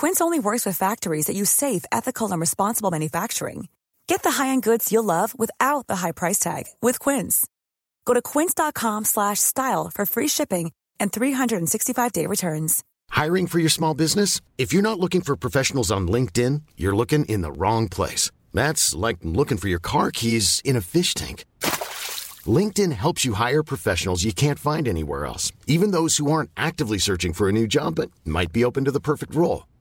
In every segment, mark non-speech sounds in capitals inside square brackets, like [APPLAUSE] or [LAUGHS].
Quince only works with factories that use safe, ethical, and responsible manufacturing. Get the high-end goods you'll love without the high price tag with Quince. Go to quince.com/style for free shipping and 365-day returns. Hiring for your small business? If you're not looking for professionals on LinkedIn, you're looking in the wrong place. That's like looking for your car keys in a fish tank. LinkedIn helps you hire professionals you can't find anywhere else, even those who aren't actively searching for a new job but might be open to the perfect role.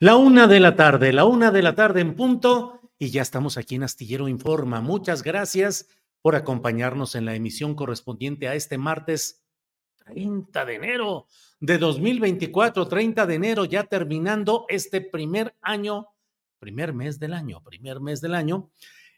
La una de la tarde, la una de la tarde en punto, y ya estamos aquí en Astillero Informa. Muchas gracias por acompañarnos en la emisión correspondiente a este martes 30 de enero de 2024, 30 de enero, ya terminando este primer año, primer mes del año, primer mes del año.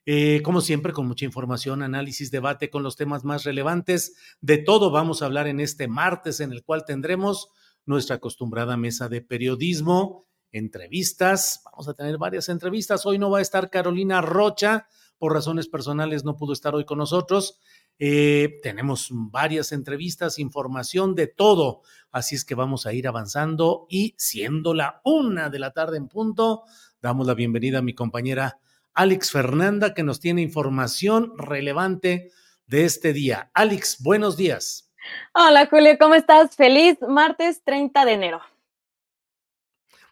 Eh, como siempre, con mucha información, análisis, debate con los temas más relevantes. De todo vamos a hablar en este martes, en el cual tendremos nuestra acostumbrada mesa de periodismo entrevistas. Vamos a tener varias entrevistas. Hoy no va a estar Carolina Rocha, por razones personales no pudo estar hoy con nosotros. Eh, tenemos varias entrevistas, información de todo. Así es que vamos a ir avanzando y siendo la una de la tarde en punto, damos la bienvenida a mi compañera Alex Fernanda, que nos tiene información relevante de este día. Alex, buenos días. Hola Julio, ¿cómo estás? Feliz martes 30 de enero.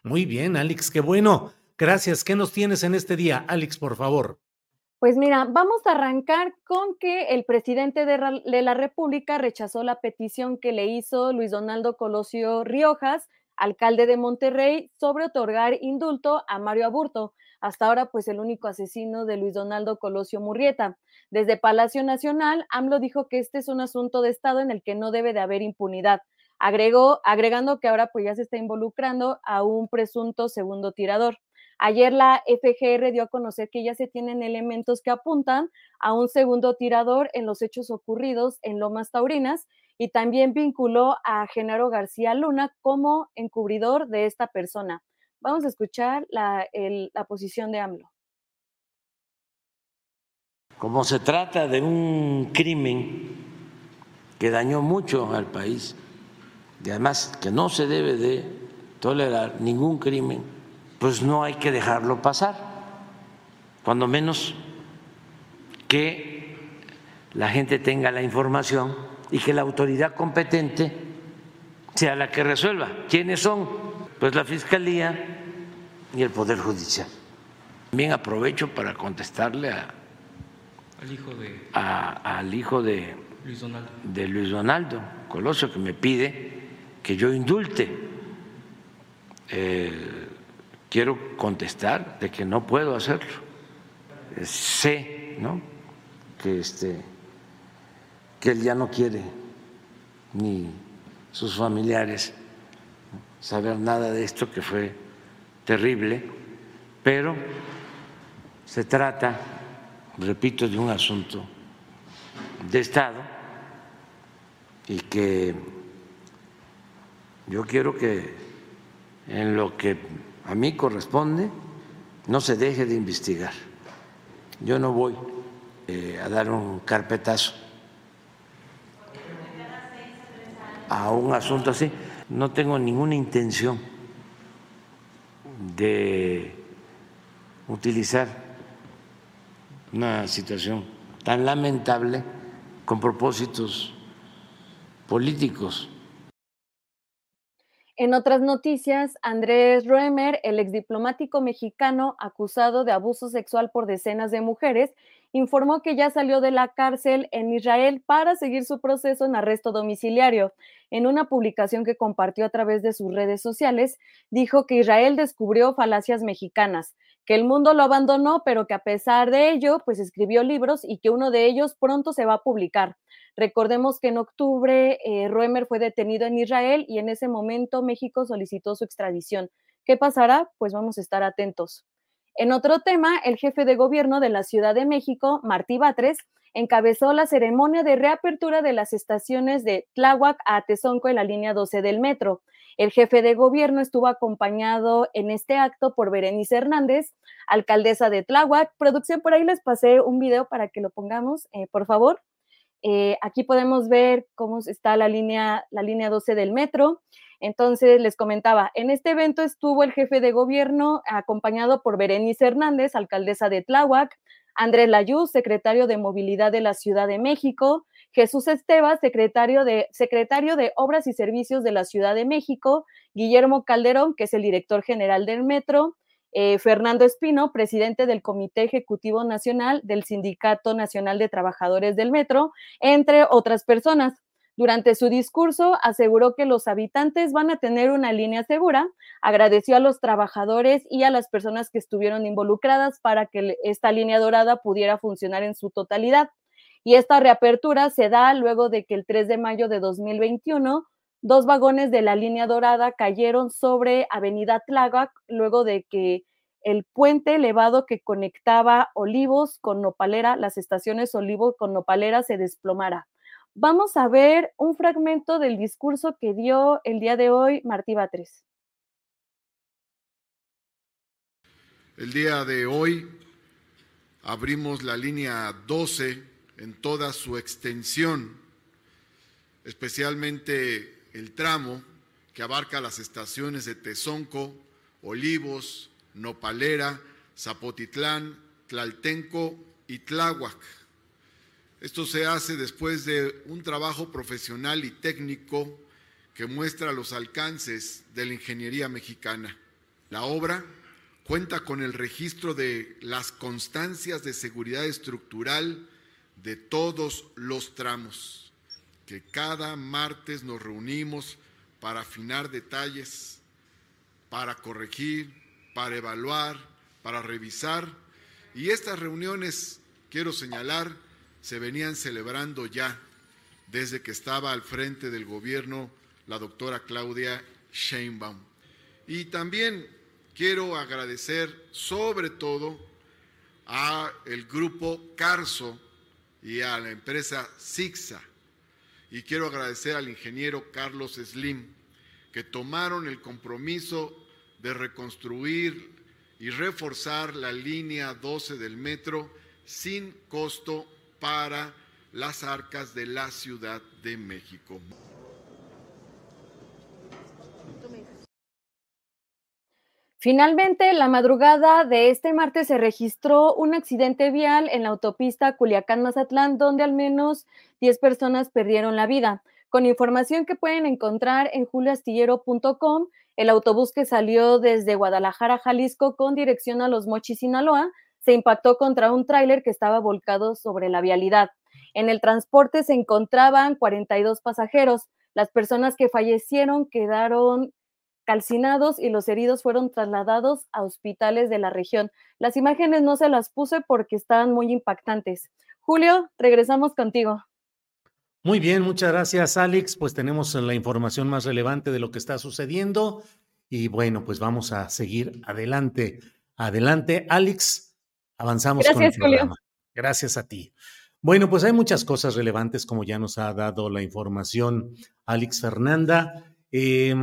Muy bien, Alex, qué bueno. Gracias. ¿Qué nos tienes en este día, Alex, por favor? Pues mira, vamos a arrancar con que el presidente de, la República rechazó la petición que le hizo Luis Donaldo Colosio Riojas, alcalde de Monterrey, sobre otorgar indulto a Mario Aburto, hasta ahora pues el único asesino de Luis Donaldo Colosio Murrieta. Desde Palacio Nacional, AMLO dijo que este es un asunto de Estado en el que no debe de haber impunidad. Agregó, agregando que ahora pues ya se está involucrando a un presunto segundo tirador. Ayer la FGR dio a conocer que ya se tienen elementos que apuntan a un segundo tirador en los hechos ocurridos en Lomas Taurinas y también vinculó a Genaro García Luna como encubridor de esta persona. Vamos a escuchar la, la posición de AMLO. Como se trata de un crimen que dañó mucho al país, y además que no se debe de tolerar ningún crimen, pues no hay que dejarlo pasar, cuando menos que la gente tenga la información y que la autoridad competente sea la que resuelva. ¿Quiénes son? Pues la Fiscalía y el Poder Judicial. También aprovecho para contestarle a, al hijo de, al hijo de Luis Donaldo, de Luis Donaldo Colosio, que me pide que yo indulte. Eh, quiero contestar de que no puedo hacerlo. Eh, sé, ¿no? Que este que él ya no quiere ni sus familiares saber nada de esto que fue terrible, pero se trata, repito, de un asunto de Estado y que yo quiero que en lo que a mí corresponde no se deje de investigar. Yo no voy eh, a dar un carpetazo a un asunto así. No tengo ninguna intención de utilizar una situación tan lamentable con propósitos políticos. En otras noticias, Andrés Roemer, el exdiplomático mexicano acusado de abuso sexual por decenas de mujeres, informó que ya salió de la cárcel en Israel para seguir su proceso en arresto domiciliario. En una publicación que compartió a través de sus redes sociales, dijo que Israel descubrió falacias mexicanas, que el mundo lo abandonó, pero que a pesar de ello, pues escribió libros y que uno de ellos pronto se va a publicar. Recordemos que en octubre eh, Roemer fue detenido en Israel y en ese momento México solicitó su extradición. ¿Qué pasará? Pues vamos a estar atentos. En otro tema, el jefe de gobierno de la Ciudad de México, Martí Batres, encabezó la ceremonia de reapertura de las estaciones de Tláhuac a Tezonco en la línea 12 del metro. El jefe de gobierno estuvo acompañado en este acto por Berenice Hernández, alcaldesa de Tláhuac. Producción, por ahí les pasé un video para que lo pongamos, eh, por favor. Eh, aquí podemos ver cómo está la línea, la línea 12 del metro. Entonces, les comentaba, en este evento estuvo el jefe de gobierno acompañado por Berenice Hernández, alcaldesa de Tláhuac, Andrés Layú, secretario de Movilidad de la Ciudad de México, Jesús Estebas, secretario de, secretario de Obras y Servicios de la Ciudad de México, Guillermo Calderón, que es el director general del Metro, eh, Fernando Espino, presidente del Comité Ejecutivo Nacional del Sindicato Nacional de Trabajadores del Metro, entre otras personas. Durante su discurso aseguró que los habitantes van a tener una línea segura, agradeció a los trabajadores y a las personas que estuvieron involucradas para que esta línea dorada pudiera funcionar en su totalidad. Y esta reapertura se da luego de que el 3 de mayo de 2021 dos vagones de la línea dorada cayeron sobre Avenida Tláhuac luego de que el puente elevado que conectaba Olivos con Nopalera, las estaciones Olivos con Nopalera, se desplomara. Vamos a ver un fragmento del discurso que dio el día de hoy Martí Batres. El día de hoy abrimos la línea 12 en toda su extensión, especialmente el tramo que abarca las estaciones de Tezonco, Olivos, Nopalera, Zapotitlán, Tlaltenco y Tláhuac. Esto se hace después de un trabajo profesional y técnico que muestra los alcances de la ingeniería mexicana. La obra cuenta con el registro de las constancias de seguridad estructural de todos los tramos que cada martes nos reunimos para afinar detalles, para corregir, para evaluar, para revisar. Y estas reuniones, quiero señalar, se venían celebrando ya desde que estaba al frente del gobierno la doctora Claudia Sheinbaum. Y también quiero agradecer sobre todo a el grupo Carso y a la empresa Sixa y quiero agradecer al ingeniero Carlos Slim, que tomaron el compromiso de reconstruir y reforzar la línea 12 del metro sin costo para las arcas de la Ciudad de México. Finalmente, la madrugada de este martes se registró un accidente vial en la autopista Culiacán-Mazatlán, donde al menos 10 personas perdieron la vida. Con información que pueden encontrar en juliastillero.com, el autobús que salió desde Guadalajara, Jalisco, con dirección a Los Mochis, Sinaloa, se impactó contra un tráiler que estaba volcado sobre la vialidad. En el transporte se encontraban 42 pasajeros. Las personas que fallecieron quedaron calcinados y los heridos fueron trasladados a hospitales de la región. Las imágenes no se las puse porque estaban muy impactantes. Julio, regresamos contigo. Muy bien, muchas gracias Alex. Pues tenemos la información más relevante de lo que está sucediendo y bueno, pues vamos a seguir adelante. Adelante, Alex. Avanzamos con el programa. Gracias a ti. Bueno, pues hay muchas cosas relevantes como ya nos ha dado la información Alex Fernanda. Eh,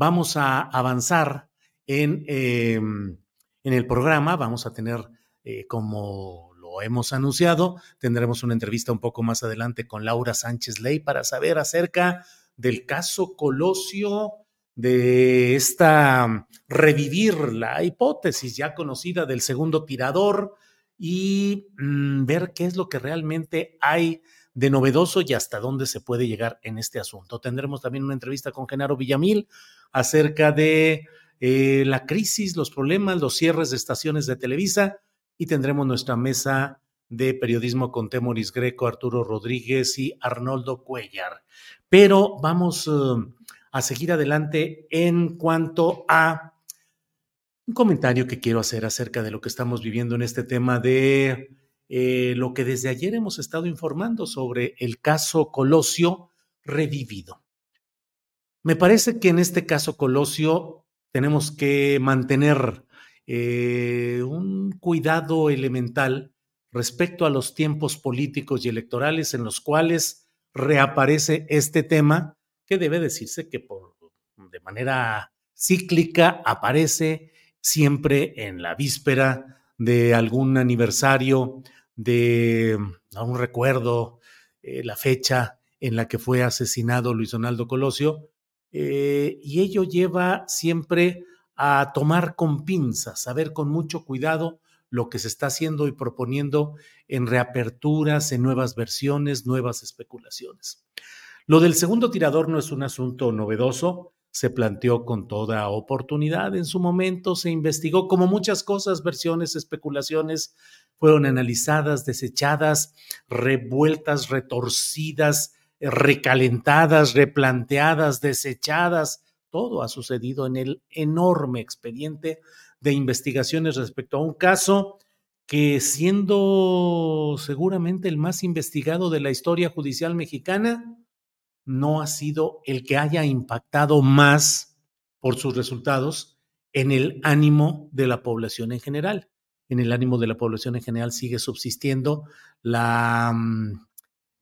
vamos a avanzar en, em, en el programa, vamos a tener, eh, como lo hemos anunciado, tendremos una entrevista un poco más adelante con Laura Sánchez Ley para saber acerca del caso Colosio de esta revivir la hipótesis ya conocida del segundo tirador y mm, ver qué es lo que realmente hay de novedoso y hasta dónde se puede llegar en este asunto. Tendremos también una entrevista con Genaro Villamil acerca de eh, la crisis, los problemas, los cierres de estaciones de Televisa y tendremos nuestra mesa de periodismo con Temoris Greco, Arturo Rodríguez y Arnoldo Cuellar. Pero vamos eh, a seguir adelante en cuanto a un comentario que quiero hacer acerca de lo que estamos viviendo en este tema de eh, lo que desde ayer hemos estado informando sobre el caso Colosio revivido. Me parece que en este caso Colosio tenemos que mantener eh, un cuidado elemental respecto a los tiempos políticos y electorales en los cuales reaparece este tema, que debe decirse que por, de manera cíclica aparece siempre en la víspera de algún aniversario, de un recuerdo, eh, la fecha en la que fue asesinado Luis Donaldo Colosio, eh, y ello lleva siempre a tomar con pinzas, a ver con mucho cuidado lo que se está haciendo y proponiendo en reaperturas, en nuevas versiones, nuevas especulaciones. Lo del segundo tirador no es un asunto novedoso, se planteó con toda oportunidad en su momento, se investigó como muchas cosas, versiones, especulaciones, fueron analizadas, desechadas, revueltas, retorcidas, recalentadas, replanteadas, desechadas. Todo ha sucedido en el enorme expediente de investigaciones respecto a un caso que siendo seguramente el más investigado de la historia judicial mexicana, no ha sido el que haya impactado más por sus resultados en el ánimo de la población en general. En el ánimo de la población en general sigue subsistiendo la mm,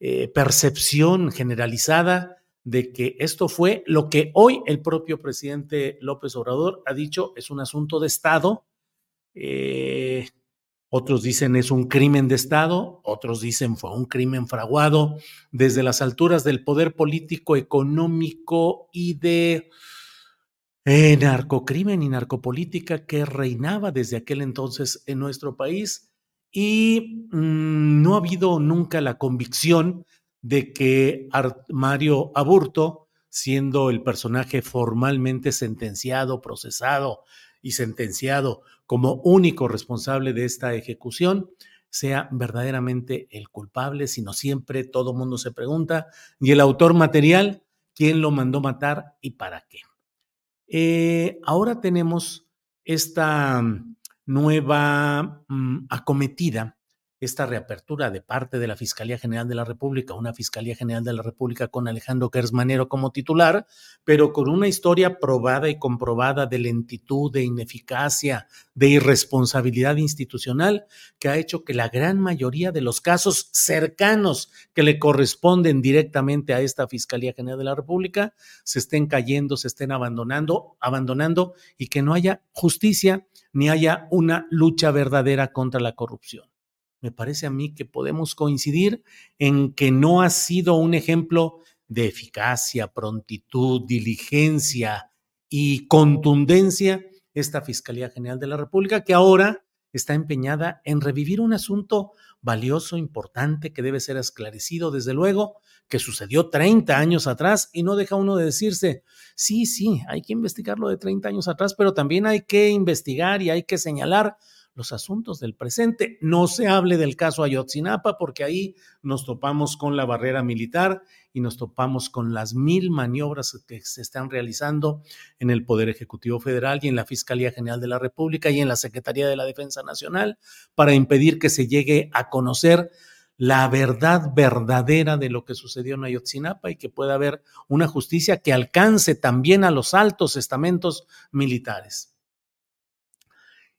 eh, percepción generalizada de que esto fue lo que hoy el propio presidente López Obrador ha dicho es un asunto de Estado. Eh, otros dicen es un crimen de Estado, otros dicen fue un crimen fraguado desde las alturas del poder político, económico y de eh, narcocrimen y narcopolítica que reinaba desde aquel entonces en nuestro país. Y mm, no ha habido nunca la convicción de que Mario Aburto, siendo el personaje formalmente sentenciado, procesado y sentenciado como único responsable de esta ejecución, sea verdaderamente el culpable, sino siempre todo mundo se pregunta, ¿y el autor material? ¿Quién lo mandó matar y para qué? Eh, ahora tenemos esta nueva mm, acometida esta reapertura de parte de la Fiscalía General de la República, una Fiscalía General de la República con Alejandro Gersmanero como titular, pero con una historia probada y comprobada de lentitud, de ineficacia, de irresponsabilidad institucional, que ha hecho que la gran mayoría de los casos cercanos que le corresponden directamente a esta Fiscalía General de la República se estén cayendo, se estén abandonando, abandonando y que no haya justicia ni haya una lucha verdadera contra la corrupción me parece a mí que podemos coincidir en que no ha sido un ejemplo de eficacia, prontitud, diligencia y contundencia esta Fiscalía General de la República, que ahora está empeñada en revivir un asunto valioso, importante, que debe ser esclarecido, desde luego, que sucedió 30 años atrás y no deja uno de decirse, sí, sí, hay que investigarlo de 30 años atrás, pero también hay que investigar y hay que señalar los asuntos del presente. No se hable del caso Ayotzinapa porque ahí nos topamos con la barrera militar y nos topamos con las mil maniobras que se están realizando en el Poder Ejecutivo Federal y en la Fiscalía General de la República y en la Secretaría de la Defensa Nacional para impedir que se llegue a conocer la verdad verdadera de lo que sucedió en Ayotzinapa y que pueda haber una justicia que alcance también a los altos estamentos militares.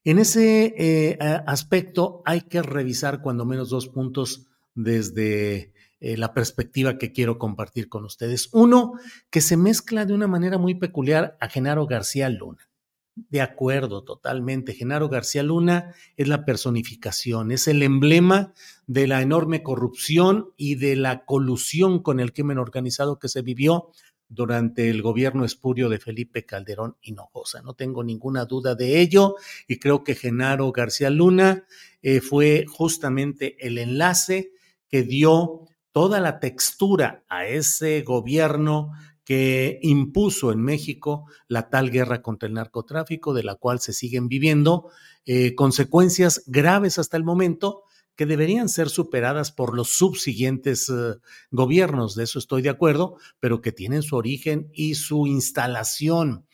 En ese eh, aspecto hay que revisar cuando menos dos puntos desde eh, la perspectiva que quiero compartir con ustedes. Uno, que se mezcla de una manera muy peculiar a Genaro García Luna. De acuerdo, totalmente. Genaro García Luna es la personificación, es el emblema de la enorme corrupción y de la colusión con el crimen organizado que se vivió durante el gobierno espurio de Felipe Calderón Hinojosa. No tengo ninguna duda de ello y creo que Genaro García Luna eh, fue justamente el enlace que dio toda la textura a ese gobierno que impuso en México la tal guerra contra el narcotráfico, de la cual se siguen viviendo eh, consecuencias graves hasta el momento, que deberían ser superadas por los subsiguientes eh, gobiernos, de eso estoy de acuerdo, pero que tienen su origen y su instalación.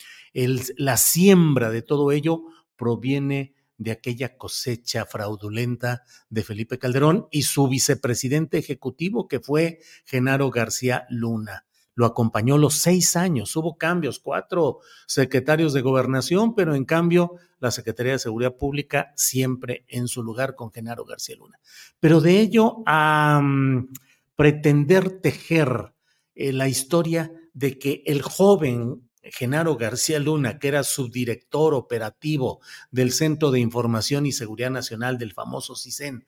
la siembra de todo ello proviene de aquella cosecha fraudulenta de Felipe Calderón y su vicepresidente ejecutivo, que fue Genaro García Luna lo acompañó los seis años. Hubo cambios, cuatro secretarios de gobernación, pero en cambio la Secretaría de Seguridad Pública siempre en su lugar con Genaro García Luna. Pero de ello a mm, pretender tejer eh, la historia de que el joven Genaro García Luna, que era subdirector operativo del Centro de Información y Seguridad Nacional del famoso CISEN,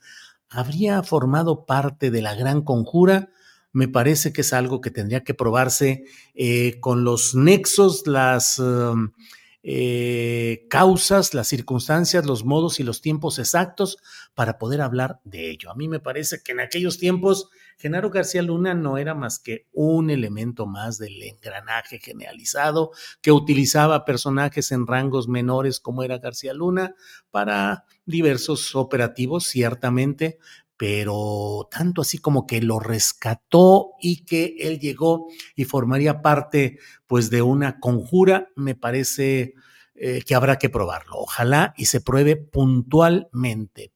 habría formado parte de la gran conjura, me parece que es algo que tendría que probarse eh, con los nexos, las um, eh, causas, las circunstancias, los modos y los tiempos exactos para poder hablar de ello. A mí me parece que en aquellos tiempos Genaro García Luna no era más que un elemento más del engranaje generalizado que utilizaba personajes en rangos menores como era García Luna para diversos operativos, ciertamente, pero tanto así como que lo rescató y que él llegó y formaría parte pues de una conjura, me parece eh, que habrá que probarlo. Ojalá y se pruebe puntualmente.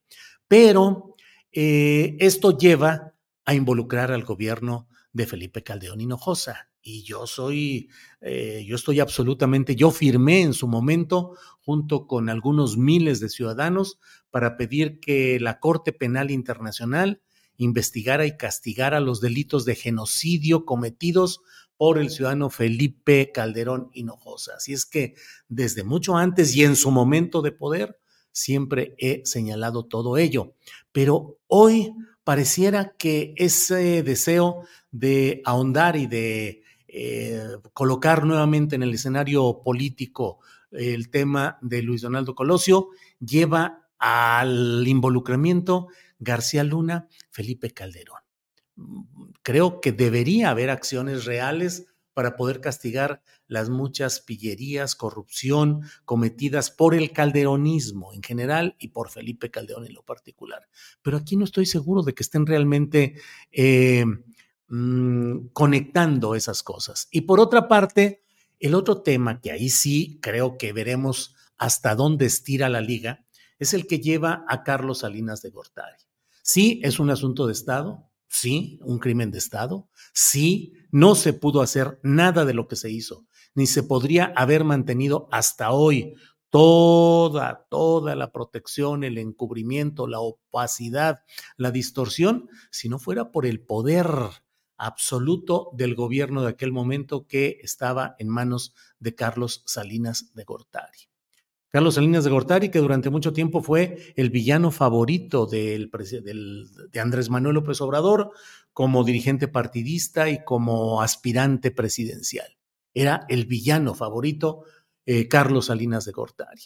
Pero eh, esto lleva a involucrar al gobierno de Felipe Caldeón Hinojosa. Y yo soy, eh, yo estoy absolutamente, yo firmé en su momento junto con algunos miles de ciudadanos para pedir que la Corte Penal Internacional investigara y castigara los delitos de genocidio cometidos por el ciudadano Felipe Calderón Hinojosa. Así es que desde mucho antes y en su momento de poder, siempre he señalado todo ello. Pero hoy pareciera que ese deseo de ahondar y de eh, colocar nuevamente en el escenario político el tema de Luis Donaldo Colosio lleva al involucramiento García Luna, Felipe Calderón. Creo que debería haber acciones reales para poder castigar las muchas pillerías, corrupción cometidas por el calderonismo en general y por Felipe Calderón en lo particular. Pero aquí no estoy seguro de que estén realmente eh, mm, conectando esas cosas. Y por otra parte, el otro tema que ahí sí creo que veremos hasta dónde estira la liga es el que lleva a Carlos Salinas de Gortari. Sí, es un asunto de Estado, sí, un crimen de Estado, sí, no se pudo hacer nada de lo que se hizo, ni se podría haber mantenido hasta hoy toda, toda la protección, el encubrimiento, la opacidad, la distorsión, si no fuera por el poder absoluto del gobierno de aquel momento que estaba en manos de Carlos Salinas de Gortari. Carlos Salinas de Gortari, que durante mucho tiempo fue el villano favorito de Andrés Manuel López Obrador como dirigente partidista y como aspirante presidencial. Era el villano favorito eh, Carlos Salinas de Gortari.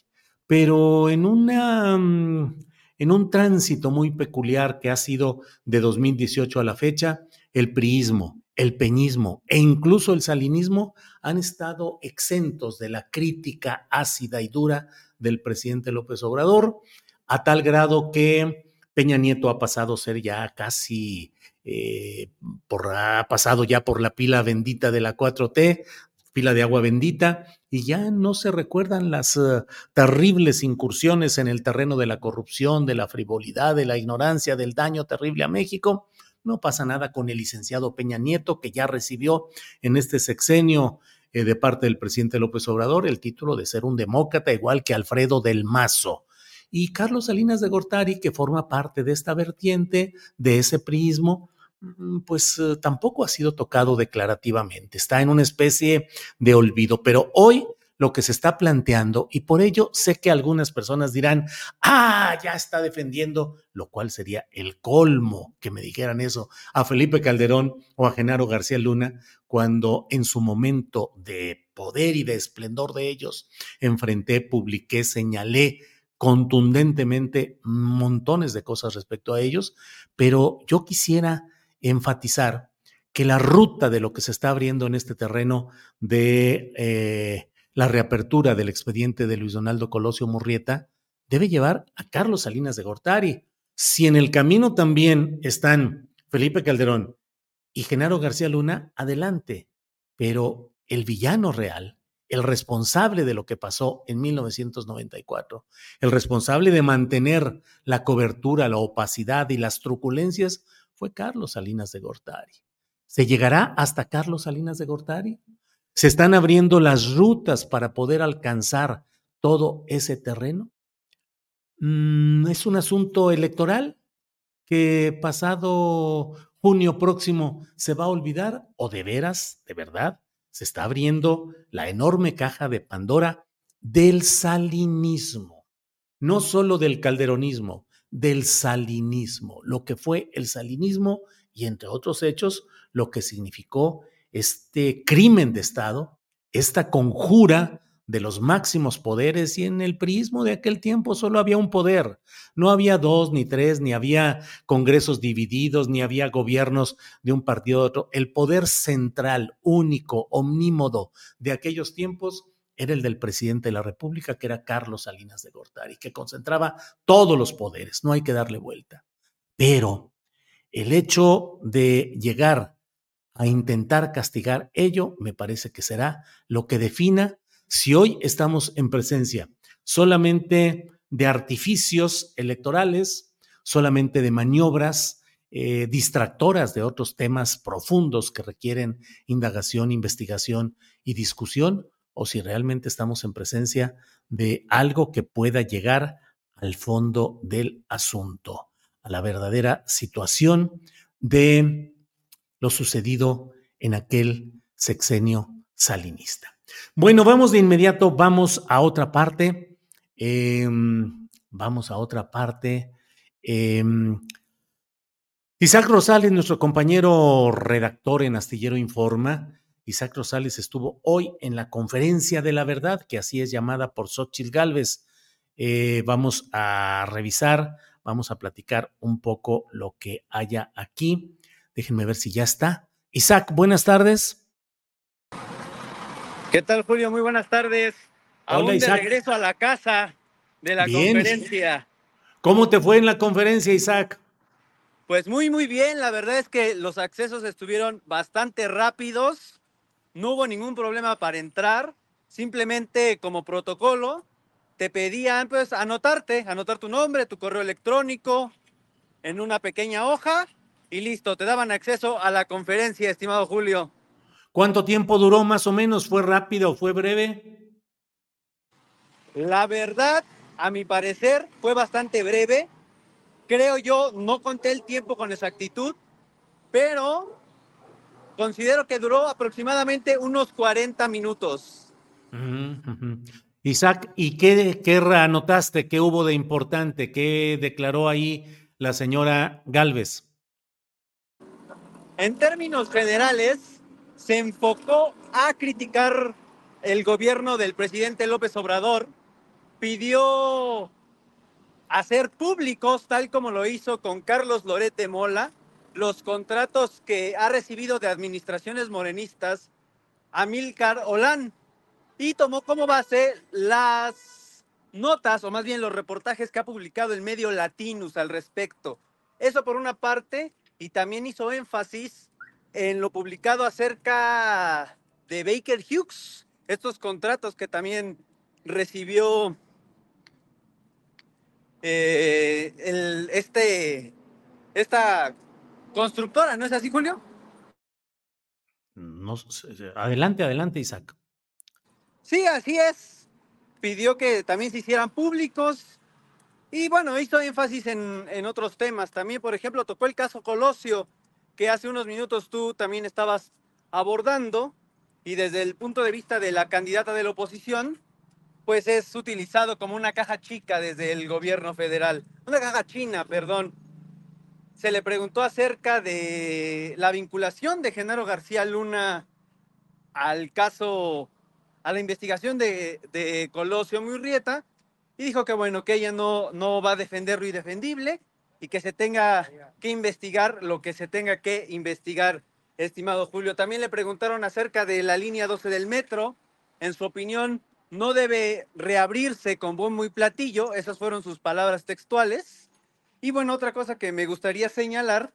Pero en, una, mm, en un tránsito muy peculiar que ha sido de 2018 a la fecha, el priismo, el peñismo e incluso el salinismo han estado exentos de la crítica ácida y dura del presidente López Obrador, a tal grado que Peña Nieto ha pasado a ser ya casi, eh, por, ha pasado ya por la pila bendita de la 4T, pila de agua bendita, y ya no se recuerdan las eh, terribles incursiones en el terreno de la corrupción, de la frivolidad, de la ignorancia, del daño terrible a México no pasa nada con el licenciado Peña Nieto, que ya recibió en este sexenio eh, de parte del presidente López Obrador el título de ser un demócrata, igual que Alfredo del Mazo. Y Carlos Salinas de Gortari, que forma parte de esta vertiente, de ese prismo, mm, pues eh, tampoco ha sido tocado declarativamente. Está en una especie de olvido. Pero hoy lo que se está planteando y por ello sé que algunas personas dirán, ah, ya está defendiendo, lo cual sería el colmo que me dijeran eso a Felipe Calderón o a Genaro García Luna cuando en su momento de poder y de esplendor de ellos enfrenté, publiqué, señalé contundentemente montones de cosas respecto a ellos, pero yo quisiera enfatizar que la ruta de lo que se está abriendo en este terreno de eh, la reapertura del expediente de Luis Donaldo Colosio Murrieta debe llevar a Carlos Salinas de Gortari. Si en el camino también están Felipe Calderón y Genaro García Luna, adelante. Pero el villano real, el responsable de lo que pasó en 1994, el responsable de mantener la cobertura, la opacidad y las truculencias, fue Carlos Salinas de Gortari. ¿Se llegará hasta Carlos Salinas de Gortari? ¿Se están abriendo las rutas para poder alcanzar todo ese terreno? Mm, ¿Es un asunto electoral que pasado junio próximo se va a olvidar o de veras, de verdad, se está abriendo la enorme caja de Pandora del salinismo, no solo del calderonismo, del salinismo, lo que fue el salinismo y entre otros hechos, lo que significó este crimen de Estado, esta conjura de los máximos poderes y en el prismo de aquel tiempo solo había un poder, no había dos ni tres, ni había congresos divididos, ni había gobiernos de un partido de otro. El poder central, único, omnímodo de aquellos tiempos era el del presidente de la República, que era Carlos Salinas de Gortari, que concentraba todos los poderes, no hay que darle vuelta. Pero el hecho de llegar a intentar castigar ello, me parece que será lo que defina si hoy estamos en presencia solamente de artificios electorales, solamente de maniobras eh, distractoras de otros temas profundos que requieren indagación, investigación y discusión, o si realmente estamos en presencia de algo que pueda llegar al fondo del asunto, a la verdadera situación de lo sucedido en aquel sexenio salinista. Bueno, vamos de inmediato, vamos a otra parte. Em, vamos a otra parte. Em, Isaac Rosales, nuestro compañero redactor en Astillero Informa, Isaac Rosales estuvo hoy en la conferencia de la verdad, que así es llamada por Xochitl Galvez. Eh, vamos a revisar, vamos a platicar un poco lo que haya aquí. Déjenme ver si ya está. Isaac, buenas tardes. ¿Qué tal, Julio? Muy buenas tardes. Aún de regreso a la casa de la conferencia. ¿Cómo te fue en la conferencia, Isaac? Pues muy, muy bien. La verdad es que los accesos estuvieron bastante rápidos. No hubo ningún problema para entrar. Simplemente como protocolo te pedían pues anotarte, anotar tu nombre, tu correo electrónico en una pequeña hoja y listo, te daban acceso a la conferencia, estimado Julio. ¿Cuánto tiempo duró más o menos? ¿Fue rápido o fue breve? La verdad, a mi parecer, fue bastante breve. Creo yo, no conté el tiempo con exactitud, pero considero que duró aproximadamente unos 40 minutos. Isaac, ¿y qué, qué anotaste? ¿Qué hubo de importante? ¿Qué declaró ahí la señora Galvez? En términos generales, se enfocó a criticar el gobierno del presidente López Obrador, pidió hacer públicos, tal como lo hizo con Carlos Lorete Mola, los contratos que ha recibido de administraciones morenistas Amílcar Olán y tomó como base las notas, o más bien los reportajes que ha publicado el medio Latinus al respecto. Eso por una parte, y también hizo énfasis en lo publicado acerca de Baker Hughes, estos contratos que también recibió eh, el, este, esta constructora, ¿no es así, Julio? No, adelante, adelante, Isaac. Sí, así es. Pidió que también se hicieran públicos y bueno, hizo énfasis en, en, otros temas. También, por ejemplo, tocó el caso Colosio, que hace unos minutos tú también estabas abordando. y desde el punto de vista de la candidata de la oposición, pues es utilizado como una caja chica desde el gobierno federal, una caja china, perdón. Se le preguntó acerca de la vinculación de Genaro García Luna al caso, a la investigación de, de Colosio Murrieta, y dijo que bueno, que ella no, no va a defender lo indefendible y que se tenga que investigar lo que se tenga que investigar, estimado Julio. También le preguntaron acerca de la línea 12 del metro. En su opinión, no debe reabrirse con bombo y platillo. Esas fueron sus palabras textuales. Y bueno, otra cosa que me gustaría señalar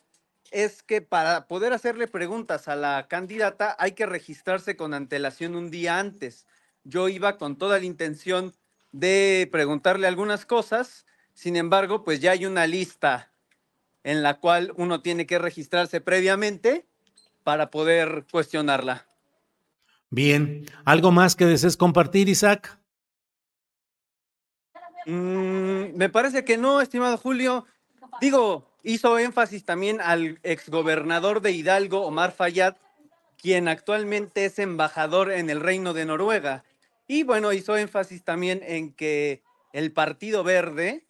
es que para poder hacerle preguntas a la candidata hay que registrarse con antelación un día antes. Yo iba con toda la intención de preguntarle algunas cosas, sin embargo, pues ya hay una lista en la cual uno tiene que registrarse previamente para poder cuestionarla. Bien, ¿algo más que desees compartir, Isaac? Mm, me parece que no, estimado Julio. Digo, hizo énfasis también al exgobernador de Hidalgo, Omar Fayad, quien actualmente es embajador en el Reino de Noruega. Y bueno, hizo énfasis también en que el Partido Verde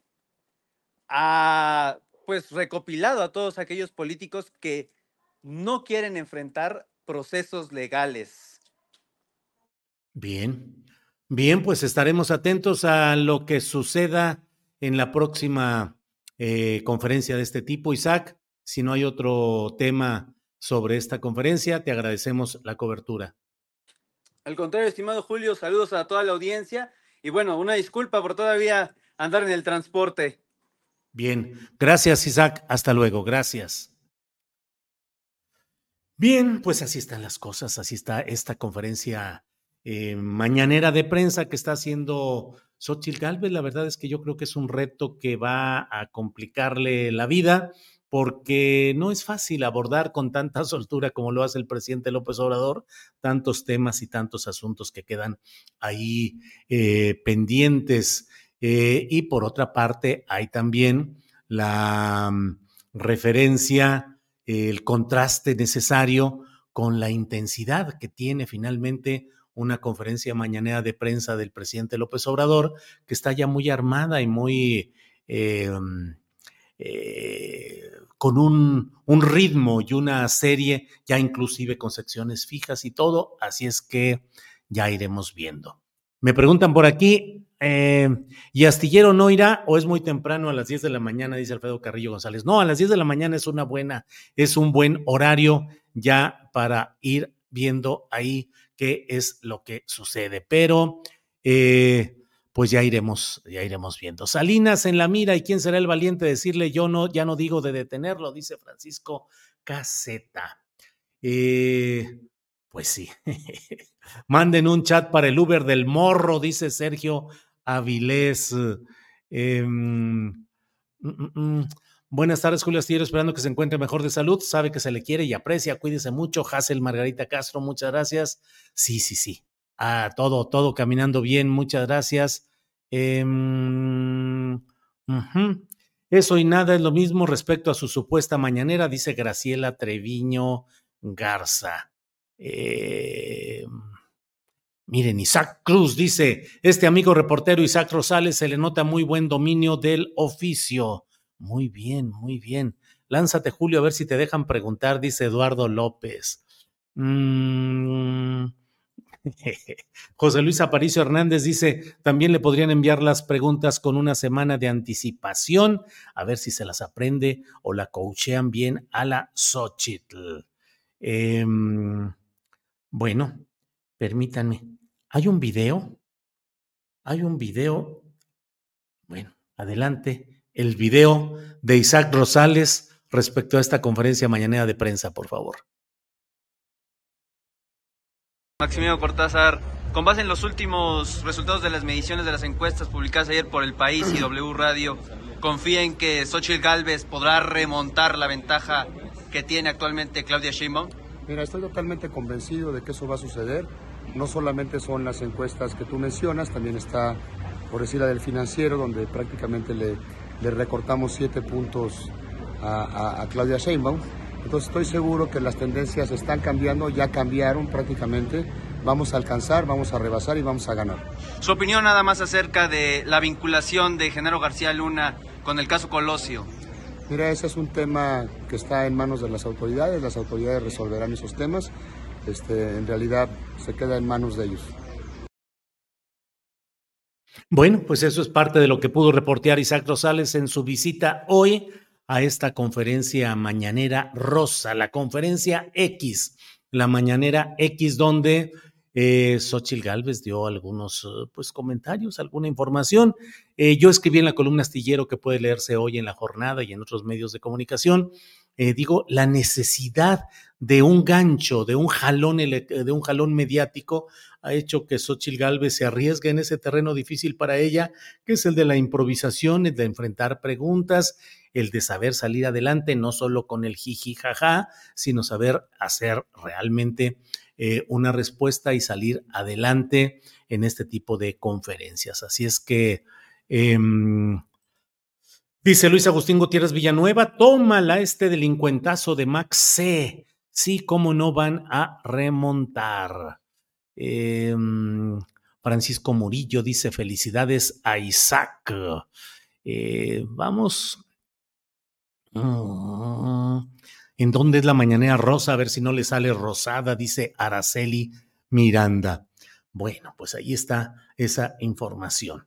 ha pues recopilado a todos aquellos políticos que no quieren enfrentar procesos legales. Bien, bien, pues estaremos atentos a lo que suceda en la próxima eh, conferencia de este tipo. Isaac, si no hay otro tema sobre esta conferencia, te agradecemos la cobertura. Al contrario, estimado Julio, saludos a toda la audiencia y bueno, una disculpa por todavía andar en el transporte. Bien, gracias Isaac, hasta luego, gracias. Bien, pues así están las cosas, así está esta conferencia eh, mañanera de prensa que está haciendo Xochitl Galvez. La verdad es que yo creo que es un reto que va a complicarle la vida porque no es fácil abordar con tanta [LAUGHS] soltura como lo hace el presidente López Obrador tantos temas y tantos asuntos que quedan ahí eh, pendientes. Eh, y por otra parte, hay también la mm, referencia, el contraste necesario con la intensidad que tiene finalmente una conferencia mañanera de prensa del presidente López Obrador, que está ya muy armada y muy eh, mm, eh, con un, un, ritmo y una serie, ya inclusive con secciones fijas y todo, así es que ya iremos viendo. Me preguntan por aquí, eh, ¿y Astillero no irá o es muy temprano a las 10 de la mañana? Dice Alfredo Carrillo González. No, a las 10 de la mañana es una buena, es un buen horario ya para ir viendo ahí qué es lo que sucede. Pero eh, pues ya iremos, ya iremos viendo. Salinas en la mira y quién será el valiente de decirle yo no, ya no digo de detenerlo, dice Francisco Caseta. Eh, pues sí. [LAUGHS] Manden un chat para el Uber del morro, dice Sergio Avilés. Em, mm, mm, mm. Buenas tardes, Julio Astillero, esperando que se encuentre mejor de salud. Sabe que se le quiere y aprecia, cuídese mucho. Hazel Margarita Castro, muchas gracias. Sí, sí, sí. Ah, todo, todo caminando bien, muchas gracias. Em, Eso y nada es lo mismo respecto a su supuesta mañanera, dice Graciela Treviño Garza. Eh, miren, Isaac Cruz dice, este amigo reportero Isaac Rosales se le nota muy buen dominio del oficio. Muy bien, muy bien. Lánzate, Julio, a ver si te dejan preguntar, dice Eduardo López. Mm, [LAUGHS] José Luis Aparicio Hernández dice, también le podrían enviar las preguntas con una semana de anticipación, a ver si se las aprende o la coachean bien a la Xochitl. Em, bueno, permítanme, ¿hay un video? ¿Hay un video? Bueno, adelante, el video de Isaac Rosales respecto a esta conferencia mañanera de prensa, por favor. Maximiliano Cortázar, con base en los últimos resultados de las mediciones de las encuestas publicadas ayer por El País y W Radio, ¿confía en que Xochitl Galvez podrá remontar la ventaja que tiene actualmente Claudia Sheinbaum? Mira, estoy totalmente convencido de que eso va a suceder. No solamente son las encuestas que tú mencionas, también está, por decir la del financiero, donde prácticamente le, le recortamos siete puntos a, a Claudia Sheinbaum entonces estoy seguro que las tendencias están cambiando, ya cambiaron prácticamente. vamos a alcanzar, vamos a rebasar y vamos a ganar. Su opinión nada más acerca de la vinculación de Genaro García Luna con el caso Colosio. Mira, ese es un tema que está en manos de las autoridades, las autoridades resolverán esos temas, este, en realidad se queda en manos de ellos. Bueno, pues eso es parte de lo que pudo reportear Isaac Rosales en su visita hoy a esta conferencia mañanera rosa, la conferencia X, la mañanera X, donde eh, Xochil Gálvez dio algunos eh, pues, comentarios, alguna información. Eh, yo escribí en la columna astillero que puede leerse hoy en la jornada y en otros medios de comunicación. Eh, digo, la necesidad de un gancho, de un jalón, de un jalón mediático, ha hecho que Xochil Gálvez se arriesgue en ese terreno difícil para ella, que es el de la improvisación, el de enfrentar preguntas, el de saber salir adelante, no solo con el jiji jaja, sino saber hacer realmente eh, una respuesta y salir adelante en este tipo de conferencias. Así es que, em, dice Luis Agustín Gutiérrez Villanueva, tómala este delincuentazo de Max C. Sí, cómo no van a remontar. Em, Francisco Murillo dice felicidades a Isaac. Eh, vamos. Mm, ¿En dónde es la mañanera rosa? A ver si no le sale rosada, dice Araceli Miranda. Bueno, pues ahí está esa información.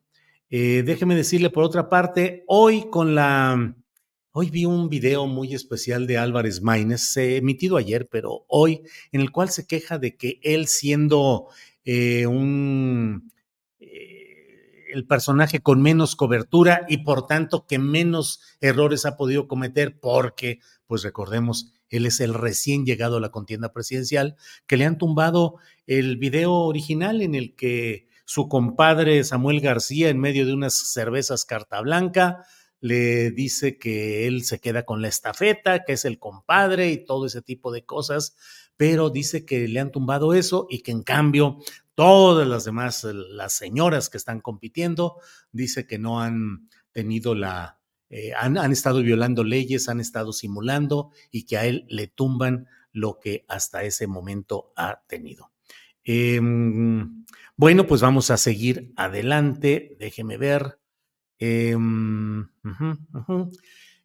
Eh, déjeme decirle por otra parte, hoy con la... Hoy vi un video muy especial de Álvarez Maínez, emitido ayer, pero hoy, en el cual se queja de que él siendo eh, un el personaje con menos cobertura y por tanto que menos errores ha podido cometer porque, pues recordemos, él es el recién llegado a la contienda presidencial, que le han tumbado el video original en el que su compadre Samuel García, en medio de unas cervezas carta blanca, le dice que él se queda con la estafeta, que es el compadre y todo ese tipo de cosas, pero dice que le han tumbado eso y que en cambio todas las demás, las señoras que están compitiendo, dice que no han tenido la, eh, han, estado violando leyes, han estado simulando y que a él le tumban lo que hasta ese momento ha tenido. Em, bueno, pues vamos a seguir adelante. Déjeme ver. Em,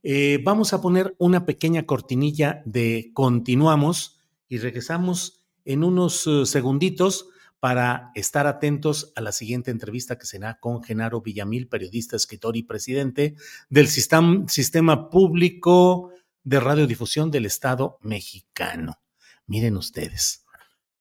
eh, vamos a poner una pequeña cortinilla de continuamos y regresamos en unos uh, segunditos para estar atentos a la siguiente entrevista que será con Genaro Villamil, periodista, escritor y presidente del Sistema Público de Radiodifusión del Estado mexicano. Miren ustedes.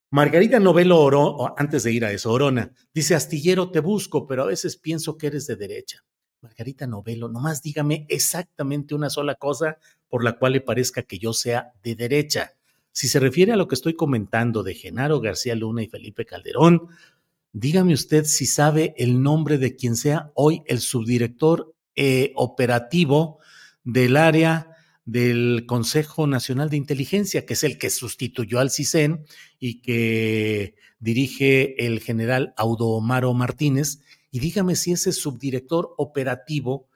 Margarita Novelo Oro, antes de ir a eso, Orona, dice, Astillero, te busco, pero a veces pienso que eres de derecha. Margarita Novelo, nomás dígame exactamente una sola cosa por la cual le parezca que yo sea de derecha. Si se refiere a lo que estoy comentando de Genaro García Luna y Felipe Calderón, dígame usted si sabe el nombre de quien sea hoy el subdirector eh, operativo del área del Consejo Nacional de Inteligencia, que es el que sustituyó al CISEN y que dirige el general Audo Omaro Martínez. Y dígame si ese subdirector operativo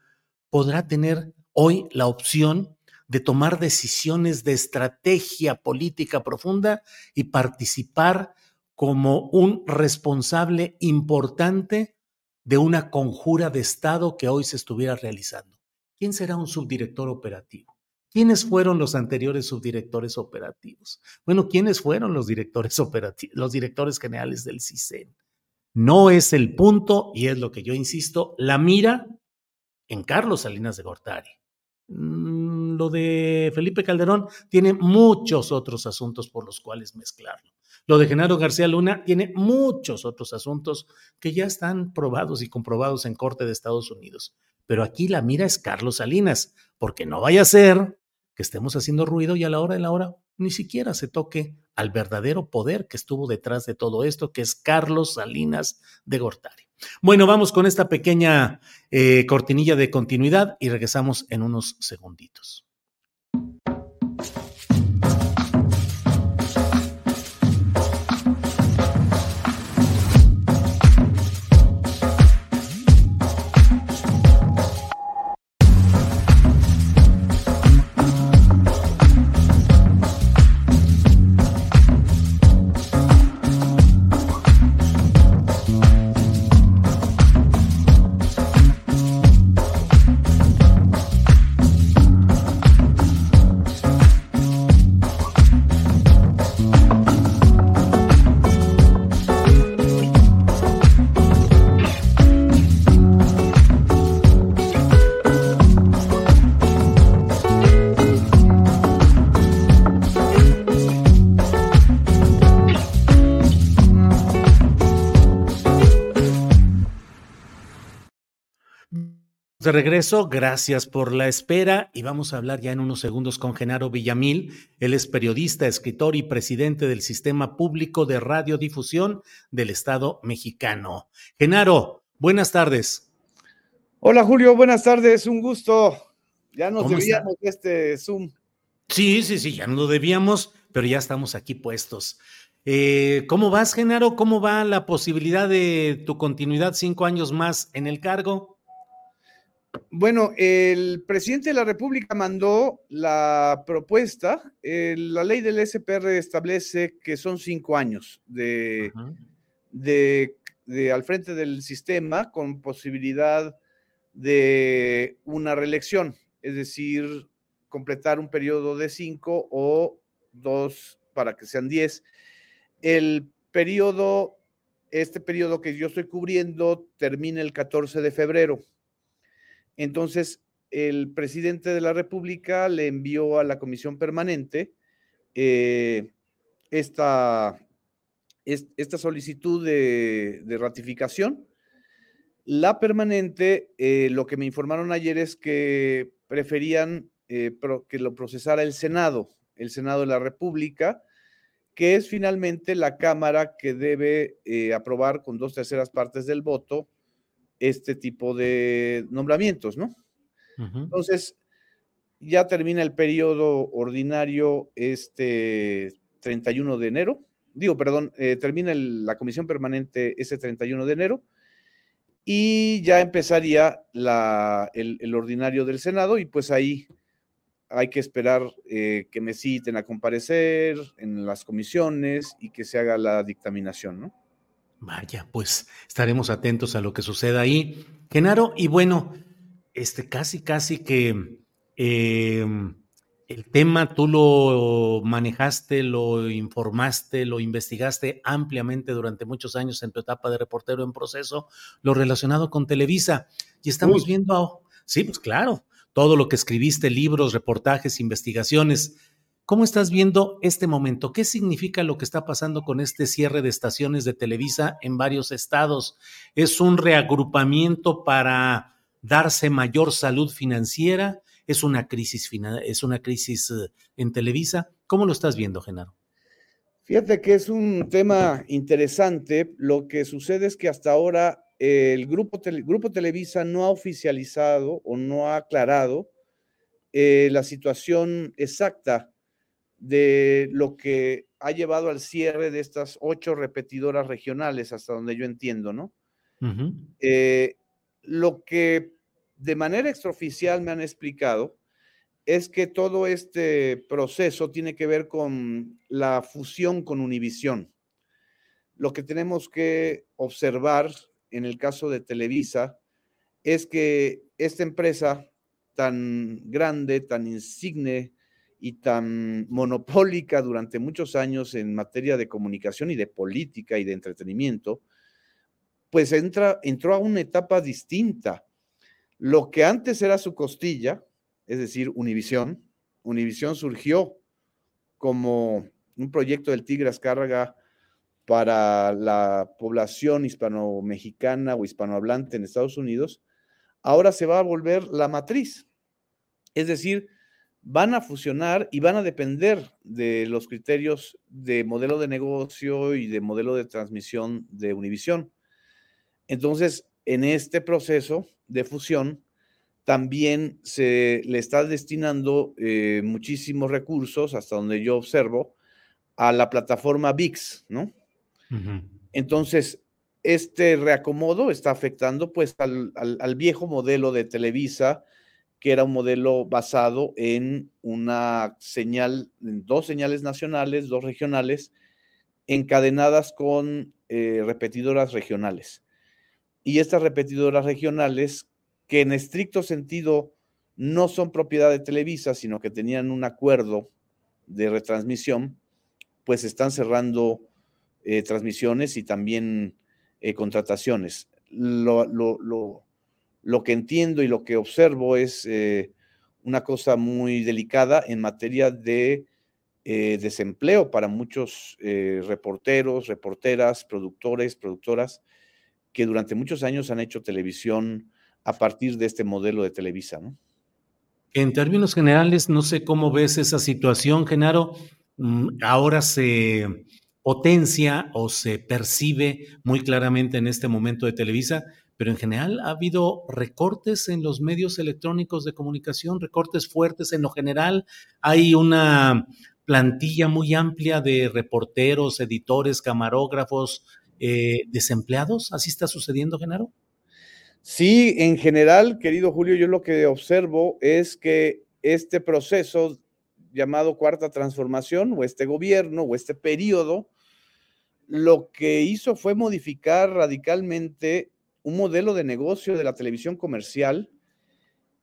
podrá tener hoy la opción de tomar decisiones de estrategia política profunda y participar como un responsable importante de una conjura de Estado que hoy se estuviera realizando. ¿Quién será un subdirector operativo? ¿Quiénes fueron los anteriores subdirectores operativos? Bueno, ¿quiénes fueron los directores operativos, los directores generales del CISEN? No es el punto, y es lo que yo insisto, la mira en Carlos Salinas de Gortari. Lo de Felipe Calderón tiene muchos otros asuntos por los cuales mezclarlo. Lo de Genaro García Luna tiene muchos otros asuntos que ya están probados y comprobados en Corte de Estados Unidos. Pero aquí la mira es Carlos Salinas, porque no vaya a ser que estemos haciendo ruido y a la hora de la hora ni siquiera se toque al verdadero poder que estuvo detrás de todo esto, que es Carlos Salinas de Gortari. Bueno, vamos con esta pequeña eh, cortinilla de continuidad y regresamos en unos segunditos. De regreso, gracias por la espera y vamos a hablar ya en unos segundos con Genaro Villamil. Él es periodista, escritor y presidente del Sistema Público de Radiodifusión del Estado mexicano. Genaro, buenas tardes. Hola Julio, buenas tardes, un gusto. Ya nos debíamos este Zoom. Sí, sí, sí, ya nos lo debíamos, pero ya estamos aquí puestos. Eh, ¿Cómo vas, Genaro? ¿Cómo va la posibilidad de tu continuidad cinco años más en el cargo? Bueno, el presidente de la República mandó la propuesta. Eh, la ley del SPR establece que son cinco años de, de, al frente del sistema con posibilidad de una reelección, es decir, completar un periodo de cinco o dos para que sean diez. El periodo, este periodo que yo estoy cubriendo termina el 14 de febrero. Entonces, el presidente de la República le envió a la comisión permanente eh, esta, esta, solicitud de, ratificación. La permanente, eh, lo que me informaron ayer es que preferían eh, que lo procesara el Senado, el Senado de la República, que es finalmente la Cámara que debe aprobar con dos terceras partes del voto este tipo de nombramientos, ¿no? Entonces, ya termina el periodo ordinario este 31 de enero, digo, perdón, eh, termina la comisión permanente ese 31 de enero y ya empezaría el, ordinario del Senado y pues ahí hay que esperar eh, que me citen a comparecer en las comisiones y que se haga la dictaminación, ¿no? Vaya, pues estaremos atentos a lo que suceda ahí. Genaro, y bueno, este casi, casi que em, el tema tú lo manejaste, lo informaste, lo investigaste ampliamente durante muchos años en tu etapa de reportero en proceso, lo relacionado con Televisa. Y estamos viendo, sí, pues claro, todo lo que escribiste, libros, reportajes, investigaciones. ¿Cómo estás viendo este momento? ¿Qué significa lo que está pasando con este cierre de estaciones de Televisa en varios estados? ¿Es un reagrupamiento para darse mayor salud financiera? ¿Es una crisis, es una crisis eh, en Televisa? ¿Cómo lo estás viendo, Genaro? Fíjate que es un tema interesante. Lo que sucede es que hasta ahora el grupo, grupo Televisa no ha oficializado o no ha aclarado eh, la situación exacta de lo que ha llevado al cierre de estas ocho repetidoras regionales, hasta donde yo entiendo, ¿no? Eh, lo que de manera extraoficial me han explicado es que todo este proceso tiene que ver con la fusión con Univisión. Lo que tenemos que observar en el caso de Televisa es que esta empresa tan grande, tan insigne, y tan monopólica durante muchos años en materia de comunicación y de política y de entretenimiento, pues entra, entró a una etapa distinta. Lo que antes era su costilla, es decir, Univisión, Univisión surgió como un proyecto del Tigre Azcárraga para la población hispano-mexicana o hispanohablante en Estados Unidos, ahora se va a volver la matriz. Es decir, van a fusionar y van a depender de los criterios de modelo de negocio y de modelo de transmisión de Univisión. Entonces, en este proceso de fusión, también se le está destinando eh, muchísimos recursos, hasta donde yo observo, a la plataforma VIX, ¿no? Entonces, este reacomodo está afectando pues al viejo modelo de Televisa, que era un modelo basado en una señal, en dos señales nacionales, dos regionales, encadenadas con eh, repetidoras regionales. Y estas repetidoras regionales, que en estricto sentido no son propiedad de Televisa, sino que tenían un acuerdo de retransmisión, pues están cerrando eh, transmisiones y también eh, contrataciones. Lo, lo, lo que entiendo y lo que observo es eh, una cosa muy delicada en materia de eh, desempleo para muchos eh, reporteros, reporteras, productores, productoras que durante muchos años han hecho televisión a partir de este modelo de Televisa. En términos generales, no sé cómo ves esa situación, Genaro. Mm, ahora se potencia o se percibe muy claramente en este momento de Televisa, pero en general ha habido recortes en los medios electrónicos de comunicación, recortes fuertes en lo general. Hay una plantilla muy amplia de reporteros, editores, camarógrafos, eh, desempleados. ¿Así está sucediendo, Genaro? Sí, en general, querido Julio, yo lo que observo es que este proceso llamado cuarta transformación o este gobierno o este periodo, lo que hizo fue modificar radicalmente un modelo de negocio de la televisión comercial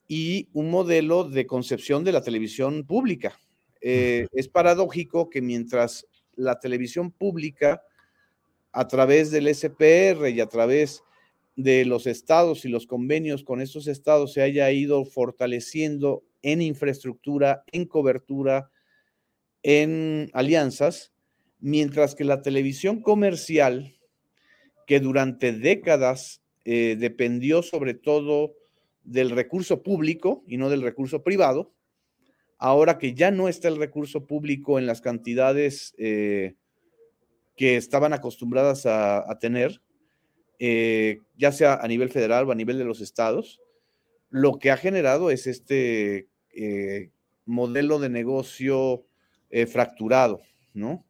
y un modelo de concepción de la televisión pública. Eh, es paradójico que mientras la televisión pública, a través del SPR y a través de los estados y los convenios con estos estados se haya ido fortaleciendo en infraestructura, en cobertura, en alianzas, mientras que la televisión comercial, que durante décadas eh, dependió sobre todo del recurso público y no del recurso privado, ahora que ya no está el recurso público en las cantidades eh, que estaban acostumbradas a, tener, eh, ya sea a nivel federal o a nivel de los estados, lo que ha generado es este modelo de negocio fracturado, ¿no?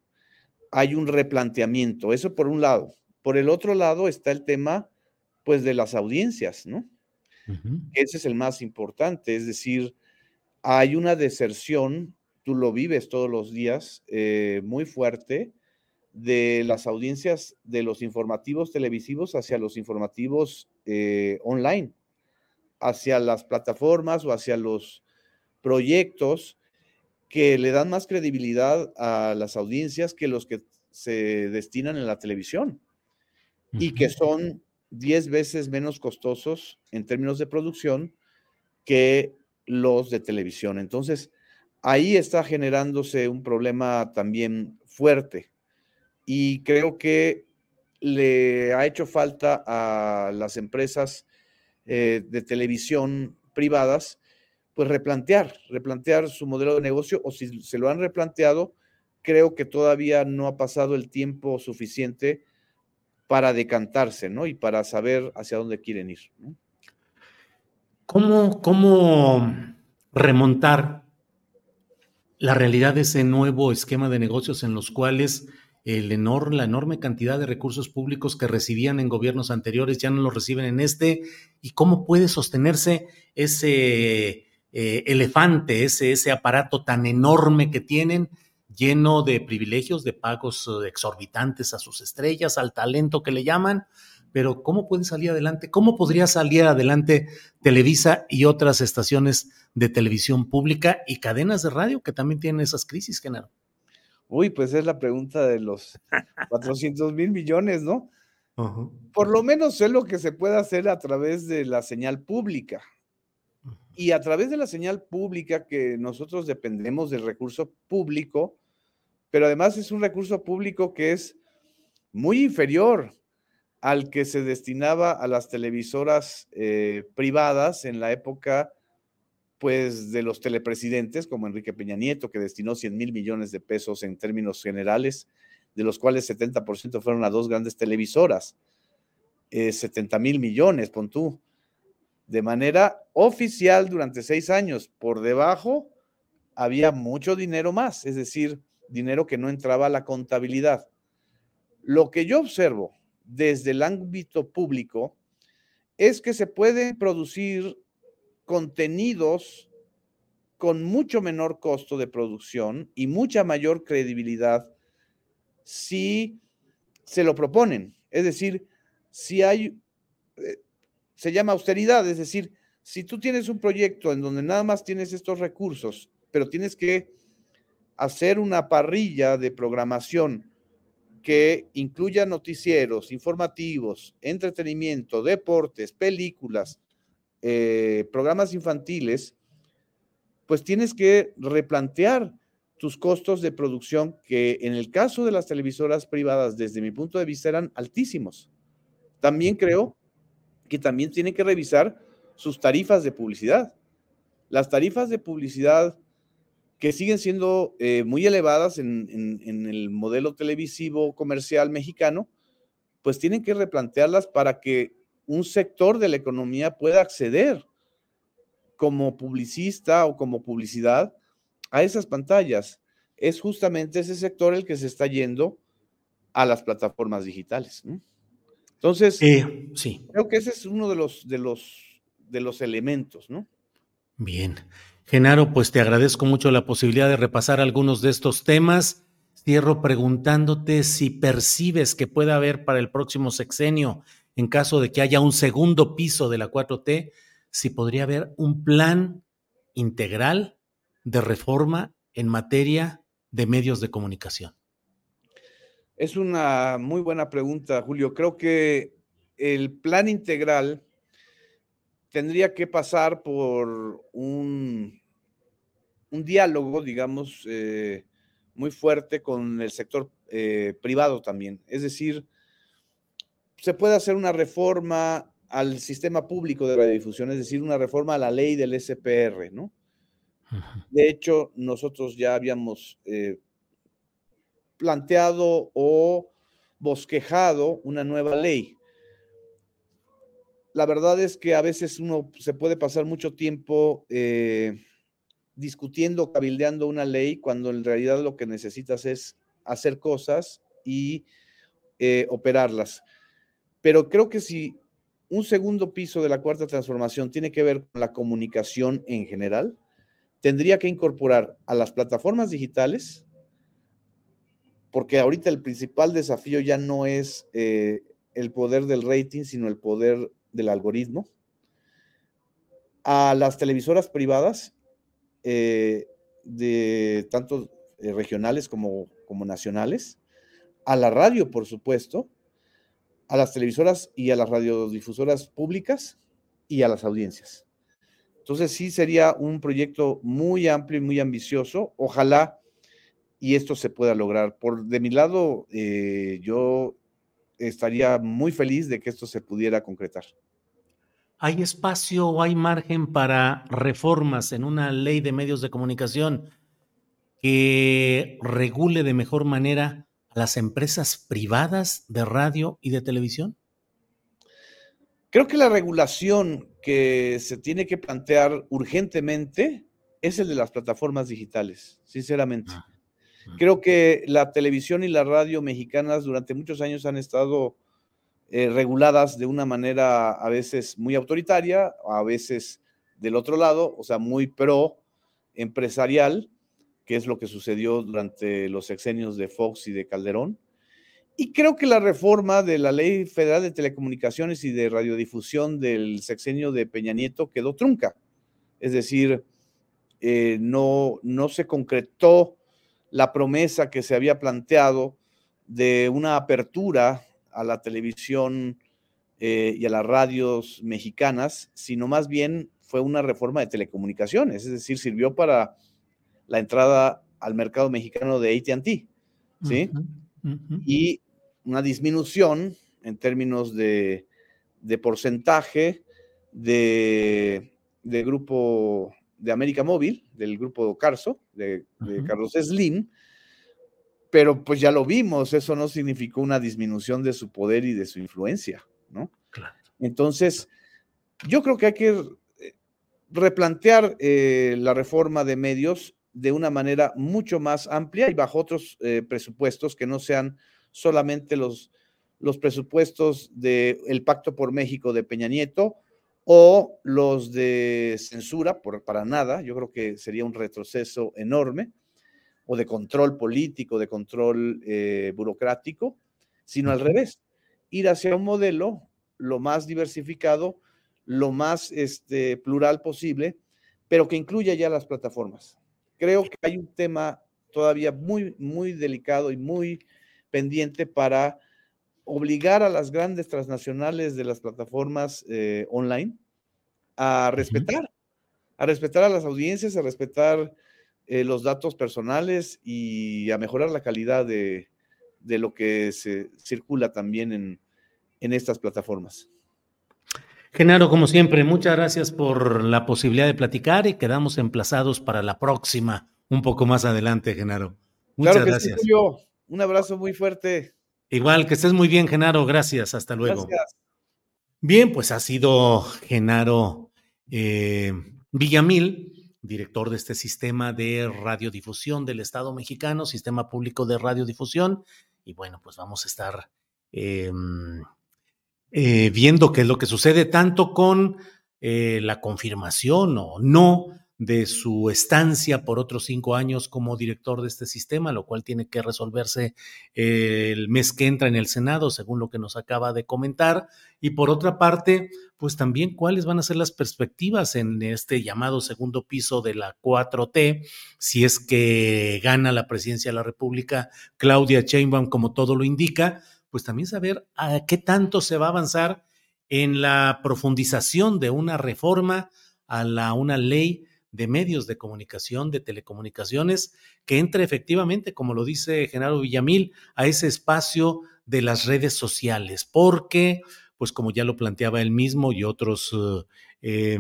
Hay un replanteamiento, eso por un lado. Por el otro lado está el tema pues de las audiencias, ¿no? Ese es el más importante, es decir, hay una deserción, tú lo vives todos los días, eh, muy fuerte, de las audiencias de los informativos televisivos hacia los informativos eh, online, hacia las plataformas o hacia los proyectos que le dan más credibilidad a las audiencias que los que se destinan en la televisión y que son 10 veces menos costosos en términos de producción que los de televisión. Entonces, ahí está generándose un problema también fuerte y creo que le ha hecho falta a las empresas eh, de televisión privadas, pues replantear, replantear su modelo de negocio o si se lo han replanteado, creo que todavía no ha pasado el tiempo suficiente para decantarse, ¿no? Y para saber hacia dónde quieren ir. ¿Cómo, ¿Cómo remontar la realidad de ese nuevo esquema de negocios en los cuales el enorme, la enorme cantidad de recursos públicos que recibían en gobiernos anteriores ya no los reciben en este? ¿Y cómo puede sostenerse ese eh, elefante, ese, ese aparato tan enorme que tienen? Lleno de privilegios, de pagos eh, exorbitantes a sus estrellas, al talento que le llaman, pero ¿cómo puede salir adelante? ¿Cómo podría salir adelante Televisa y otras estaciones de televisión pública y cadenas de radio que también tienen esas crisis, Genaro? Uy, pues es la pregunta de los [LAUGHS] 400 mil millones, ¿no? Por lo menos es lo que se puede hacer a través de la señal pública. Y a través de la señal pública que nosotros dependemos del recurso público, pero además es un recurso público que es muy inferior al que se destinaba a las televisoras eh, privadas en la época pues de los telepresidentes como Enrique Peña Nieto, que destinó 100 mil millones de pesos en términos generales, de los cuales 70% fueron a dos grandes televisoras, 70 eh, mil millones, pon tú, de manera oficial durante seis años. Por debajo había mucho dinero más, es decir, dinero que no entraba a la contabilidad. Lo que yo observo desde el ámbito público es que se pueden producir contenidos con mucho menor costo de producción y mucha mayor credibilidad si se lo proponen. Es decir, si hay, eh, se llama austeridad, es decir, si tú tienes un proyecto en donde nada más tienes estos recursos, pero tienes que hacer una parrilla de programación que incluya noticieros, informativos, entretenimiento, deportes, películas, eh, programas infantiles, pues tienes que replantear tus costos de producción que en el caso de las televisoras privadas, desde mi punto de vista, eran altísimos. También creo que también tienen que revisar sus tarifas de publicidad. Las tarifas de publicidad que siguen siendo eh, muy elevadas en, el modelo televisivo comercial mexicano, pues tienen que replantearlas para que un sector de la economía pueda acceder como publicista o como publicidad a esas pantallas. Es justamente ese sector el que se está yendo a las plataformas digitales. Entonces, eh, sí. creo que ese es uno de los, de los, de los elementos, ¿no? Bien. Genaro, pues te agradezco mucho la posibilidad de repasar algunos de estos temas. Cierro preguntándote si percibes que pueda haber para el próximo sexenio, en caso de que haya un segundo piso de la 4T, si podría haber un plan integral de reforma en materia de medios de comunicación. Es una muy buena pregunta, Julio. Creo que el plan integral tendría que pasar por un, un diálogo, digamos, eh, muy fuerte con el sector eh, privado también. Es decir, se puede hacer una reforma al sistema público de radiodifusión, es decir, una reforma a la ley del SPR, ¿no? De hecho, nosotros ya habíamos eh, planteado o bosquejado una nueva ley la verdad es que a veces uno se puede pasar mucho tiempo eh, discutiendo, cabildeando una ley, cuando en realidad lo que necesitas es hacer cosas y eh, operarlas. Pero creo que si un segundo piso de la cuarta transformación tiene que ver con la comunicación en general, tendría que incorporar a las plataformas digitales, porque ahorita el principal desafío ya no es eh, el poder del rating, sino el poder del algoritmo, a las televisoras privadas, eh, de tanto eh, regionales como, como nacionales, a la radio, por supuesto, a las televisoras y a las radiodifusoras públicas y a las audiencias. Entonces sí sería un proyecto muy amplio y muy ambicioso. Ojalá y esto se pueda lograr. Por de mi lado, eh, yo estaría muy feliz de que esto se pudiera concretar. ¿Hay espacio o hay margen para reformas en una ley de medios de comunicación que regule de mejor manera a las empresas privadas de radio y de televisión? Creo que la regulación que se tiene que plantear urgentemente es el de las plataformas digitales, sinceramente. Ah. Creo que la televisión y la radio mexicanas durante muchos años han estado eh, reguladas de una manera a veces muy autoritaria, a veces del otro lado, o sea, muy pro empresarial, que es lo que sucedió durante los sexenios de Fox y de Calderón. Y creo que la reforma de la Ley Federal de Telecomunicaciones y de Radiodifusión del sexenio de Peña Nieto quedó trunca. Es decir, eh, no, no se concretó la promesa que se había planteado de una apertura a la televisión eh, y a las radios mexicanas, sino más bien fue una reforma de telecomunicaciones, es decir, sirvió para la entrada al mercado mexicano de ATT, ¿sí? Y una disminución en términos de, porcentaje de, de grupo de América Móvil, del grupo Carso, de, Carlos Slim, pero pues ya lo vimos, eso no significó una disminución de su poder y de su influencia, ¿no? Entonces, yo creo que hay que replantear eh, la reforma de medios de una manera mucho más amplia y bajo otros eh, presupuestos que no sean solamente los, los presupuestos del Pacto por México de Peña Nieto o los de censura, por, para nada, yo creo que sería un retroceso enorme, o de control político, de control eh, burocrático, sino al revés, ir hacia un modelo lo más diversificado, lo más este, plural posible, pero que incluya ya las plataformas. Creo que hay un tema todavía muy, muy delicado y muy pendiente para obligar a las grandes transnacionales de las plataformas eh, online a respetar, a respetar a las audiencias, a respetar eh, los datos personales y a mejorar la calidad de, lo que se circula también en, en estas plataformas. Genaro, como siempre, muchas gracias por la posibilidad de platicar y quedamos emplazados para la próxima, un poco más adelante, Genaro. Muchas claro que gracias. Sí. Un abrazo muy fuerte. Igual, que estés muy bien, Genaro. Gracias. Hasta luego. Gracias. Bien, pues ha sido Genaro eh, Villamil, director de este sistema de radiodifusión del Estado mexicano, sistema público de radiodifusión. Y bueno, pues vamos a estar eh, eh, viendo qué es lo que sucede tanto con eh, la confirmación o no de su estancia por otros cinco años como director de este sistema, lo cual tiene que resolverse eh, el mes que entra en el Senado, según lo que nos acaba de comentar. Y por otra parte, pues también cuáles van a ser las perspectivas en este llamado segundo piso de la 4T, si es que gana la presidencia de la República Claudia Sheinbaum, como todo lo indica, pues también saber a qué tanto se va a avanzar en la profundización de una reforma a la, una ley de medios de comunicación, de telecomunicaciones, que entre efectivamente, como lo dice Genaro Villamil, a ese espacio de las redes sociales, porque, pues como ya lo planteaba él mismo y otros eh,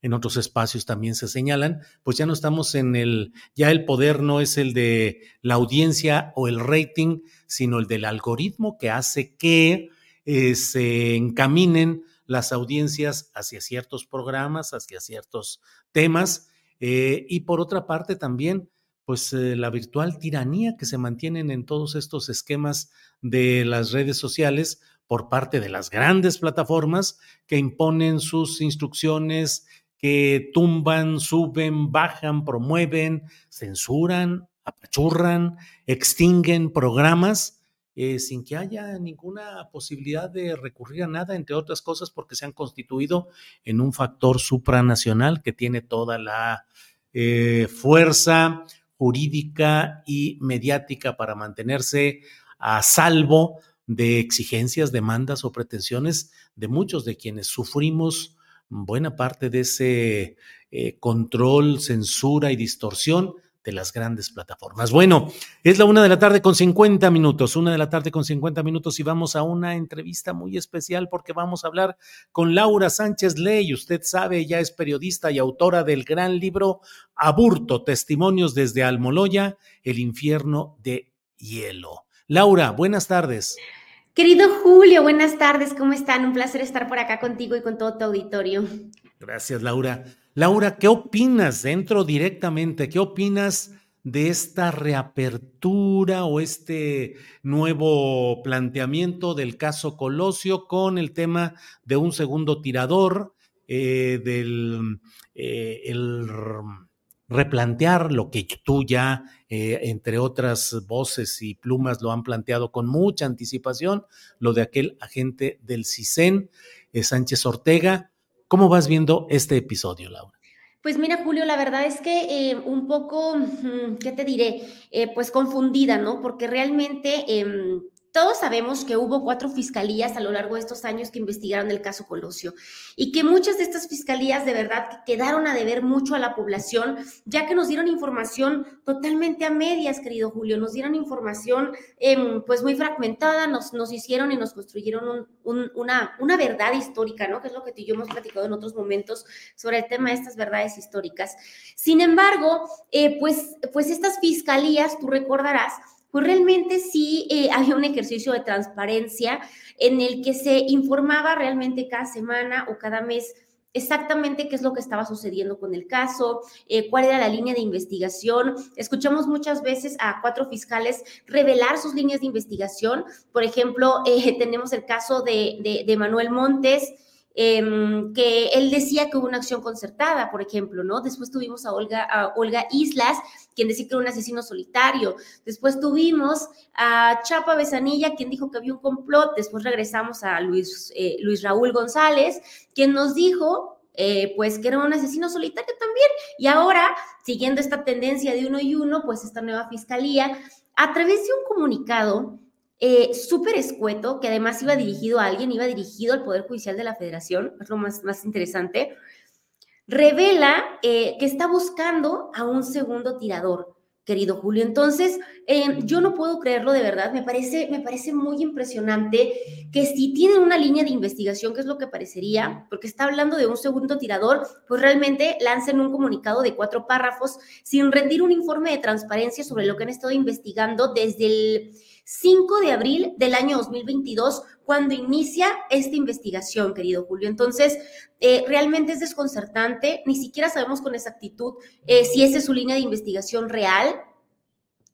en otros espacios también se señalan, pues ya no estamos en el, ya el poder no es el de la audiencia o el rating, sino el del algoritmo que hace que eh, se encaminen las audiencias hacia ciertos programas, hacia ciertos temas, eh, y por otra parte también, pues eh, la virtual tiranía que se mantienen en todos estos esquemas de las redes sociales por parte de las grandes plataformas que imponen sus instrucciones, que tumban, suben, bajan, promueven, censuran, apachurran, extinguen programas eh, sin que haya ninguna posibilidad de recurrir a nada, entre otras cosas porque se han constituido en un factor supranacional que tiene toda la eh, fuerza jurídica y mediática para mantenerse a salvo de exigencias, demandas o pretensiones de muchos de quienes sufrimos buena parte de ese eh, control, censura y distorsión de las grandes plataformas. Bueno, es la una de la tarde con 50 minutos, una de la tarde con 50 minutos y vamos a una entrevista muy especial porque vamos a hablar con Laura Sánchez Ley. Usted sabe, ella es periodista y autora del gran libro Aburto, Testimonios desde Almoloya, el infierno de hielo. Laura, buenas tardes. Querido Julio, buenas tardes, ¿cómo están? Un placer estar por acá contigo y con todo tu auditorio. Gracias, Laura. Laura, ¿qué opinas dentro directamente? ¿Qué opinas de esta reapertura o este nuevo planteamiento del caso Colosio con el tema de un segundo tirador, eh, del eh, el replantear lo que tú ya, eh, entre otras voces y plumas, lo han planteado con mucha anticipación, lo de aquel agente del CISEN, Sánchez Ortega? ¿Cómo vas viendo este episodio, Laura? Pues mira, Julio, la verdad es que eh, un poco, ¿qué te diré? Eh, pues confundida, ¿no? Porque realmente eh, todos sabemos que hubo cuatro fiscalías a lo largo de estos años que investigaron el caso Colosio y que muchas de estas fiscalías de verdad quedaron a deber mucho a la población, ya que nos dieron información totalmente a medias, querido Julio, nos dieron información eh, pues muy fragmentada, nos, nos hicieron y nos construyeron un, un, una, una verdad histórica, ¿no? Que es lo que tú y yo hemos platicado en otros momentos sobre el tema de estas verdades históricas. Sin embargo, eh, pues, pues estas fiscalías, tú recordarás, pues realmente sí eh, [LAUGHS] había un ejercicio de transparencia en el que se informaba realmente cada semana o cada mes exactamente qué es lo que estaba sucediendo con el caso, eh, cuál era la línea de investigación. Escuchamos muchas veces a cuatro fiscales revelar sus líneas de investigación. Por ejemplo, [LAUGHS] eh, tenemos el caso de, de, de Manuel Montes, eh, que él decía que hubo una acción concertada, por ejemplo, ¿no? Después tuvimos a Olga, a Olga Islas, quien decía que era un asesino solitario. Después tuvimos a Chapa Besanilla, quien dijo que había un complot. Después regresamos a Luis, eh, Luis Raúl González, quien nos dijo eh, pues que era un asesino solitario también. Y ahora, siguiendo esta tendencia de uno y uno, pues esta nueva fiscalía, a través de un comunicado, eh, súper escueto, que además iba dirigido a alguien, iba dirigido al Poder Judicial de la Federación, es lo más, más interesante, revela eh, que está buscando a un segundo tirador, querido Julio. Entonces, eh, yo no puedo creerlo de verdad, me parece, me parece muy impresionante que si tienen una línea de investigación, que es lo que parecería, porque está hablando de un segundo tirador, pues realmente lancen un comunicado de cuatro párrafos sin rendir un informe de transparencia sobre lo que han estado investigando desde el 5 de abril del año 2022, cuando inicia esta investigación, querido Julio. Entonces, eh, realmente es desconcertante, ni siquiera sabemos con exactitud eh, si esa es su línea de investigación real,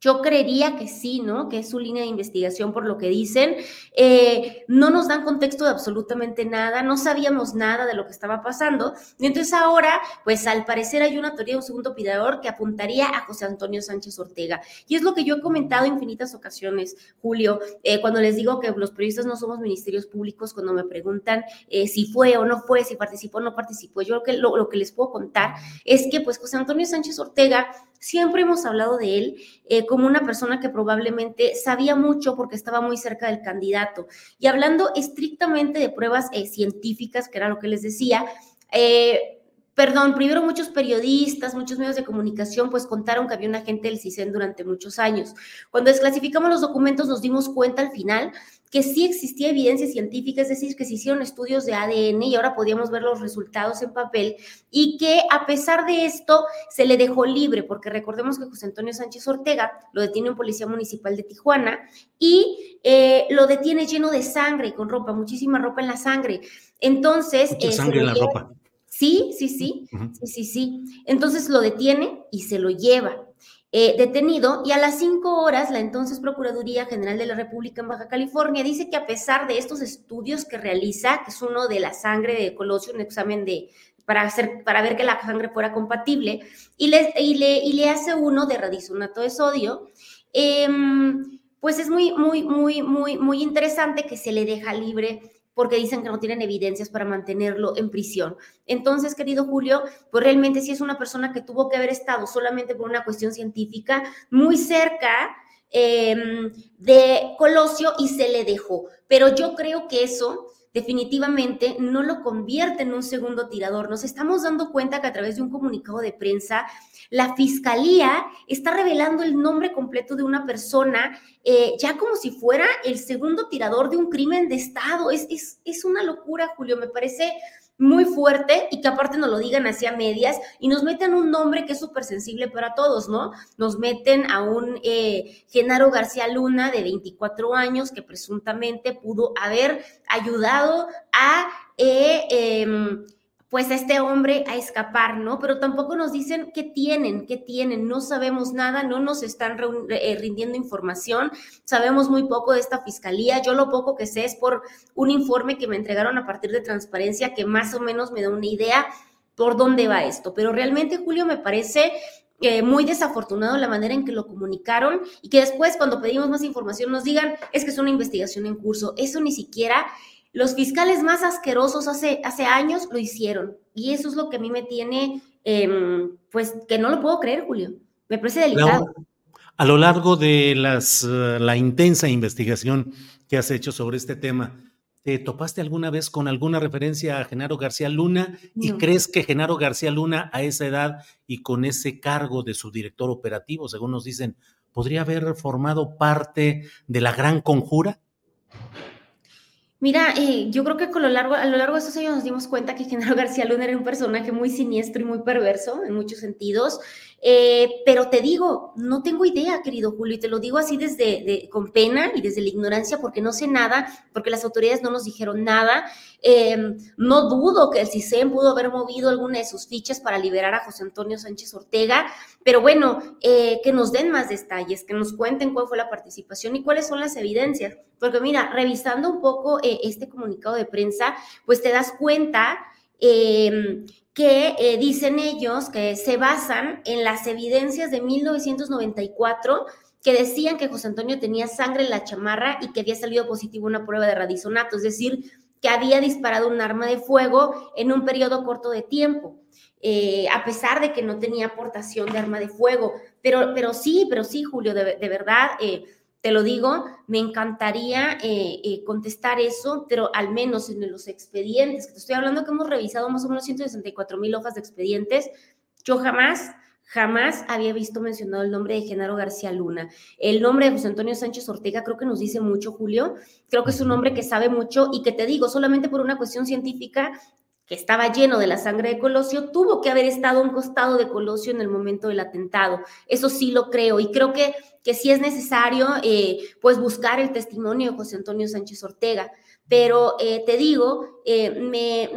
yo creería que sí, ¿no? Que es su línea de investigación por lo que dicen. Eh, no nos dan contexto de absolutamente nada, no sabíamos nada de lo que estaba pasando. Y entonces ahora, pues al parecer hay una teoría de un segundo pidador que apuntaría a José Antonio Sánchez Ortega. Y es lo que yo he comentado en infinitas ocasiones, Julio, eh, cuando les digo que los periodistas no somos ministerios públicos, cuando me preguntan eh, si fue o no fue, si participó o no participó. Yo lo que les puedo contar es que pues José Antonio Sánchez Ortega siempre hemos hablado de él eh, como una persona que probablemente sabía mucho porque estaba muy cerca del candidato. Y hablando estrictamente de pruebas eh, científicas, que era lo que les decía, eh, perdón, primero muchos periodistas, muchos medios de comunicación, pues contaron que había un agente del CISEN durante muchos años. Cuando desclasificamos los documentos nos dimos cuenta al final que sí existía evidencia científica, es decir, que se hicieron estudios de ADN y ahora podíamos ver los resultados en papel y que a pesar de esto se le dejó libre, porque recordemos que José Antonio Sánchez Ortega lo detiene un policía municipal de Tijuana y eh, lo detiene lleno de sangre y con ropa, muchísima ropa en la sangre. Entonces... Mucha eh, sangre en la ropa. Sí, sí, sí, sí, sí, sí. Entonces lo detiene y se lo lleva. Eh, detenido y a las cinco horas la entonces Procuraduría General de la República en Baja California dice que a pesar de estos estudios que realiza, que es uno de la sangre de Colosio, un examen de, para, hacer, para ver que la sangre fuera compatible, y le, y le, y le hace uno de radisonato de sodio, em, pues es muy, muy, muy, muy, muy interesante que se le deja libre porque dicen que no tienen evidencias para mantenerlo en prisión. Entonces, querido Julio, pues realmente sí es una persona que tuvo que haber estado solamente por una cuestión científica muy cerca em, de Colosio y se le dejó. Pero yo creo que eso definitivamente no lo convierte en un segundo tirador. Nos estamos dando cuenta que a través de un comunicado de prensa, la fiscalía está revelando el nombre completo de una persona eh, ya como si fuera el segundo tirador de un crimen de Estado. Es, es, es una locura, Julio, me parece muy fuerte y que aparte nos lo digan hacia medias y nos meten un nombre que es súper sensible para todos, ¿no? Nos meten a un eh, Genaro García Luna de 24 años que presuntamente pudo haber ayudado a eh, em, pues a este hombre a escapar, ¿no? Pero tampoco nos dicen qué tienen, qué tienen, no sabemos nada, no nos están eh, rindiendo información, sabemos muy poco de esta fiscalía, yo lo poco que sé es por un informe que me entregaron a partir de transparencia que más o menos me da una idea por dónde va esto, pero realmente Julio me parece eh, muy desafortunado la manera en que lo comunicaron y que después cuando pedimos más información nos digan es que es una investigación en curso. Eso ni siquiera los fiscales más asquerosos hace, hace años lo hicieron. Y eso es lo que a mí me tiene, em, pues, que no lo puedo creer, Julio. Me parece delicado. a lo largo de las, eh, la intensa investigación que has hecho sobre este tema, ¿te topaste alguna vez con alguna referencia a Genaro García Luna? ¿Y crees que Genaro García Luna a esa edad y con ese cargo de su director operativo, según nos dicen, podría haber formado parte de la gran conjura? Mira, eh, yo creo que con lo largo, a lo largo de estos años nos dimos cuenta que Genaro García Luna era un personaje muy siniestro y muy perverso en muchos sentidos. Eh, pero te digo, no tengo idea, querido Julio, y te lo digo así desde con pena y desde la ignorancia, porque no sé nada, porque las autoridades no nos dijeron nada. Em, no dudo que el CISEN pudo haber movido alguna de sus fichas para liberar a José Antonio Sánchez Ortega, pero bueno, eh, que nos den más detalles, que nos cuenten cuál fue la participación y cuáles son las evidencias. Porque mira, revisando un poco eh, este comunicado de prensa, pues te das cuenta em, que eh, dicen ellos que se basan en las evidencias de 1994 que decían que José Antonio tenía sangre en la chamarra y que había salido positivo una prueba de radisonato, es decir, que había disparado un arma de fuego en un periodo corto de tiempo, eh, a pesar de que no tenía aportación de arma de fuego. Pero, pero sí, pero sí, Julio, de, verdad, eh, te lo digo, me encantaría eh, eh, contestar eso, pero al menos en los expedientes, que te estoy hablando que hemos revisado más o menos 164 mil hojas de expedientes, yo jamás, Jamás había visto mencionado el nombre de Genaro García Luna. El nombre de José Antonio Sánchez Ortega creo que nos dice mucho, Julio. Creo que es un hombre que sabe mucho y que te digo, solamente por una cuestión científica, que estaba lleno de la sangre de Colosio, tuvo que haber estado un costado de Colosio en el momento del atentado. Eso sí lo creo y creo que, que sí es necesario eh, pues buscar el testimonio de José Antonio Sánchez Ortega. Pero eh, te digo, eh, me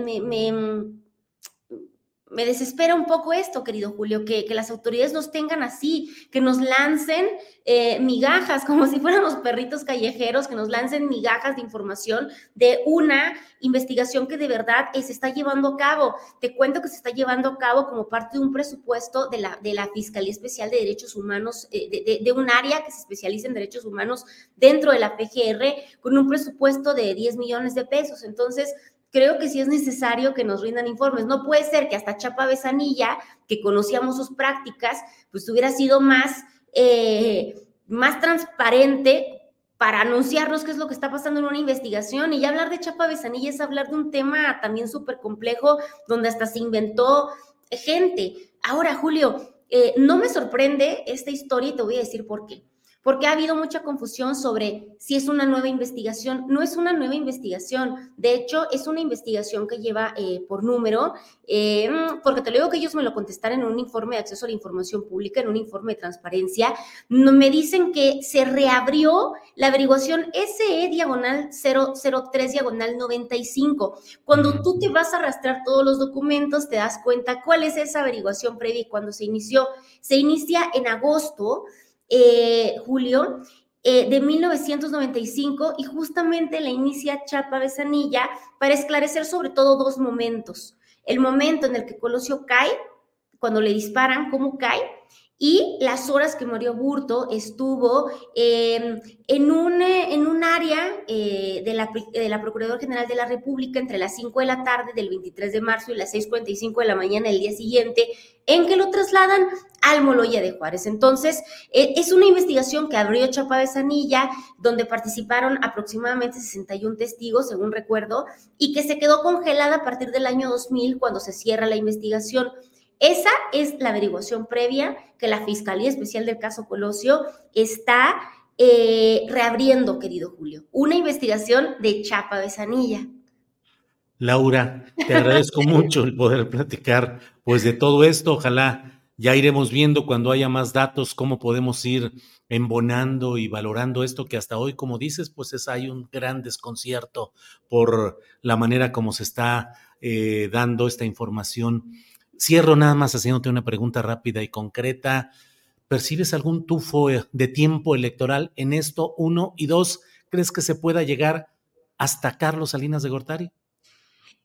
me desespera un poco esto, querido Julio, que, las autoridades nos tengan así, que nos lancen eh, migajas, [LAUGHS] como si fuéramos perritos callejeros, que nos lancen migajas de información de una investigación que de verdad se está llevando a cabo. Te cuento que se está llevando a cabo como parte de un presupuesto de la, de la Fiscalía Especial de Derechos Humanos, eh, de, de, un área que se especializa en derechos humanos dentro de la PGR, con un presupuesto de 10 millones de pesos. Entonces, creo que sí es necesario que nos rindan informes. No puede ser que hasta Chapa Besanilla, que conocíamos sus prácticas, pues hubiera sido más, eh, más transparente para anunciarnos qué es lo que está pasando en una investigación. Y ya hablar de Chapa Besanilla es hablar de un tema también súper complejo, donde hasta se inventó gente. Ahora, Julio, eh, no me sorprende esta historia y te voy a decir por qué porque ha habido mucha confusión sobre si es una nueva investigación. No es una nueva investigación, de hecho es una investigación que lleva eh, por número, eh, porque te lo digo que ellos me lo contestaron en un informe de acceso a la información pública, en un informe de transparencia, me dicen que se reabrió la averiguación SE diagonal 003 diagonal 95. Cuando tú te vas a arrastrar todos los documentos, te das cuenta cuál es esa averiguación previa y cuándo se inició. Se inicia en agosto eh, Julio, eh, de 1995 y justamente la inicia Chapa Besanilla para esclarecer sobre todo dos momentos. El momento en el que Colosio cae, cuando le disparan, cómo cae, y las horas que Mario Burto estuvo em, en, un, eh, en un área eh, de, la, de la Procuraduría General de la República entre las 5 de la tarde del 23 de marzo y las 6.45 de la mañana del día siguiente, en que lo trasladan al Moloya de Juárez. Entonces, e, es una investigación que abrió Chapa Sanilla, donde participaron aproximadamente 61 testigos, según recuerdo, y que se quedó congelada a partir del año 2000 cuando se cierra la investigación. Esa es la averiguación previa que la Fiscalía Especial del caso Colosio está eh, reabriendo, querido Julio. Una investigación de Chapa Besanilla. Laura, te agradezco [LAUGHS] mucho el poder platicar pues de todo esto. Ojalá ya iremos viendo cuando haya más datos cómo podemos ir embonando y valorando esto que hasta hoy, como dices, pues es, hay un gran desconcierto por la manera como se está eh, dando esta información Cierro nada más haciéndote una pregunta rápida y concreta. ¿Percibes algún tufo eh, de tiempo electoral en esto? Uno. Y dos, ¿crees que se pueda llegar hasta Carlos Salinas de Gortari?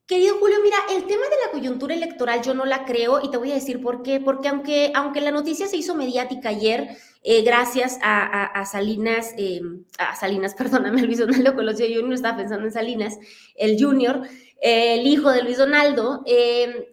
Querido Julio, mira, el tema de la coyuntura electoral yo no la creo y te voy a decir por qué. Porque aunque, aunque la noticia se hizo mediática ayer, eh, gracias a, Salinas, eh, a Salinas, [LAUGHS] perdóname, Luis Donaldo Colosio no estaba pensando en Salinas, el Junior, el hijo de Luis Donaldo.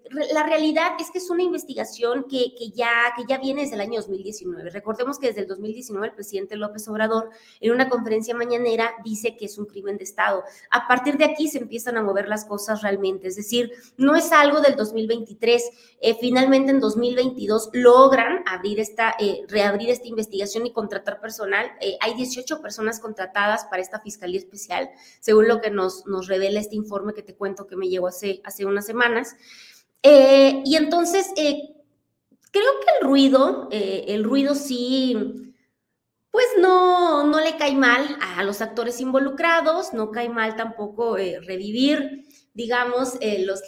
Eh, la realidad es que es una investigación que, ya, que ya viene desde el año 2019. Recordemos que desde el 2019 el presidente López Obrador en una conferencia mañanera dice que es un crimen de Estado. A partir de aquí se empiezan a mover las cosas realmente, es decir, no es algo del 2023. Eh, finalmente en 2022 logran abrir esta, eh, reabrir esta investigación y contratar personal. hay 18 personas contratadas para esta Fiscalía Especial, según lo que nos, nos revela este informe que te cuento que me llegó hace, hace unas semanas. Eh, y entonces, eh, creo que el ruido, eh, el ruido sí, pues no, no le cae mal a los actores involucrados, no cae mal tampoco revivir, digamos,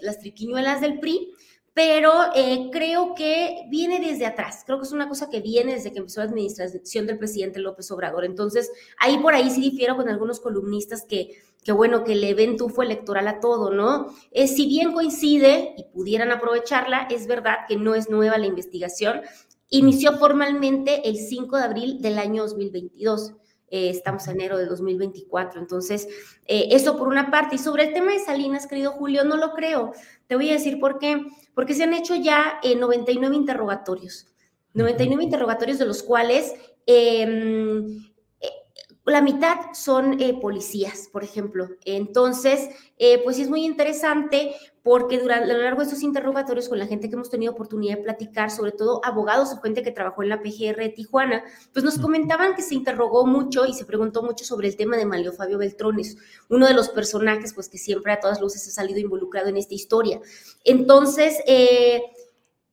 las triquiñuelas del PRI, pero creo que viene desde atrás. Creo que es una cosa que viene desde que empezó la administración del presidente López Obrador. Entonces, ahí por ahí sí difiero con algunos columnistas que que bueno, que le ven tufo electoral a todo, ¿no? Eh, si bien coincide y pudieran aprovecharla, es verdad que no es nueva la investigación. Inició formalmente el 5 de abril del año 2022. Eh, estamos en enero de 2024. Entonces, eh, eso por una parte. Y sobre el tema de Salinas, querido Julio, no lo creo. Te voy a decir por qué. Porque se han hecho ya 99 interrogatorios. 99 interrogatorios de los cuales em, la mitad son eh, policías, por ejemplo. Entonces, eh, pues es muy interesante porque durante, a lo largo de estos interrogatorios con la gente que hemos tenido oportunidad de platicar, sobre todo abogados o gente que trabajó en la PGR de Tijuana, pues nos comentaban que se interrogó mucho y se preguntó mucho sobre el tema de Mario Fabio Beltrones, uno de los personajes pues que siempre a todas luces ha salido involucrado en esta historia. Entonces, eh,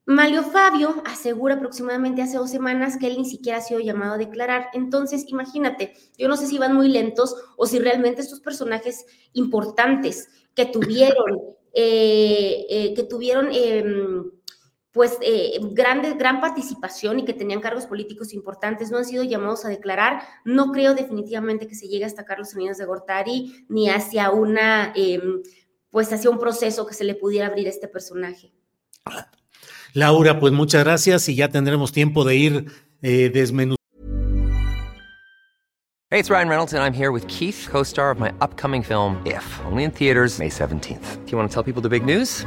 Mario Fabio asegura aproximadamente hace dos semanas que él ni siquiera ha sido llamado a declarar. Entonces, imagínate, yo no sé si van muy lentos o si realmente estos personajes importantes que tuvieron, eh, eh, que tuvieron em, pues eh, grande, gran participación y que tenían cargos políticos importantes, no han sido llamados a declarar. No creo definitivamente que se llegue hasta Carlos Salinas de Gortari ni hacia una, em, pues hacia un proceso que se le pudiera abrir a este personaje. Laura, pues muchas gracias y ya tendremos tiempo de ir eh. Hey, it's Ryan Reynolds and I'm here with Keith, co-star of my upcoming film If, only in theaters May 17th. Do you want to tell people the big news?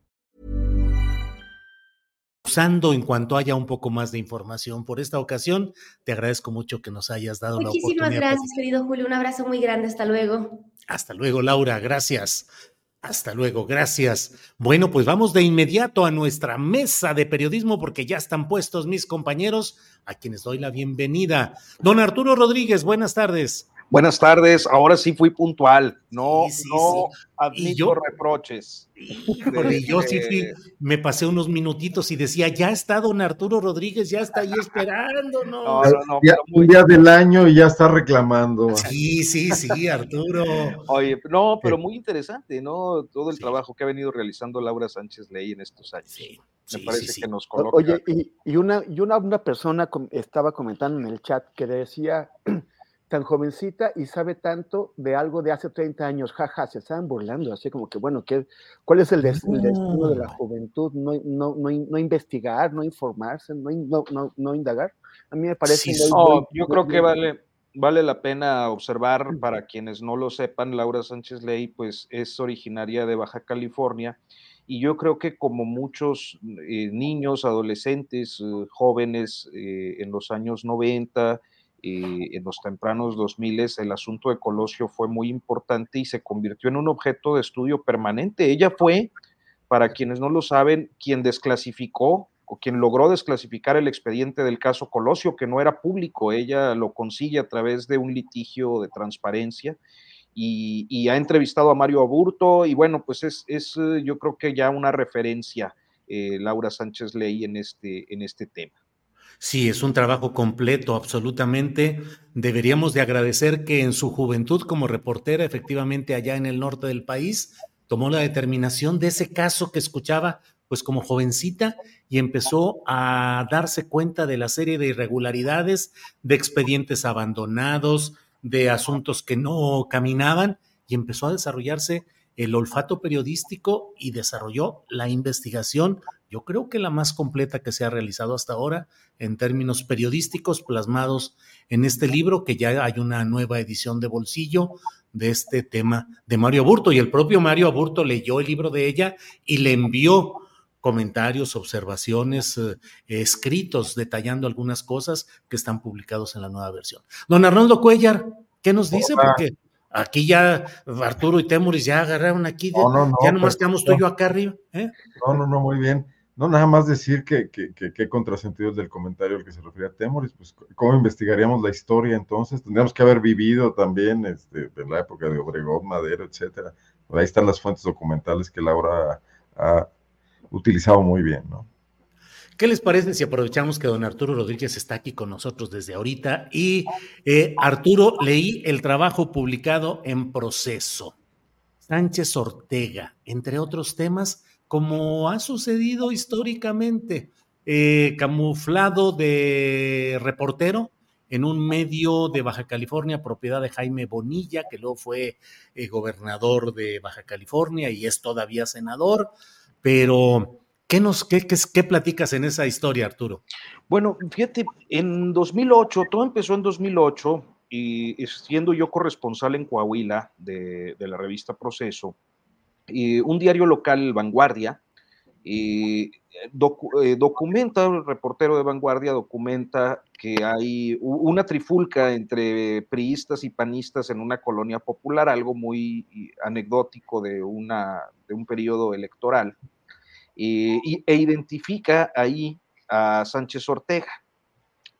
Usando en cuanto haya un poco más de información. Por esta ocasión, te agradezco mucho que nos hayas dado Muchísimas la oportunidad. Muchísimas gracias, querido Julio. Un abrazo muy grande. Hasta luego. Hasta luego, Laura. Gracias. Hasta luego, gracias. Bueno, pues vamos de inmediato a nuestra mesa de periodismo porque ya están puestos mis compañeros a quienes doy la bienvenida. Don Arturo Rodríguez, buenas tardes. Buenas tardes, ahora sí fui puntual, no, sí, sí, no sí. admito yo, reproches. Híjole, yo sí fui, me pasé unos minutitos y decía, ya está don Arturo Rodríguez, ya está ahí esperando, ¿no? no, no, ya, un día del año y ya está reclamando. Sí, sí, sí, Arturo. Oye, no, pero muy interesante, ¿no? Todo el trabajo que ha venido realizando Laura Sánchez Ley en estos años. Sí. Me parece que nos coloca. Oye, y, y, una, y una, una persona estaba comentando en el chat que decía [CLEARS THROAT] tan jovencita y sabe tanto de algo de hace 30 años, jaja, se estaban burlando, así como que, bueno, ¿qué, ¿cuál es el, des, el destino de la juventud? No, no, no, no investigar, no informarse, no, no, no, indagar. A mí me parece... Sí, muy, oh, muy, yo muy, creo que vale, vale la pena observar, para quienes no lo sepan, Laura Sánchez Ley, pues es originaria de Baja California, y yo creo que como muchos eh, niños, adolescentes, eh, jóvenes eh, en los años 90, eh, en los tempranos 2000 el asunto de Colosio fue muy importante y se convirtió en un objeto de estudio permanente. Ella fue, para quienes no lo saben, quien desclasificó o quien logró desclasificar el expediente del caso Colosio, que no era público. Ella lo consigue a través de un litigio de transparencia. Y, y ha entrevistado a Mario Aburto y bueno, pues es, es yo creo que ya una referencia eh, Laura Sánchez Ley en este, en este tema. Sí, es un trabajo completo, absolutamente. Deberíamos de agradecer que en su juventud como reportera, efectivamente allá en el norte del país, tomó la determinación de ese caso que escuchaba pues como jovencita y empezó a darse cuenta de la serie de irregularidades, de expedientes abandonados, de asuntos que no caminaban y empezó a desarrollarse el olfato periodístico y desarrolló la investigación yo creo que la más completa que se ha realizado hasta ahora en términos periodísticos plasmados en este libro, que ya hay una nueva edición de bolsillo de este tema de Mario Aburto. Y el propio Mario Aburto leyó el libro de ella y le envió comentarios, observaciones, eh, escritos detallando algunas cosas que están publicados en la nueva versión. Don Arnoldo Cuellar, ¿qué nos dice? Hola. Porque aquí ya Arturo y Temuris ya agarraron aquí, de, No, no, no, ya nomás quedamos tú y yo acá arriba. ¿eh? No, no, no, muy bien. No, nada más decir que, que, que, que contrasentidos del comentario al que se refería Temoris, pues cómo investigaríamos la historia entonces, tendríamos que haber vivido también este, la época de Obregón, Madero, etcétera. Ahí están las fuentes documentales que Laura ha utilizado muy bien, ¿no? ¿Qué les parece si aprovechamos que don Arturo Rodríguez está aquí con nosotros desde ahorita? Y eh, Arturo, leí el trabajo publicado en proceso. Sánchez Ortega, entre otros temas, como ha sucedido históricamente, eh, camuflado de reportero en un medio de Baja California, propiedad de Jaime Bonilla, que luego fue eh, gobernador de Baja California y es todavía senador, pero ¿Qué, nos, qué, qué, platicas en esa historia, Arturo? Bueno, fíjate, en 2008, todo empezó en 2008 y siendo yo corresponsal en Coahuila de, la revista Proceso, un diario local, Vanguardia, y eh, documenta, el reportero de Vanguardia documenta que hay una trifulca entre priistas y panistas en una colonia popular, algo muy anecdótico de, una, de un periodo electoral e identifica ahí a Sánchez Ortega.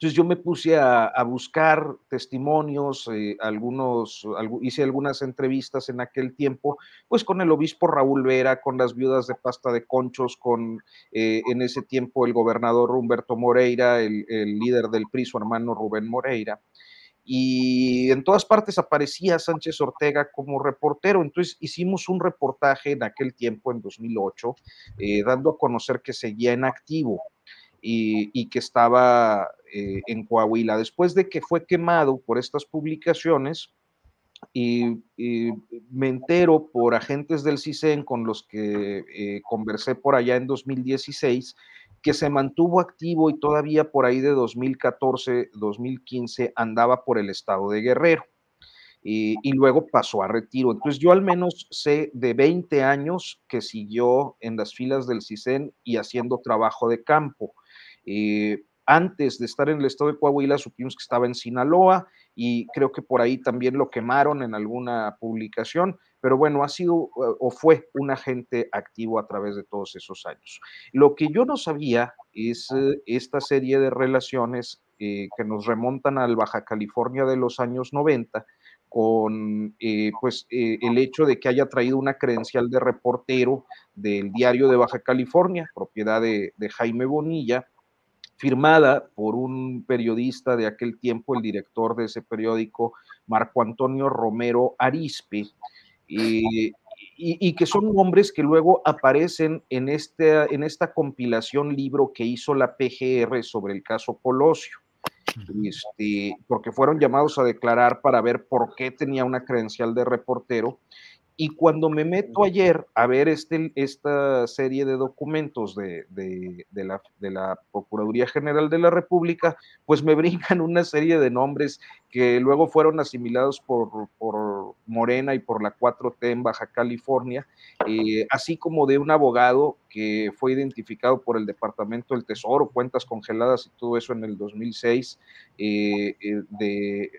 Entonces yo me puse a, buscar testimonios, eh, algunos, hice algunas entrevistas en aquel tiempo, pues con el obispo Raúl Vera, con las viudas de pasta de conchos, con eh, en ese tiempo el gobernador Humberto Moreira, el, líder del PRI, su hermano Rubén Moreira y en todas partes aparecía Sánchez Ortega como reportero. Entonces hicimos un reportaje en aquel tiempo, en 2008, eh, dando a conocer que seguía en activo y, que estaba eh, en Coahuila. Después de que fue quemado por estas publicaciones, y, me entero por agentes del CISEN con los que eh, conversé por allá en 2016 que se mantuvo activo y todavía por ahí de 2014, 2015 andaba por el estado de Guerrero. Y, luego pasó a retiro. Entonces yo al menos sé de 20 años que siguió en las filas del CISEN y haciendo trabajo de campo. Eh, antes de estar en el estado de Coahuila supimos que estaba en Sinaloa y creo que por ahí también lo quemaron en alguna publicación, pero bueno, ha sido o fue un agente activo a través de todos esos años. Lo que yo no sabía es eh, esta serie de relaciones eh, que nos remontan al Baja California de los años 90 con eh, pues el hecho de que haya traído una credencial de reportero del diario de Baja California, propiedad de Jaime Bonilla, firmada por un periodista de aquel tiempo, el director de ese periódico, Marco Antonio Romero Arispe, y, que son nombres que luego aparecen en, este, en esta compilación libro que hizo la PGR sobre el caso Colosio. Este, porque fueron llamados a declarar para ver por qué tenía una credencial de reportero y cuando me meto ayer a ver este, esta serie de documentos de, la, de, la, Procuraduría General de la República, pues me [LAUGHS] brincan una serie de nombres que luego fueron asimilados por, Morena y por la 4T en Baja California, eh, así como de un abogado que fue identificado por el Departamento del Tesoro, cuentas congeladas y todo eso en el 2006, eh, eh, de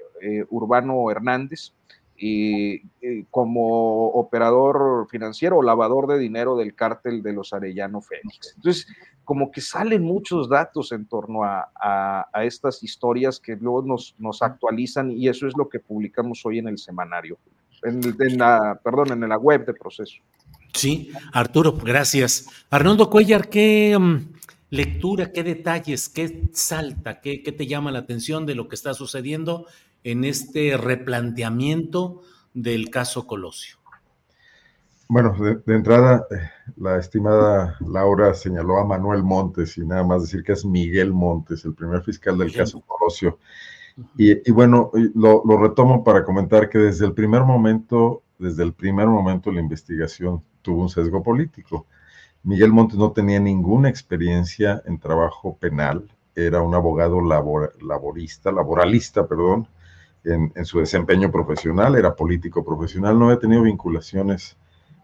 Urbano Hernández y, como operador financiero o lavador de dinero del cártel de los Arellano Fénix. Entonces, como que salen muchos datos en torno a, a, estas historias que luego nos, nos, actualizan y eso es lo que publicamos hoy en el semanario, en, la, perdón, en la web de proceso. Sí, Arturo, gracias. Arnoldo Cuellar, ¿qué mm, lectura, qué detalles, qué salta, qué, qué te llama la atención de lo que está sucediendo en este replanteamiento del caso Colosio? Bueno, de, entrada, eh, la estimada Laura señaló a Manuel Montes y nada más decir que es Miguel Montes, el primer fiscal del caso Colosio. Y, bueno, lo, lo, retomo para comentar que desde el primer momento, desde el primer momento la investigación tuvo un sesgo político. Miguel Montes no tenía ninguna experiencia en trabajo penal, era un abogado laborista, laboralista, perdón, en, su desempeño profesional, era político profesional, no había tenido vinculaciones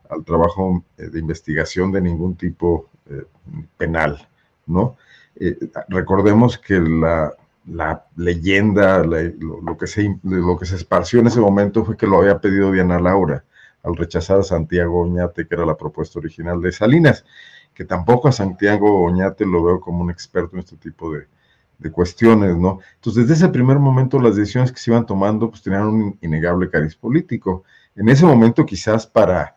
al trabajo eh, de investigación de ningún tipo eh, penal, ¿no? Eh, recordemos que la, leyenda, lo, que se, lo que se esparció en ese momento fue que lo había pedido Diana Laura al rechazar a Santiago Oñate, que era la propuesta original de Salinas, que tampoco a Santiago Oñate lo veo como un experto en este tipo de, de cuestiones, ¿no? Entonces, desde ese primer momento, las decisiones que se iban tomando, pues tenían un innegable cariz político. En ese momento, quizás para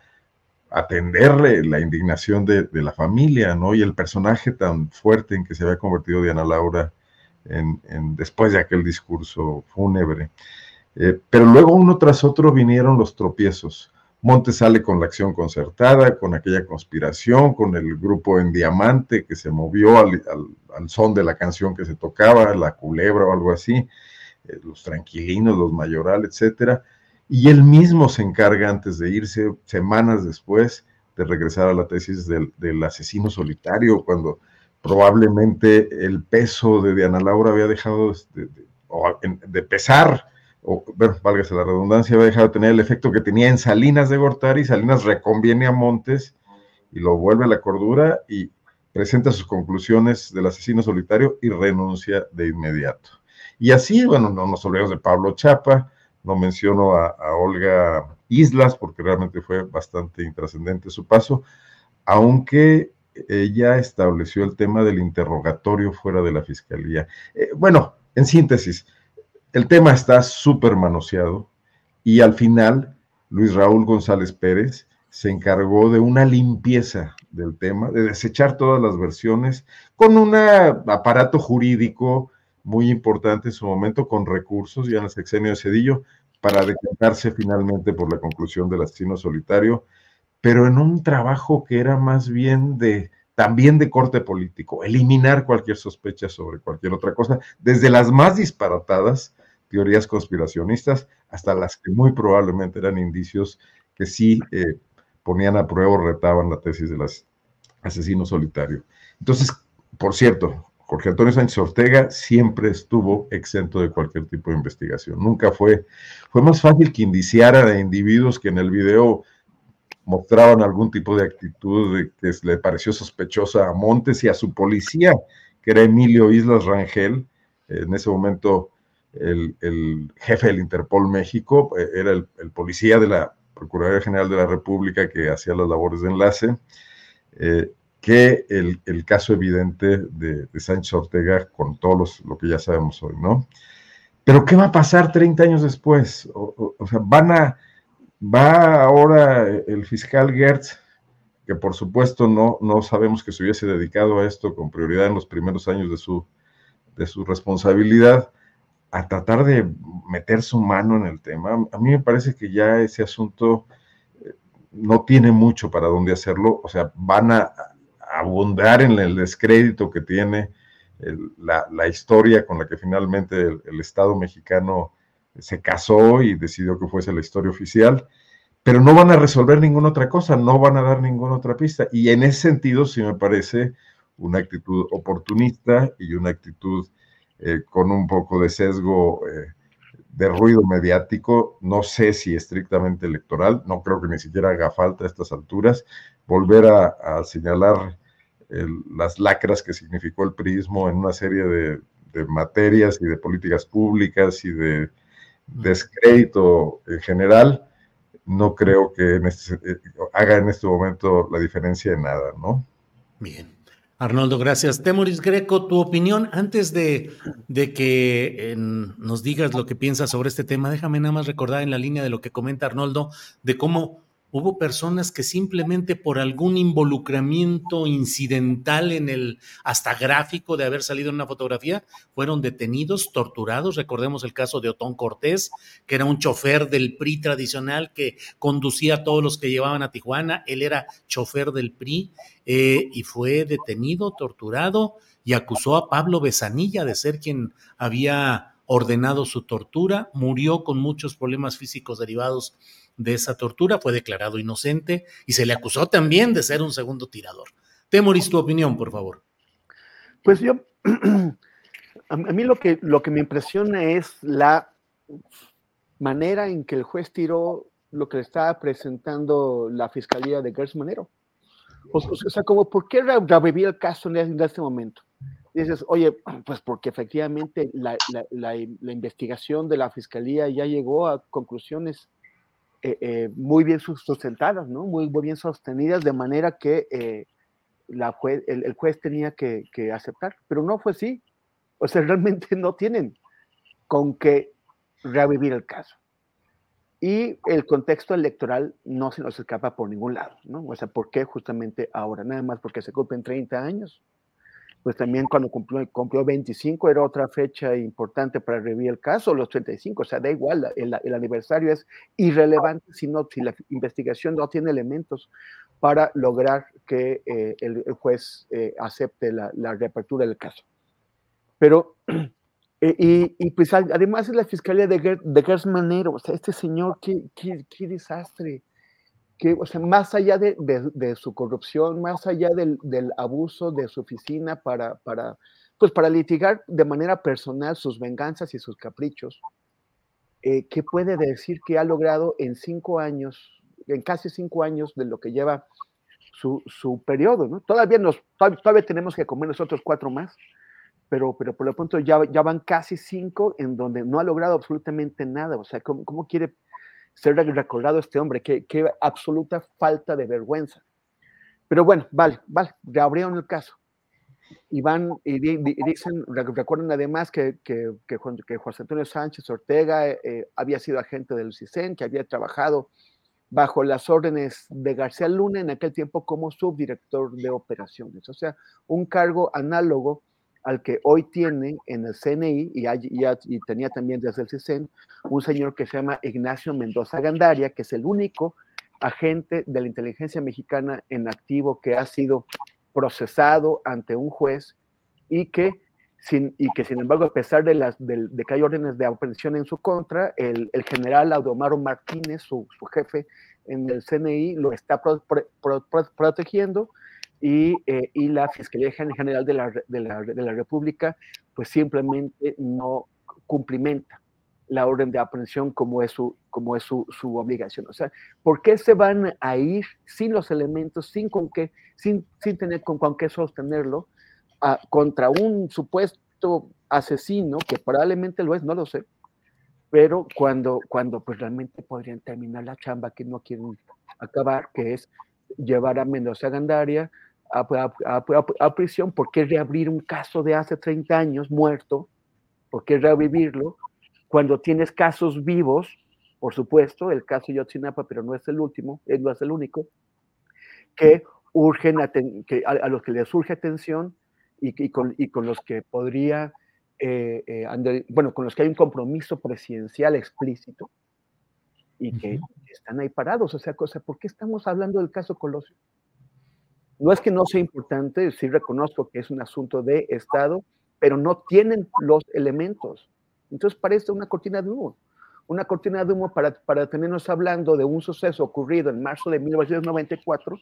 atenderle la indignación de, la familia, ¿no? Y el personaje tan fuerte en que se había convertido Diana Laura en, después de aquel discurso fúnebre. Eh, pero luego uno tras otro vinieron los tropiezos. Montes sale con la acción concertada, con aquella conspiración, con el grupo en diamante que se movió al, son de la canción que se tocaba, la culebra o algo así, eh, los tranquilinos, los mayoral, etcétera. Y él mismo se encarga antes de irse, semanas después, de regresar a la tesis del, asesino solitario, cuando probablemente el peso de Diana Laura había dejado de, pesar, o bueno, válgase la redundancia, había dejado de tener el efecto que tenía en Salinas de Gortari, Salinas reconviene a Montes y lo vuelve a la cordura y presenta sus conclusiones del asesino solitario y renuncia de inmediato. Y así, bueno, no nos olvidemos de Pablo Chapa, no menciono a, Olga Islas porque realmente fue bastante intrascendente su paso, aunque ella estableció el tema del interrogatorio fuera de la fiscalía. Eh, bueno, en síntesis, el tema está súper manoseado y al final Luis Raúl González Pérez se encargó de una limpieza del tema, de desechar todas las versiones con un aparato jurídico muy importante en su momento con recursos ya en el sexenio de Cedillo para decantarse finalmente por la conclusión del asesino solitario, pero en un trabajo que era más bien de también de corte político, eliminar cualquier sospecha sobre cualquier otra cosa, desde las más disparatadas teorías conspiracionistas hasta las que muy probablemente eran indicios que sí eh, ponían a prueba o retaban la tesis del asesino solitario. Entonces, por cierto, Jorge Antonio Sánchez Ortega siempre estuvo exento de cualquier tipo de investigación. Nunca fue, fue más fácil que indiciara a individuos que en el video mostraban algún tipo de actitud que le pareció sospechosa a Montes y a su policía, que era Emilio Islas Rangel, en ese momento el, jefe del Interpol México, eh, era el, policía de la Procuraduría General de la República que hacía las labores de enlace. Eh, que el, caso evidente de, Sánchez Ortega con todo lo que ya sabemos hoy, ¿no? Pero ¿qué va a pasar 30 años después? O, sea, van a, va ahora el fiscal Gertz, que por supuesto no, no sabemos que se hubiese dedicado a esto con prioridad en los primeros años de su, de su responsabilidad, a tratar de meter su mano en el tema. A mí me parece que ya ese asunto eh, no tiene mucho para dónde hacerlo, o sea, van a, abundar en el descrédito que tiene la, historia con la que finalmente el, Estado mexicano se casó y decidió que fuese la historia oficial, pero no van a resolver ninguna otra cosa, no van a dar ninguna otra pista. Y en ese sentido sí me parece una actitud oportunista y una actitud eh, con un poco de sesgo eh, de ruido mediático, no sé si estrictamente electoral, no creo que ni siquiera haga falta a estas alturas, volver a señalar las lacras que significó el prismo en una serie de, materias y de políticas públicas y de descrédito en general, no creo que este, eh, haga en este momento la diferencia en nada, ¿no? Bien. Arnoldo, gracias. Temoris Greco, tu opinión antes de, de que nos digas lo que piensas sobre este tema, déjame nada más recordar en la línea de lo que comenta Arnoldo, de cómo Hubo personas que simplemente por algún involucramiento incidental en el hasta gráfico de haber salido en una fotografía fueron detenidos, torturados. Recordemos el caso de Otón Cortés, que era un chofer del PRI tradicional que conducía a todos los que llevaban a Tijuana. Él era chofer del PRI eh, y fue detenido, torturado y acusó a Pablo Besanilla de ser quien había ordenado su tortura. Murió con muchos problemas físicos derivados de esa tortura, fue declarado inocente y se le acusó también de ser un segundo tirador. Temoris, tu opinión, por favor. Pues yo, [CLEARS THROAT] a mí lo que, lo que me impresiona es la manera en que el juez tiró lo que le estaba presentando la fiscalía de Gertz Manero. O, sea, como, ¿por qué revivir el caso en este momento? dices, oye, [CLEARS THROAT] pues porque efectivamente la, la, investigación de la fiscalía ya llegó a conclusiones eh, eh, muy bien sustentadas, ¿no? Muy, muy, bien sostenidas, de manera que eh, la el, juez tenía que, aceptar, pero no fue así. O sea, [LAUGHS] realmente no tienen con qué revivir el caso. Y el contexto electoral no se nos escapa por ningún lado, ¿no? O sea, ¿por qué justamente ahora? Nada más porque se cumplen 30 años. Pues también cuando cumplió, cumplió 25 era otra fecha importante para revivir el caso, los 35, o sea, da igual, el, el aniversario es irrelevante si, no, si la investigación no tiene elementos para lograr que eh, el, juez eh, acepte la, la reapertura del caso. Pero [CLEARS THROAT] Eh, y, pues además es la fiscalía de, Ger, de Gers Manero, o sea, este señor, qué, qué, qué desastre. Que, o sea, más allá de, de, de su corrupción, más allá del, del, abuso de su oficina para, para, pues para litigar de manera personal sus venganzas y sus caprichos, eh, ¿qué puede decir que ha logrado en cinco años, en casi cinco años de lo que lleva su, su periodo? ¿no? Todavía, nos, todavía, tenemos que comer nosotros cuatro más pero, pero por lo pronto ya, ya van casi cinco en donde no ha logrado absolutamente nada. O sea, ¿cómo, cómo quiere ser recordado este hombre? Qué, qué, absoluta falta de vergüenza. Pero bueno, vale, vale, reabrieron el caso. Y van y, di, y dicen, recuerden además que, que, que, José Antonio Sánchez Ortega eh, había sido agente del CISEN, que había trabajado bajo las órdenes de García Luna en aquel tiempo como subdirector de operaciones. O sea, un cargo análogo al que hoy tiene en el CNI y, tenía también desde el CISEN un señor que se llama Ignacio Mendoza Gandaria, que es el único agente de la inteligencia mexicana en activo que ha sido procesado ante un juez y que sin, y que sin embargo, a pesar de, que hay órdenes de aprehensión en su contra, el, el general Audomaro Martínez, su, jefe en el CNI, lo está pro, pro, pro, protegiendo y, eh, y, la Fiscalía General de la, de, la, de la, República pues simplemente no cumplimenta la orden de aprehensión como es, su, como es su, su, obligación. O sea, ¿por qué se van a ir sin los elementos, sin, con qué, sin, sin tener con, con qué sostenerlo, a, contra un supuesto asesino, que probablemente lo es, no lo sé, pero cuando, cuando pues realmente podrían terminar la chamba que no quieren acabar, que es llevar a Mendoza Gandaria a, a, a, a, prisión, ¿por qué reabrir un caso de hace 30 años muerto? ¿Por qué revivirlo? Cuando tienes casos vivos, por supuesto, el caso Yotzinapa, pero no es el último, no es el único, que urgen que a, los que les urge atención y, y, con, y con, los que podría, eh, eh, bueno, con los que hay un compromiso presidencial explícito y que uh -huh. están ahí parados. O sea, cosa, ¿por qué estamos hablando del caso Colosio? No es que no sea importante, sí reconozco que es un asunto de Estado, pero no tienen los elementos. Entonces parece una cortina de humo. Una cortina de humo para, para tenernos hablando de un suceso ocurrido en marzo de 1994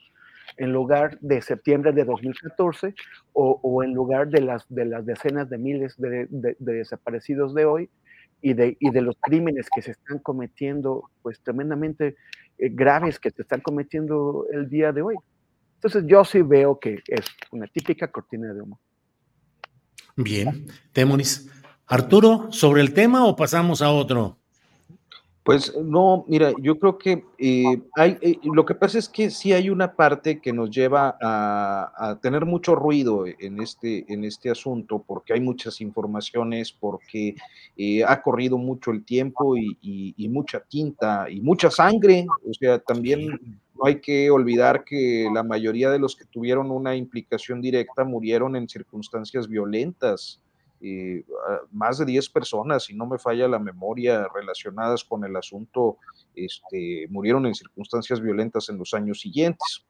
en lugar de septiembre de 2014 o, o en lugar de las, de las decenas de miles de, de, de desaparecidos de hoy y de, y de, los crímenes que se están cometiendo, pues tremendamente eh, graves que se están cometiendo el día de hoy. Entonces yo sí veo que es una típica cortina de humo. Bien, Temoris. Arturo, ¿sobre el tema o pasamos a otro? Pues no, mira, yo creo que eh, hay, eh, lo que pasa es que sí hay una parte que nos lleva a, a, tener mucho ruido en este, en este asunto, porque hay muchas informaciones, porque eh, ha corrido mucho el tiempo y, y, y, mucha tinta y mucha sangre, o sea, también no hay que olvidar que la mayoría de los que tuvieron una implicación directa murieron en circunstancias violentas. Eh, más de 10 personas, si no me falla la memoria, relacionadas con el asunto, este, murieron en circunstancias violentas en los años siguientes.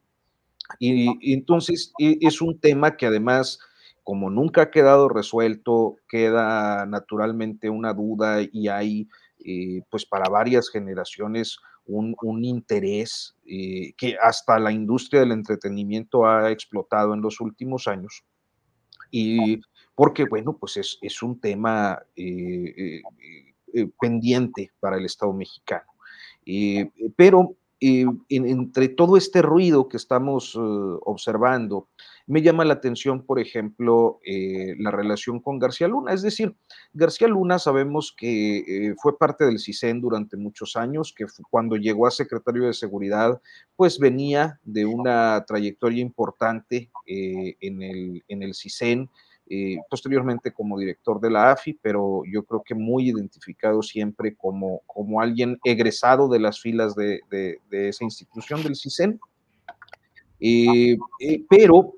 Y, y entonces e, es un tema que además, como nunca ha quedado resuelto, queda naturalmente una duda y hay, eh, pues para varias generaciones, un, un interés eh, que hasta la industria del entretenimiento ha explotado en los últimos años. Y porque, bueno, pues es, es un tema eh, eh, pendiente para el Estado mexicano. pero en, entre todo este ruido que estamos observando, me llama la atención, por ejemplo, eh, la relación con García Luna. Es decir, García Luna sabemos que eh, fue parte del CISEN durante muchos años, que cuando llegó a secretario de Seguridad, pues venía de una trayectoria importante eh, en, el, en el CISEN. posteriormente como director de la AFI, pero yo creo que muy identificado siempre como, como alguien egresado de las filas de, esa institución del CISEN. Eh, eh, pero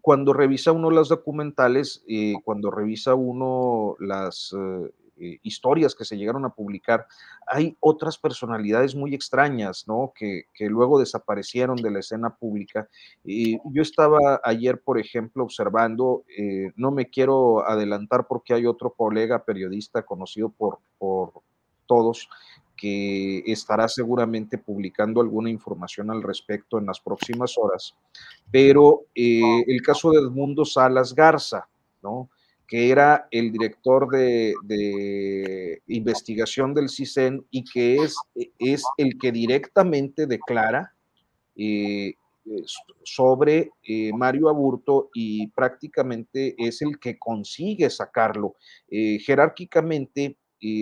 cuando revisa uno las documentales, cuando revisa uno las eh, historias que se llegaron a publicar, hay otras personalidades muy extrañas, ¿no? Que, luego desaparecieron de la escena pública. Yo estaba ayer, por ejemplo, observando, eh, no me quiero adelantar porque hay otro colega periodista conocido por, por todos, que estará seguramente publicando alguna información al respecto en las próximas horas. Pero eh, el caso de Edmundo Salas Garza, ¿no? que era el director de, investigación del CISEN y que es, es el que directamente declara eh, sobre eh, Mario Aburto y prácticamente es el que consigue sacarlo. Jerárquicamente,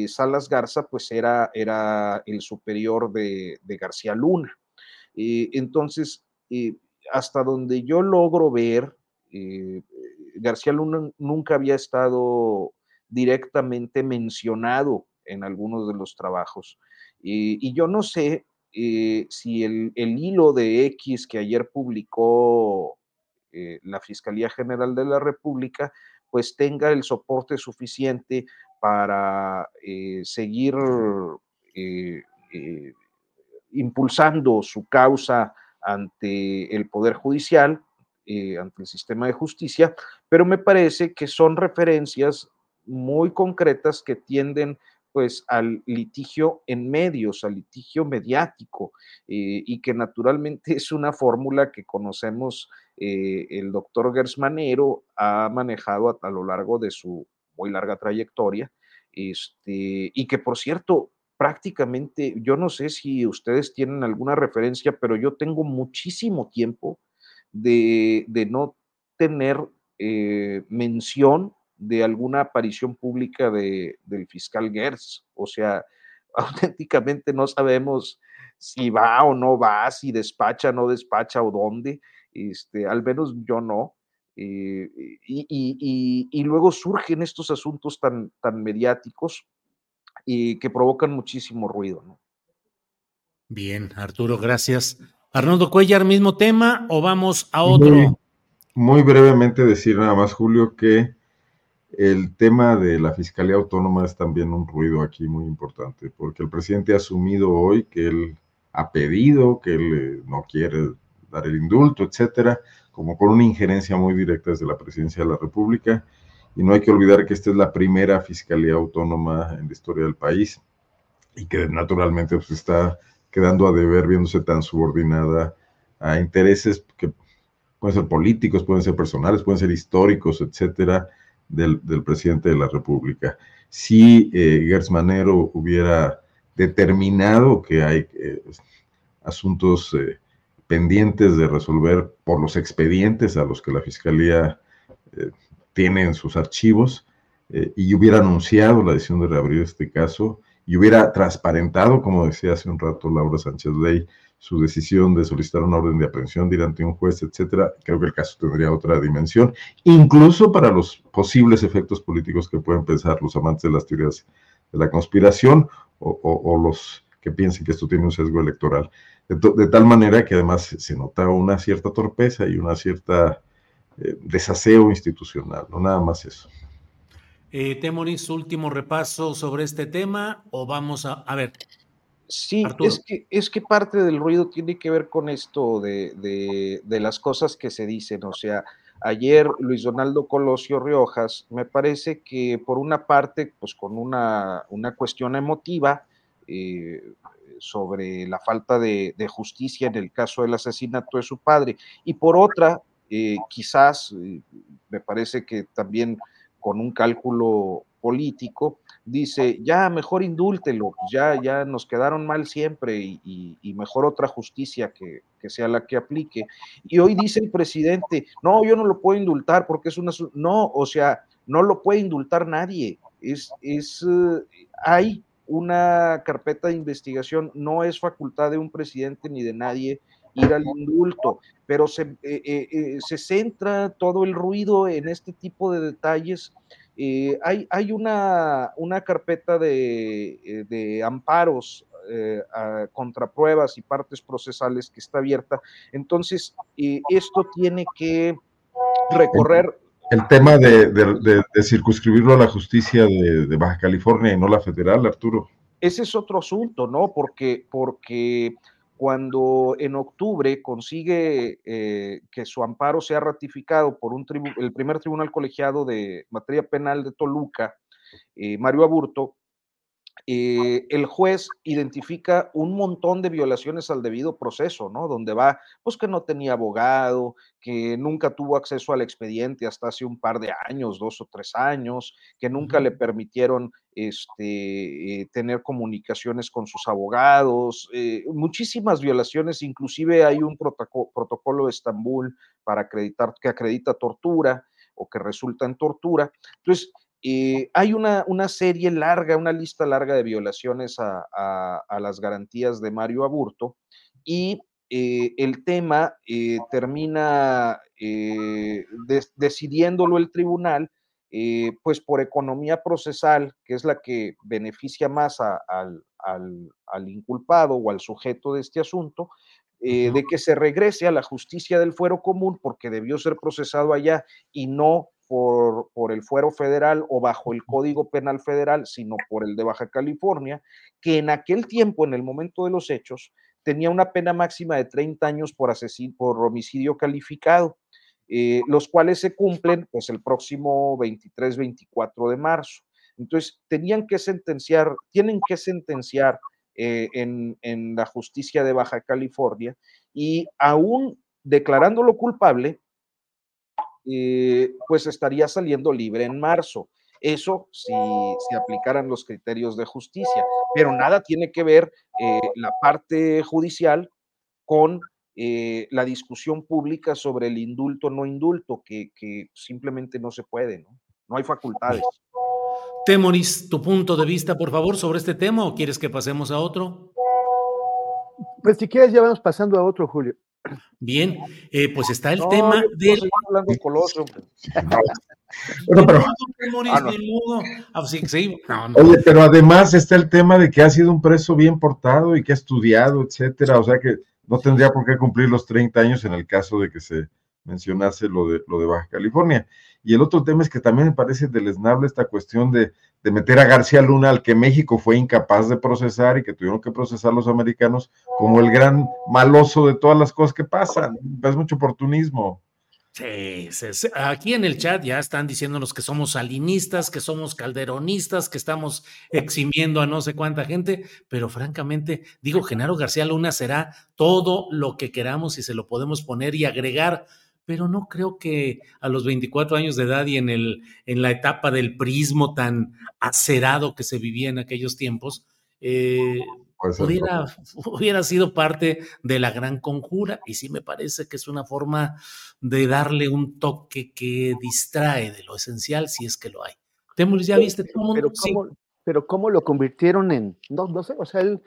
Salas Garza pues era, era el superior de, de García Luna. entonces, hasta donde yo logro ver, García Luna nunca había estado directamente mencionado en algunos de los trabajos. y yo no sé eh, si el, hilo de X que ayer publicó eh, la Fiscalía General de la República, pues tenga el soporte suficiente para eh, seguir impulsando su causa ante el Poder Judicial eh, ante el sistema de justicia, pero me parece que son referencias muy concretas que tienden pues al litigio en medios, al litigio mediático, eh, y que naturalmente [LAUGHS] es una fórmula que conocemos eh, el doctor Gersmanero ha manejado a, lo largo de su muy larga trayectoria, este, y que por cierto, prácticamente, yo no sé si ustedes tienen alguna referencia, pero yo tengo muchísimo tiempo de, no tener eh, mención de alguna aparición pública de, del fiscal Gers. O sea, [LAUGHS] auténticamente no sabemos si va o no va, si despacha, no despacha o dónde. Este, al menos yo no. Eh, y, luego surgen estos asuntos tan, tan mediáticos y que provocan muchísimo ruido. ¿no? Bien, Arturo, gracias. Arnoldo Cuellar, mismo tema o vamos a otro. Muy, brevemente decir nada más, Julio, que el tema de la Fiscalía Autónoma es también un ruido aquí muy importante, porque el presidente ha asumido hoy que él ha pedido, que él eh, no quiere dar el indulto, etcétera, como con una injerencia muy directa desde la presidencia de la República. Y no hay que olvidar que esta es la primera Fiscalía Autónoma en la historia del país y que naturalmente pues, está quedando a deber, viéndose tan subordinada a intereses que pueden ser políticos, pueden ser personales, pueden ser históricos, etcétera, del, presidente de la República. Si eh, Gersmanero hubiera determinado que hay eh, asuntos eh, pendientes de resolver por los expedientes a los que la Fiscalía eh, tiene en sus archivos y hubiera anunciado la decisión de reabrir este caso, y hubiera transparentado, como decía hace un rato Laura Sánchez Ley, su decisión de solicitar una orden de aprehensión delante de un juez, etcétera, creo que el caso tendría otra dimensión, incluso para los posibles efectos políticos que pueden pensar los amantes de las teorías de la conspiración o, los que piensen que esto tiene un sesgo electoral. De, tal manera que además se nota una cierta torpeza y una cierta eh, desaseo institucional, no nada más eso. Eh, Temoris, último repaso sobre este tema o vamos a, a ver. Sí, es que, es que parte del ruido tiene que ver con esto de, las cosas que se dicen. O sea, ayer Luis Donaldo Colosio Riojas, me parece que por una parte, pues con una, cuestión emotiva eh, sobre la falta de, justicia en el caso del asesinato de su padre, y por otra, eh, quizás, eh, me parece que también con un cálculo político, dice, ya mejor indúltelo, ya, ya nos quedaron mal siempre y, mejor otra justicia que, sea la que aplique. Y hoy dice el presidente, no, yo no lo puedo indultar porque es una... No, o sea, no lo puede indultar nadie. Es, es, eh, hay una carpeta de investigación, no es facultad de un presidente ni de nadie ir al indulto, pero se, eh, eh, eh, se centra todo el ruido en este tipo de detalles. hay, hay una, una carpeta de, de amparos contra pruebas y partes procesales que está abierta. Entonces, esto tiene que recorrer el tema de, de, circunscribirlo a la justicia de, Baja California y no la federal, Arturo. Ese es otro asunto, ¿no? Porque, porque cuando en octubre consigue eh, que su amparo sea ratificado por un el primer tribunal colegiado de materia penal de Toluca, eh, Mario Aburto, eh, el juez identifica un montón de violaciones al debido proceso, ¿no? Donde va, pues que no tenía abogado, que nunca tuvo acceso al expediente hasta hace un par de años, dos o tres años, que nunca le permitieron este, eh, tener comunicaciones con sus abogados, eh, muchísimas violaciones, inclusive hay un protocolo, protocolo de Estambul para acreditar que acredita tortura o que resulta en tortura. Entonces, eh, hay una, una, serie larga, una lista larga de violaciones a, las garantías de Mario Aburto y eh, el tema eh, termina decidiéndolo el tribunal, pues por economía procesal, que es la que beneficia más al, al, inculpado o al sujeto de este asunto, de que se regrese a la justicia del fuero común porque debió ser procesado allá y no por, por, el fuero federal o bajo el Código Penal Federal, sino por el de Baja California, que en aquel tiempo, en el momento de los hechos, tenía una pena máxima de 30 años por, por homicidio calificado, eh, los cuales se cumplen pues el próximo 23-24 de marzo. Entonces, tenían que sentenciar, tienen que sentenciar eh, en, en la justicia de Baja California y aún declarándolo culpable, eh, pues estaría saliendo libre en marzo. Eso si, si, aplicaran los criterios de justicia, pero nada tiene que ver eh, la parte judicial con eh, la discusión pública sobre el indulto o no indulto, que, que, simplemente no se puede, ¿no? No hay facultades. Temoris, tu punto de vista, por favor, sobre este tema o quieres que pasemos a otro? Pues si quieres ya vamos pasando a otro, Julio. Bien, eh, pues está el tema del. Oye, pero además está el tema de que ha sido un preso bien portado y que ha estudiado, etcétera. O sea que no tendría por qué cumplir los 30 años en el caso de que se mencionase lo de, lo de Baja California. Y el otro tema es que también me parece deleznable esta cuestión de, de, meter a García Luna, al que México fue incapaz de procesar y que tuvieron que procesar los americanos, como el gran maloso de todas las cosas que pasan. Es mucho oportunismo. Sí, aquí en el chat ya están diciéndonos que somos salinistas, que somos calderonistas, que estamos eximiendo a no sé cuánta gente, pero francamente, digo, Genaro García Luna será todo lo que queramos y se lo podemos poner y agregar pero no creo que a los 24 años de edad y en, el, en la etapa del prismo tan acerado que se vivía en aquellos tiempos, eh, hubiera, [LAUGHS] hubiera, sido parte de la gran conjura y sí me parece que es una forma de darle un toque que distrae de lo esencial si es que lo hay. Temulis, ¿ya viste? Pero, ¿cómo, pero ¿cómo lo convirtieron en, no, no sé, o sea, él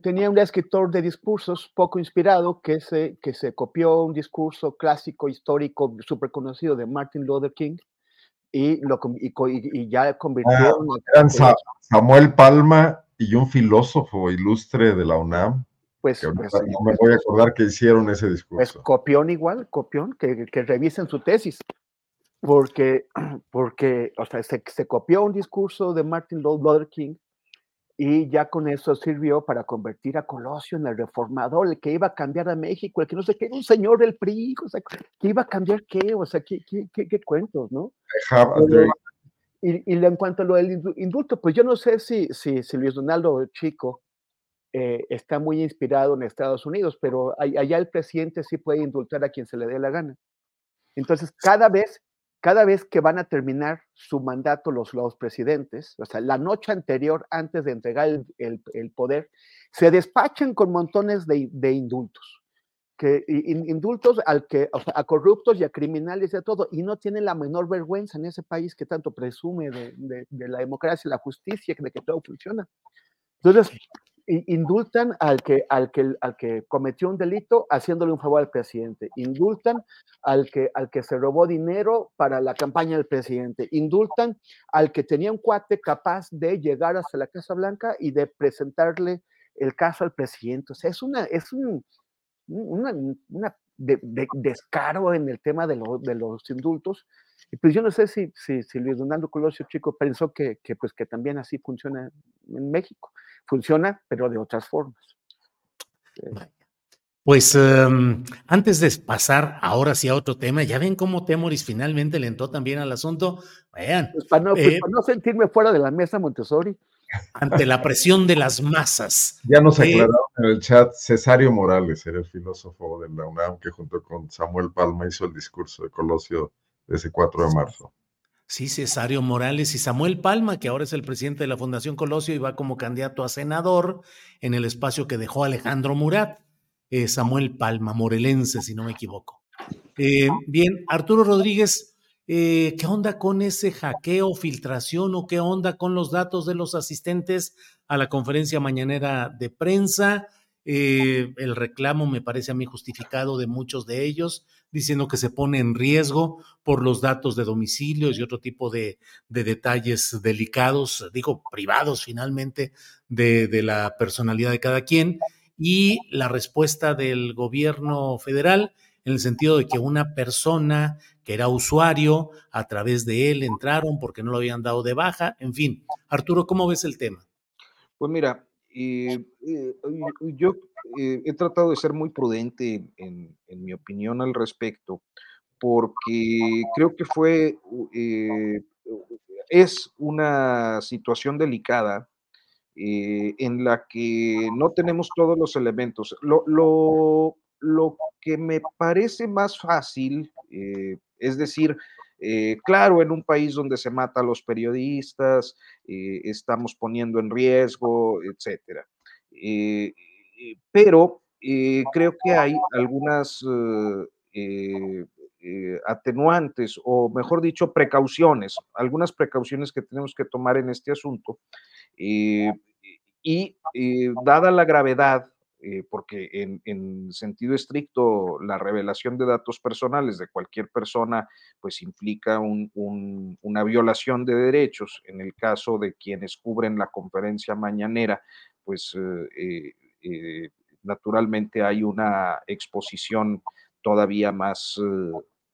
tenía un escritor de discursos poco inspirado que se, que se copió un discurso clásico, histórico, súper conocido de Martin Luther King y, lo, y, ya convirtió ah, Samuel Palma y un filósofo ilustre de la UNAM. Pues, pues no me voy a acordar que hicieron ese discurso. Pues copión igual, copión, que, que revisen su tesis porque, [CLEARS THROAT] porque o sea, se, se, copió un discurso de Martin Luther King y ya con eso sirvió para convertir a Colosio en el reformador, el que iba a cambiar a México, el que no sé qué, un señor del PRI, o sea, que iba a cambiar qué, o sea, qué, qué, qué, cuentos, ¿no? y, y, en cuanto a lo del indulto, pues yo no sé si, si, si Luis Donaldo Chico eh, está muy inspirado en Estados Unidos, pero allá el presidente sí puede indultar a quien se le dé la gana. Entonces, cada vez cada vez que van a terminar su mandato los, los presidentes, o sea, la noche anterior, antes de entregar el, poder, se despachan con montones de, indultos. Que, indultos al que, a corruptos y a criminales y a todo, y no tienen la menor vergüenza en ese país que tanto presume de, la democracia, la justicia, de que todo funciona. Entonces, indultan al que, al, que, al que cometió un delito haciéndole un favor al presidente, indultan al que, al que se robó dinero para la campaña del presidente, indultan al que tenía un cuate capaz de llegar hasta la Casa Blanca y de presentarle el caso al presidente. O sea, es una, es un, una, una de, descaro en el tema de, de, los indultos. Y pues yo no sé si, si, si Luis Donaldo Colosio Chico pensó que, que, pues que también así funciona en México. Funciona, pero de otras formas. Pues um, antes de pasar ahora sí a otro tema, ya ven cómo Temoris finalmente le entró también al asunto. Vean. Pues para no, pues eh, para no sentirme fuera de la mesa, Montessori ante la presión de las masas. Ya nos eh, aclararon en el chat, Cesario Morales era el filósofo de la UNAM que junto con Samuel Palma hizo el discurso de Colosio ese 4 de marzo. Sí, Cesario Morales y Samuel Palma, que ahora es el presidente de la Fundación Colosio y va como candidato a senador en el espacio que dejó Alejandro Murat. Eh, Samuel Palma, morelense, si no me equivoco. Eh, bien, Arturo Rodríguez, eh, ¿qué onda con ese hackeo, filtración o qué onda con los datos de los asistentes a la conferencia mañanera de prensa? Eh, el reclamo me parece a mí justificado de muchos de ellos, diciendo que se pone en riesgo por los datos de domicilios y otro tipo de, detalles delicados, digo, privados finalmente, de, de la personalidad de cada quien. Y la respuesta del gobierno federal en el sentido de que una persona que era usuario, a través de él entraron porque no lo habían dado de baja, en fin. Arturo, ¿cómo ves el tema? Pues mira, eh, eh, yo eh, he tratado de ser muy prudente en, mi opinión al respecto, porque creo que fue, es una situación delicada en la que no tenemos todos los elementos. Lo, lo, lo que me parece más fácil, eh, es decir, eh, claro, en un país donde se mata a los periodistas, eh, estamos poniendo en riesgo, etcétera. pero creo que hay algunas atenuantes, o mejor dicho, precauciones, algunas precauciones que tenemos que tomar en este asunto. y dada la gravedad eh, porque en, sentido estricto la revelación de datos personales de cualquier persona pues implica una violación de derechos. En el caso de quienes cubren la conferencia mañanera, pues eh, eh, naturalmente hay una exposición todavía más,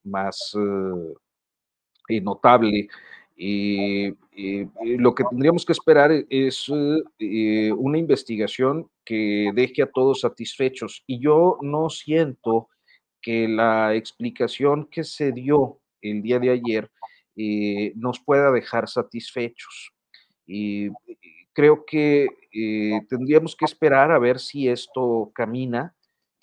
más notable y, lo que tendríamos que esperar es eh, una investigación que deje a todos satisfechos. Y yo no siento que la explicación que se dio el día de ayer eh, nos pueda dejar satisfechos. Y creo que eh, tendríamos que esperar a ver si esto camina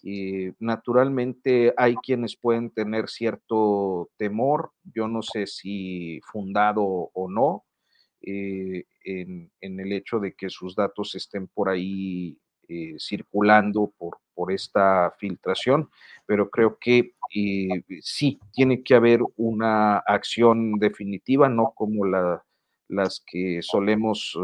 eh, naturalmente hay quienes pueden tener cierto temor, yo no sé si fundado o no, eh, en, el hecho de que sus datos estén por ahí eh, circulando por, por, esta filtración, pero creo que sí, tiene que haber una acción definitiva, no como la, las que solemos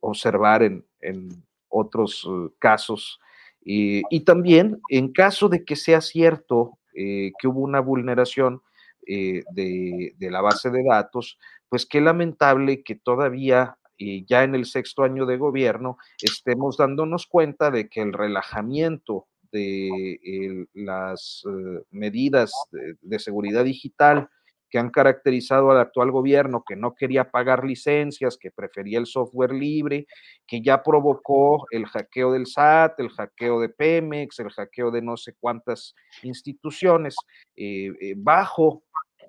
observar en, en otros casos y también, en caso de que sea cierto eh, que hubo una vulneración eh, de, la base de datos, pues qué lamentable que todavía, eh, ya en el sexto año de gobierno, estemos dándonos cuenta de que el relajamiento de las medidas de seguridad digital que han caracterizado al actual gobierno, que no quería pagar licencias, que prefería el software libre, que ya provocó el hackeo del SAT, el hackeo de Pemex, el hackeo de no sé cuántas instituciones, eh, eh, bajo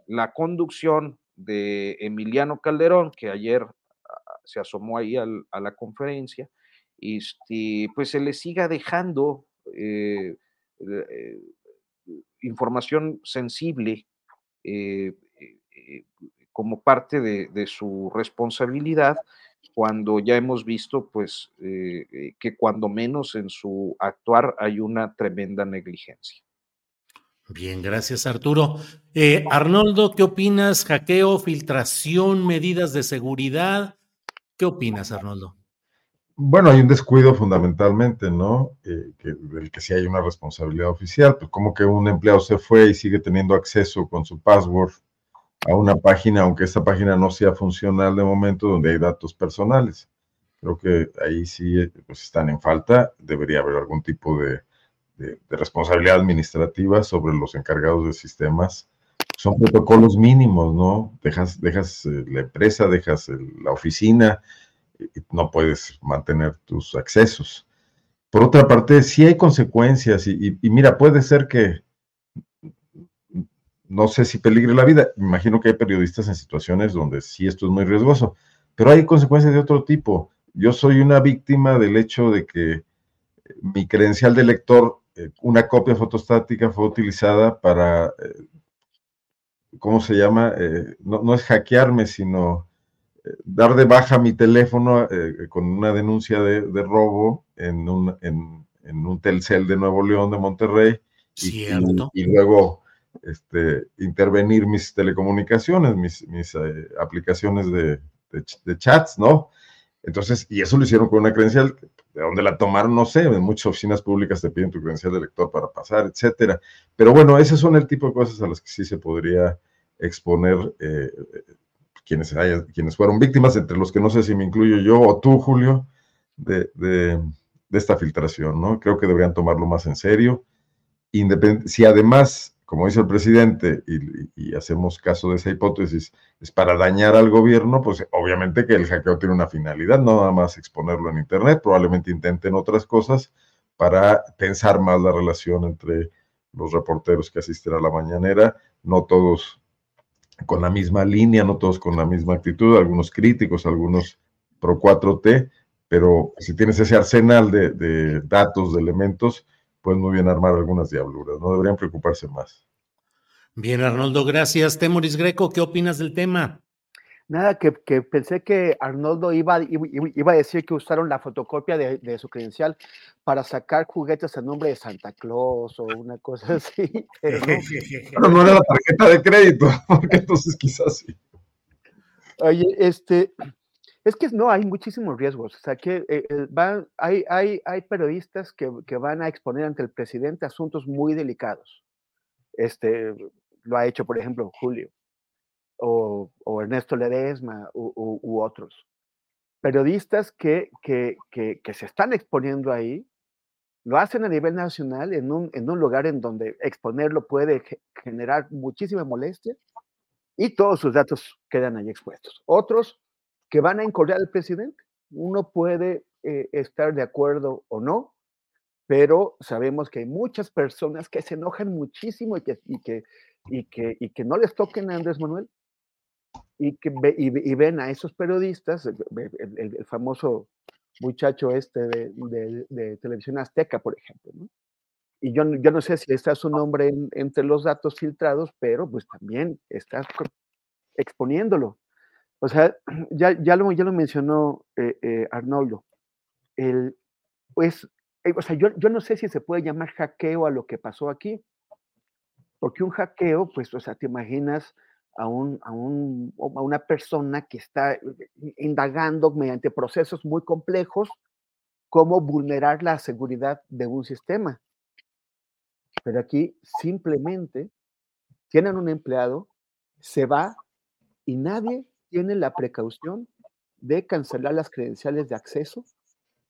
la conducción de Emiliano Calderón, que ayer ah, se asomó ahí a la conferencia, este, pues se le siga dejando eh, información sensible como parte de, su responsabilidad cuando ya hemos visto pues eh, eh, que cuando menos en su actuar hay una tremenda negligencia. Bien, gracias Arturo. Arnoldo, ¿qué opinas? Hackeo, filtración, medidas de seguridad. ¿Qué opinas, Arnoldo? Bueno, hay un descuido fundamentalmente, ¿no? Eh, que, del que sí hay una responsabilidad oficial, pues como que un empleado se fue y sigue teniendo acceso con su password a una página, aunque esta página no sea funcional de momento, donde hay datos personales. Creo que ahí sí eh, pues, están en falta, debería haber algún tipo de, de, responsabilidad administrativa sobre los encargados de sistemas. Son protocolos mínimos, ¿no? Dejas, dejas eh, la empresa, dejas la oficina, no puedes mantener tus accesos. Por otra parte, sí hay consecuencias y, mira, puede ser que, no sé si peligre la vida, imagino que hay periodistas en situaciones donde sí esto es muy riesgoso, pero hay consecuencias de otro tipo. Yo soy una víctima del hecho de que mi credencial de lector, eh, una copia fotostática fue utilizada para, eh, ¿cómo se llama? Eh, no, no, es hackearme, sino dar de baja mi teléfono eh, con una denuncia de, robo en un, en, un, Telcel de Nuevo León, de Monterrey, y, y, luego este, intervenir mis telecomunicaciones, mis, eh, aplicaciones de, de, chats, ¿no? Entonces, y eso lo hicieron con una credencial, de donde la tomaron, no sé, en muchas oficinas públicas te piden tu credencial de lector para pasar, etcétera. Pero bueno, esos son el tipo de cosas a las que sí se podría exponer eh, quienes, quienes fueron víctimas, entre los que no sé si me incluyo yo o tú, Julio, de, esta filtración, ¿no? Creo que deberían tomarlo más en serio. si además, como dice el presidente, y, hacemos caso de esa hipótesis, es para dañar al gobierno, pues obviamente que el hackeo tiene una finalidad, no nada más exponerlo en Internet, probablemente intenten otras cosas para pensar más la relación entre los reporteros que asisten a la mañanera, no todos con la misma línea, no todos con la misma actitud, algunos críticos, algunos pro 4T, pero si tienes ese arsenal de, datos, de elementos, puedes muy bien armar algunas diabluras, no deberían preocuparse más. Bien, Arnoldo, gracias. Temoris Greco, ¿qué opinas del tema? Nada, que, pensé que Arnoldo iba, iba, a decir que usaron la fotocopia de, su credencial para sacar juguetes en nombre de Santa Claus o una cosa [LAUGHS] así. Pero no, era la tarjeta de crédito, [LAUGHS] porque entonces quizás sí. Oye, este, es que no, hay muchísimos riesgos. O sea, que eh, eh, van, hay, hay, hay periodistas que, que, van a exponer ante el presidente asuntos muy delicados. Este, lo ha hecho, por ejemplo, Julio o, Ernesto Ledesma u, otros. Periodistas que, que, que, se están exponiendo ahí, lo hacen a nivel nacional en un, en un lugar en donde exponerlo puede generar muchísima molestia y todos sus datos quedan ahí expuestos. Otros que van a encorrear al presidente. Uno puede eh, estar de acuerdo o no, pero sabemos que hay muchas personas que se enojan muchísimo y que, y que, y que, y que no les toquen a Andrés Manuel y, que y, ven a esos periodistas, el, famoso muchacho este de, televisión azteca, por ejemplo, ¿no? Y yo, yo no sé si está su nombre entre los datos filtrados, pero pues también está exponiéndolo. O sea, [CLEARS THROAT] ya, ya, lo, ya lo mencionó eh, eh, Arnoldo. El, pues, eh, o sea, yo, yo no sé si se puede llamar hackeo a lo que pasó aquí, porque un hackeo, pues, o sea, te imaginas a, un, a, un, a una persona que está indagando mediante procesos muy complejos cómo vulnerar la seguridad de un sistema. Pero aquí simplemente tienen un empleado, se va y nadie tiene la precaución de cancelar las credenciales de acceso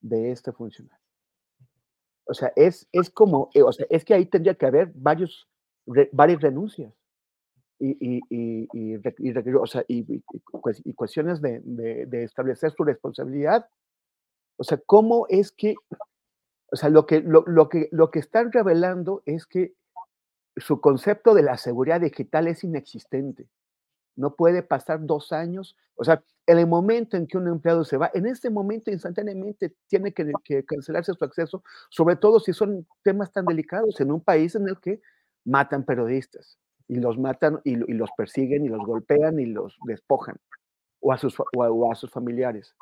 de este funcionario. O sea, es, es como, eh, o sea, es que ahí tendría que haber varios, varias renuncias y, y, y, y, cuestiones de, de, establecer su responsabilidad. O sea, ¿cómo es que, o sea, lo que, lo, lo, que, lo que están revelando es que su concepto de la seguridad digital es inexistente. No puede pasar dos años. O sea, en el momento en que un empleado se va, en ese momento instantáneamente tiene que, que cancelarse su acceso, sobre todo si son temas tan delicados en un país en el que matan periodistas y los matan y, los persiguen y los golpean y los despojan, o a, sus, o a, sus familiares.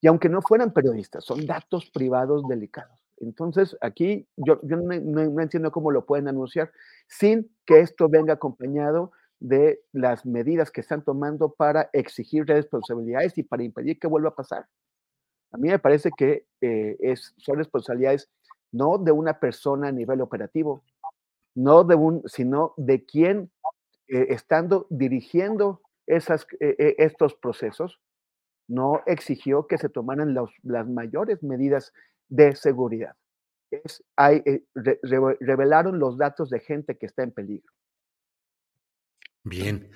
Y aunque no fueran periodistas, son datos privados delicados. Entonces, aquí yo, yo no, no, entiendo cómo lo pueden anunciar sin que esto venga acompañado de las medidas que están tomando para exigir responsabilidades y para impedir que vuelva a pasar. A mí me parece que eh, es, son responsabilidades no de una persona a nivel operativo, no de un, sino de quien eh, estando dirigiendo esas, eh, estos procesos, no exigió que se tomaran las mayores medidas de seguridad. Es, revelaron los datos de gente que está en peligro. Bien.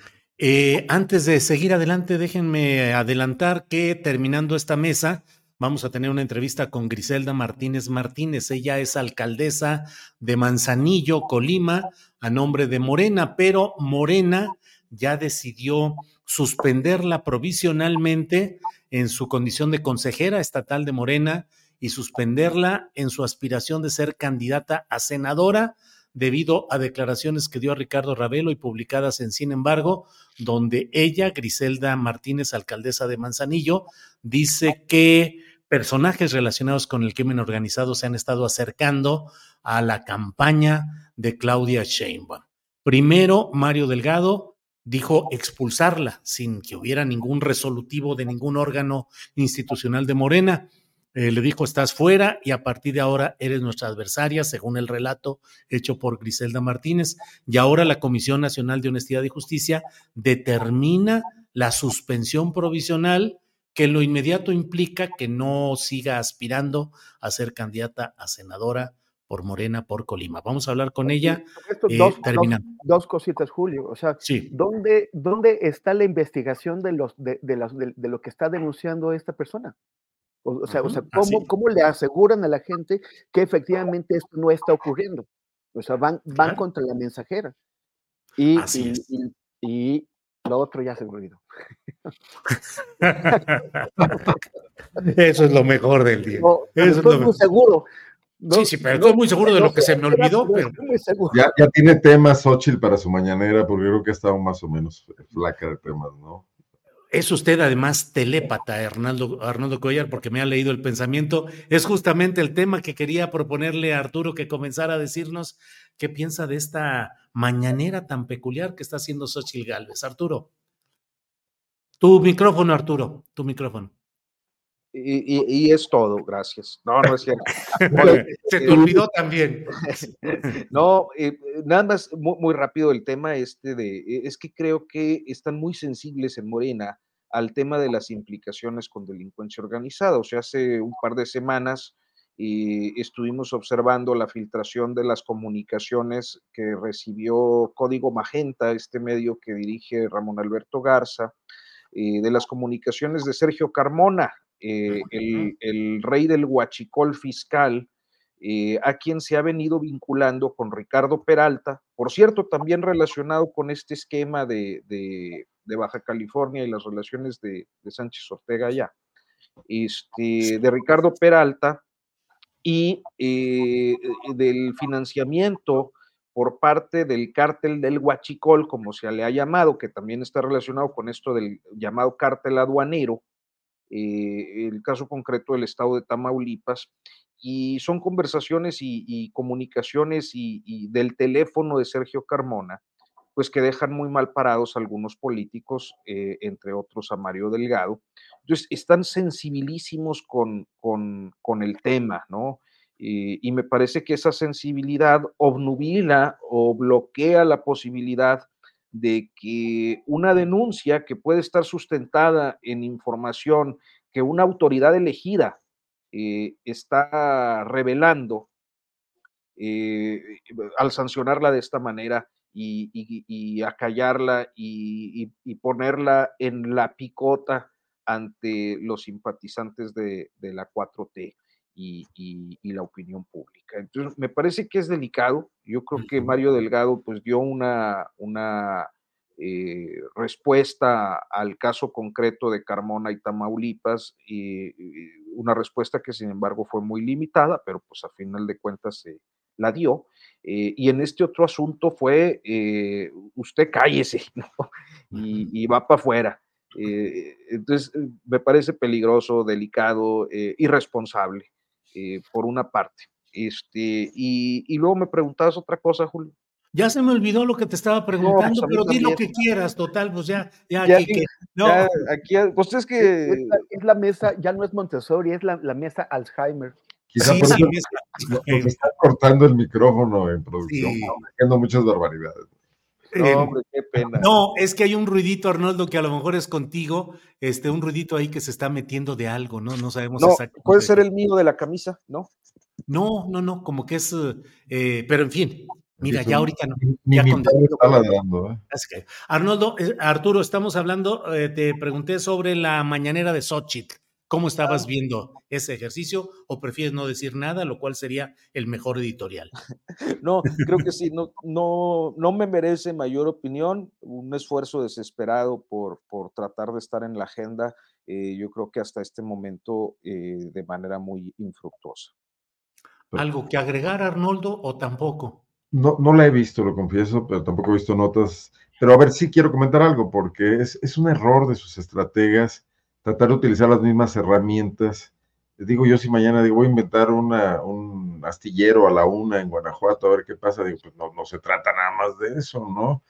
antes de seguir adelante, déjenme adelantar que terminando esta mesa, vamos a tener una entrevista con Griselda Martínez Martínez. Ella es alcaldesa de Manzanillo, Colima, a nombre de Morena, pero Morena ya decidió suspenderla provisionalmente en su condición de consejera estatal de Morena y suspenderla en su aspiración de ser candidata a senadora debido a declaraciones que dio Ricardo Ravelo y publicadas en Sin embargo, donde ella, Griselda Martínez, alcaldesa de Manzanillo, dice que personajes relacionados con el crimen organizado se han estado acercando a la campaña de Claudia Sheinbaum. Primero, Mario Delgado dijo expulsarla sin que hubiera ningún resolutivo de ningún órgano institucional de Morena. Eh, le dijo, estás fuera y a partir de ahora eres nuestra adversaria, según el relato hecho por Griselda Martínez. Y ahora la Comisión Nacional de Honestidad y Justicia determina la suspensión provisional que lo inmediato implica que no siga aspirando a ser candidata a senadora por Morena por Colima. Vamos a hablar con ella. Eh, dos, dos, cositas, Julio. O sea, ¿dónde, ¿dónde, está la investigación de, los, de, de, lo que está denunciando esta persona? O, sea, o sea ¿cómo, ¿cómo, le aseguran a la gente que efectivamente esto no está ocurriendo? O sea, van, van contra la mensajera. Y, y, y, lo otro ya se me olvidó. [LAUGHS] Eso es lo mejor del día. estoy muy seguro. sí, sí, pero estoy muy seguro de lo que se me olvidó. Ya, ya, tiene temas Xochitl para su mañanera, porque creo que ha estado más o menos flaca de temas, ¿no? Es usted además telépata, Arnaldo, Arnaldo Cuellar, porque me ha leído el pensamiento. Es justamente el tema que quería proponerle a Arturo que comenzara a decirnos qué piensa de esta mañanera tan peculiar que está haciendo Xochitl Galvez. Arturo. Tu micrófono, Arturo, tu micrófono. Y, es todo, gracias. No, no es cierto. [LAUGHS] Se te olvidó también. [LAUGHS] no, eh, nada más muy, rápido el tema este de, e, es que creo que están muy sensibles en Morena al tema de las implicaciones con delincuencia organizada. O sea, hace un par de semanas eh, estuvimos observando la filtración de las comunicaciones que recibió Código Magenta, este medio que dirige Ramón Alberto Garza, eh, de las comunicaciones de Sergio Carmona, eh, el, rey del huachicol fiscal, eh, a quien se ha venido vinculando con Ricardo Peralta, por cierto, también relacionado con este esquema de, Baja California y las relaciones de, Sánchez Ortega allá, este, de Ricardo Peralta y del financiamiento por parte del cártel del Huachicol, como se le ha llamado, que también está relacionado con esto del llamado cártel aduanero, eh, el caso concreto del estado de Tamaulipas, y son conversaciones y, comunicaciones y, del teléfono de Sergio Carmona, pues que dejan muy mal parados algunos políticos, eh, entre otros a Mario Delgado. Entonces, están sensibilísimos con, con, con el tema, ¿no? y me parece que esa sensibilidad obnubila o bloquea la posibilidad de que una denuncia que puede estar sustentada en información que una autoridad elegida eh, está revelando eh, al sancionarla de esta manera y, acallarla y, ponerla en la picota ante los simpatizantes de, de la 4T y, la opinión pública. Entonces, me parece que es delicado. Yo creo que Mario Delgado pues dio una, una eh, respuesta al caso concreto de Carmona y Tamaulipas, y, una respuesta que sin embargo fue muy limitada, pero pues a final de cuentas se la dio. Eh, y en este otro asunto fue, eh, usted cállese, [LAUGHS] y, y va para afuera. entonces, me parece peligroso, delicado, irresponsable. Eh, por una parte. Este, y, luego me preguntabas otra cosa, Julio. Ya se me olvidó lo que te estaba preguntando, pues, mí pero di lo que quieras, total, pues ya, ya, Ya, aquí que- no. Ya, aquí, pues es que Es la, es la mesa, ya no es Montessori, es la, la mesa Alzheimer. Quizá Sí, por sí, eso nos está cortando el micrófono en producción, Sí. haciendo muchas barbaridades. No, Eh, hombre, qué pena. No, es que hay un ruidito, Arnoldo, que a lo mejor es contigo, este, un ruidito ahí que se está metiendo de algo, ¿no? No sabemos No, exactamente. puede ser el mío de la camisa, ¿no? No, no, no, como que es, eh, pero en fin, mira, Sí, ya ahorita no. Ni ya con- padre está ladrando, ¿eh? Así que, Arnoldo, eh, Arturo, estamos hablando, eh, te pregunté sobre la mañanera de Xochitl. ¿Cómo estabas viendo ese ejercicio o prefieres no decir nada, lo cual sería el mejor editorial? [LAUGHS] No, creo que sí, no, no, no me merece mayor opinión, un esfuerzo desesperado por, por tratar de estar en la agenda, eh, yo creo que hasta este momento eh, de manera muy infructuosa. ¿Algo que agregar, Arnoldo, o tampoco? No, no la he visto, lo confieso, pero tampoco he visto notas. Pero a ver, sí quiero comentar algo, porque es, es un error de sus estrategas tratar de utilizar las mismas herramientas. Digo yo, si mañana digo, voy a inventar una, un astillero a la una en Guanajuato, a ver qué pasa, digo, pues no, no se trata nada más de eso, ¿no?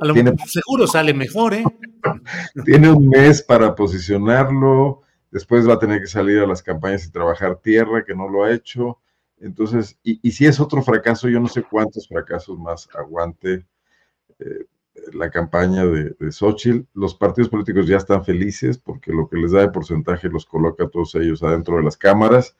A lo Tiene- mejor seguro sale mejor, ¿eh? [LAUGHS] tiene un mes para posicionarlo, después va a tener que salir a las campañas y trabajar tierra, que no lo ha hecho. Entonces, y, y si es otro fracaso, yo no sé cuántos fracasos más aguante eh, la campaña de, de Xochitl. Los partidos políticos ya están felices porque lo que les da de porcentaje los coloca a todos ellos adentro de las cámaras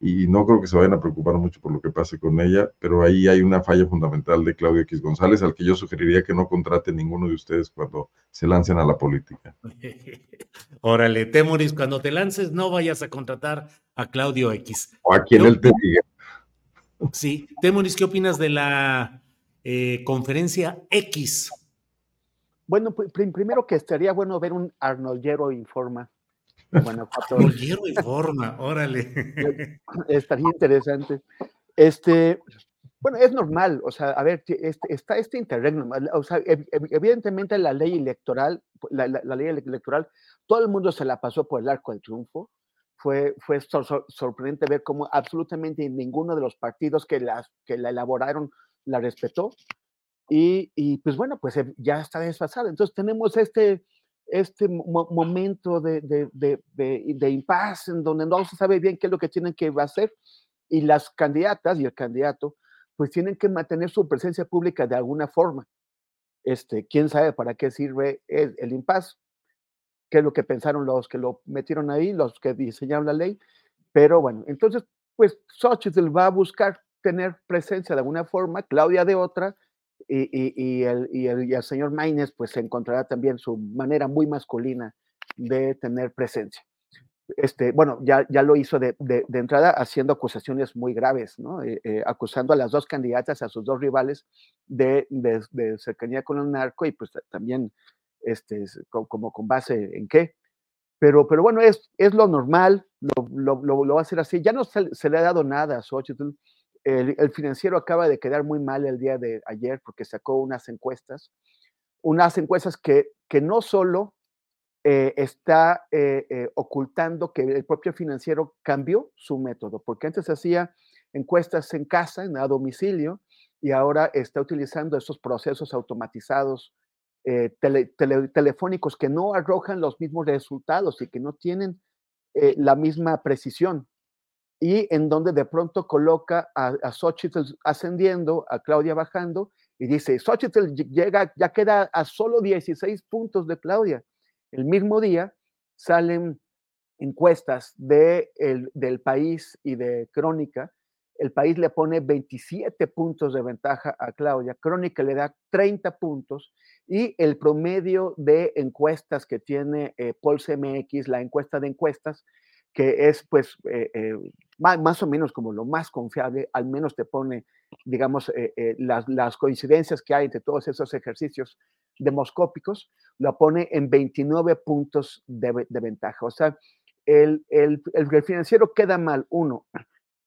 y no creo que se vayan a preocupar mucho por lo que pase con ella, pero ahí hay una falla fundamental de Claudio X González, al que yo sugeriría que no contrate ninguno de ustedes cuando se lancen a la política. [LAUGHS] Órale, Temoris, cuando te lances, no vayas a contratar a Claudio X. O a quien Yo- él te diga. Sí, Temoris, ¿qué opinas de la eh, conferencia X? Bueno, pri- pri- primero que estaría bueno ver un Arnoldero Informa. Guanajuato. Arnoldero Informa, órale. [LAUGHS] estaría interesante. Este, bueno, es normal, o sea, a ver, este- está este interregno, o sea, ev- ev- evidentemente la ley electoral, la, la- la ley ele- electoral, todo el mundo se la pasó por el arco del triunfo. Fue, fue sor- sor- sorprendente ver cómo absolutamente ninguno de los partidos que, las, que la elaboraron la respetó. Y, y, pues bueno, pues eh, ya está desfasada. Entonces tenemos este, este mo- momento de, de, de, de, impasse en donde no se sabe bien qué es lo que tienen que hacer y las candidatas y el candidato pues tienen que mantener su presencia pública de alguna forma. Este, quién sabe para qué sirve el, el impasse, qué es lo que pensaron los que lo metieron ahí, los que diseñaron la ley, pero bueno, entonces pues Xochitl va a buscar tener presencia de alguna forma, Claudia de otra, y, y- y el, y el- y el señor Maínez pues encontrará también su manera muy masculina de tener presencia. Este, bueno, ya, ya lo hizo de, de- de entrada haciendo acusaciones muy graves, ¿no? Eh, eh, acusando a las dos candidatas, a sus dos rivales, de, de- cercanía con el narco y pues ta- también este, es co- como con base en qué. Pero, pero bueno, es, es lo normal, lo, lo- lo- lo va a hacer así. Ya no se, se le ha dado nada a Xochitl. El, financiero acaba de quedar muy mal el día de ayer porque sacó unas encuestas, unas encuestas que, que no solo eh, está eh, eh, ocultando que el propio financiero cambió su método, porque antes hacía encuestas en casa, en, a domicilio, y ahora está utilizando esos procesos automatizados tele- tele- telefónicos que no arrojan los mismos resultados y que no tienen la misma precisión. Y en donde de pronto coloca a, a Xochitl ascendiendo, a Claudia bajando, y dice, Xochitl ll- llega, ya queda a solo 16 puntos de Claudia. El mismo día salen encuestas de el- del país y de Crónica. El país le pone 27 puntos de ventaja a Claudia, Crónica le da 30 puntos y el promedio de encuestas que tiene eh, Pulse MX, la encuesta de encuestas, que es pues eh, eh, más, o menos como lo más confiable, al menos te pone, digamos, eh, eh, las, las coincidencias que hay entre todos esos ejercicios demoscópicos, lo pone en 29 puntos de, de ventaja. O sea, el- el- el financiero queda mal, uno,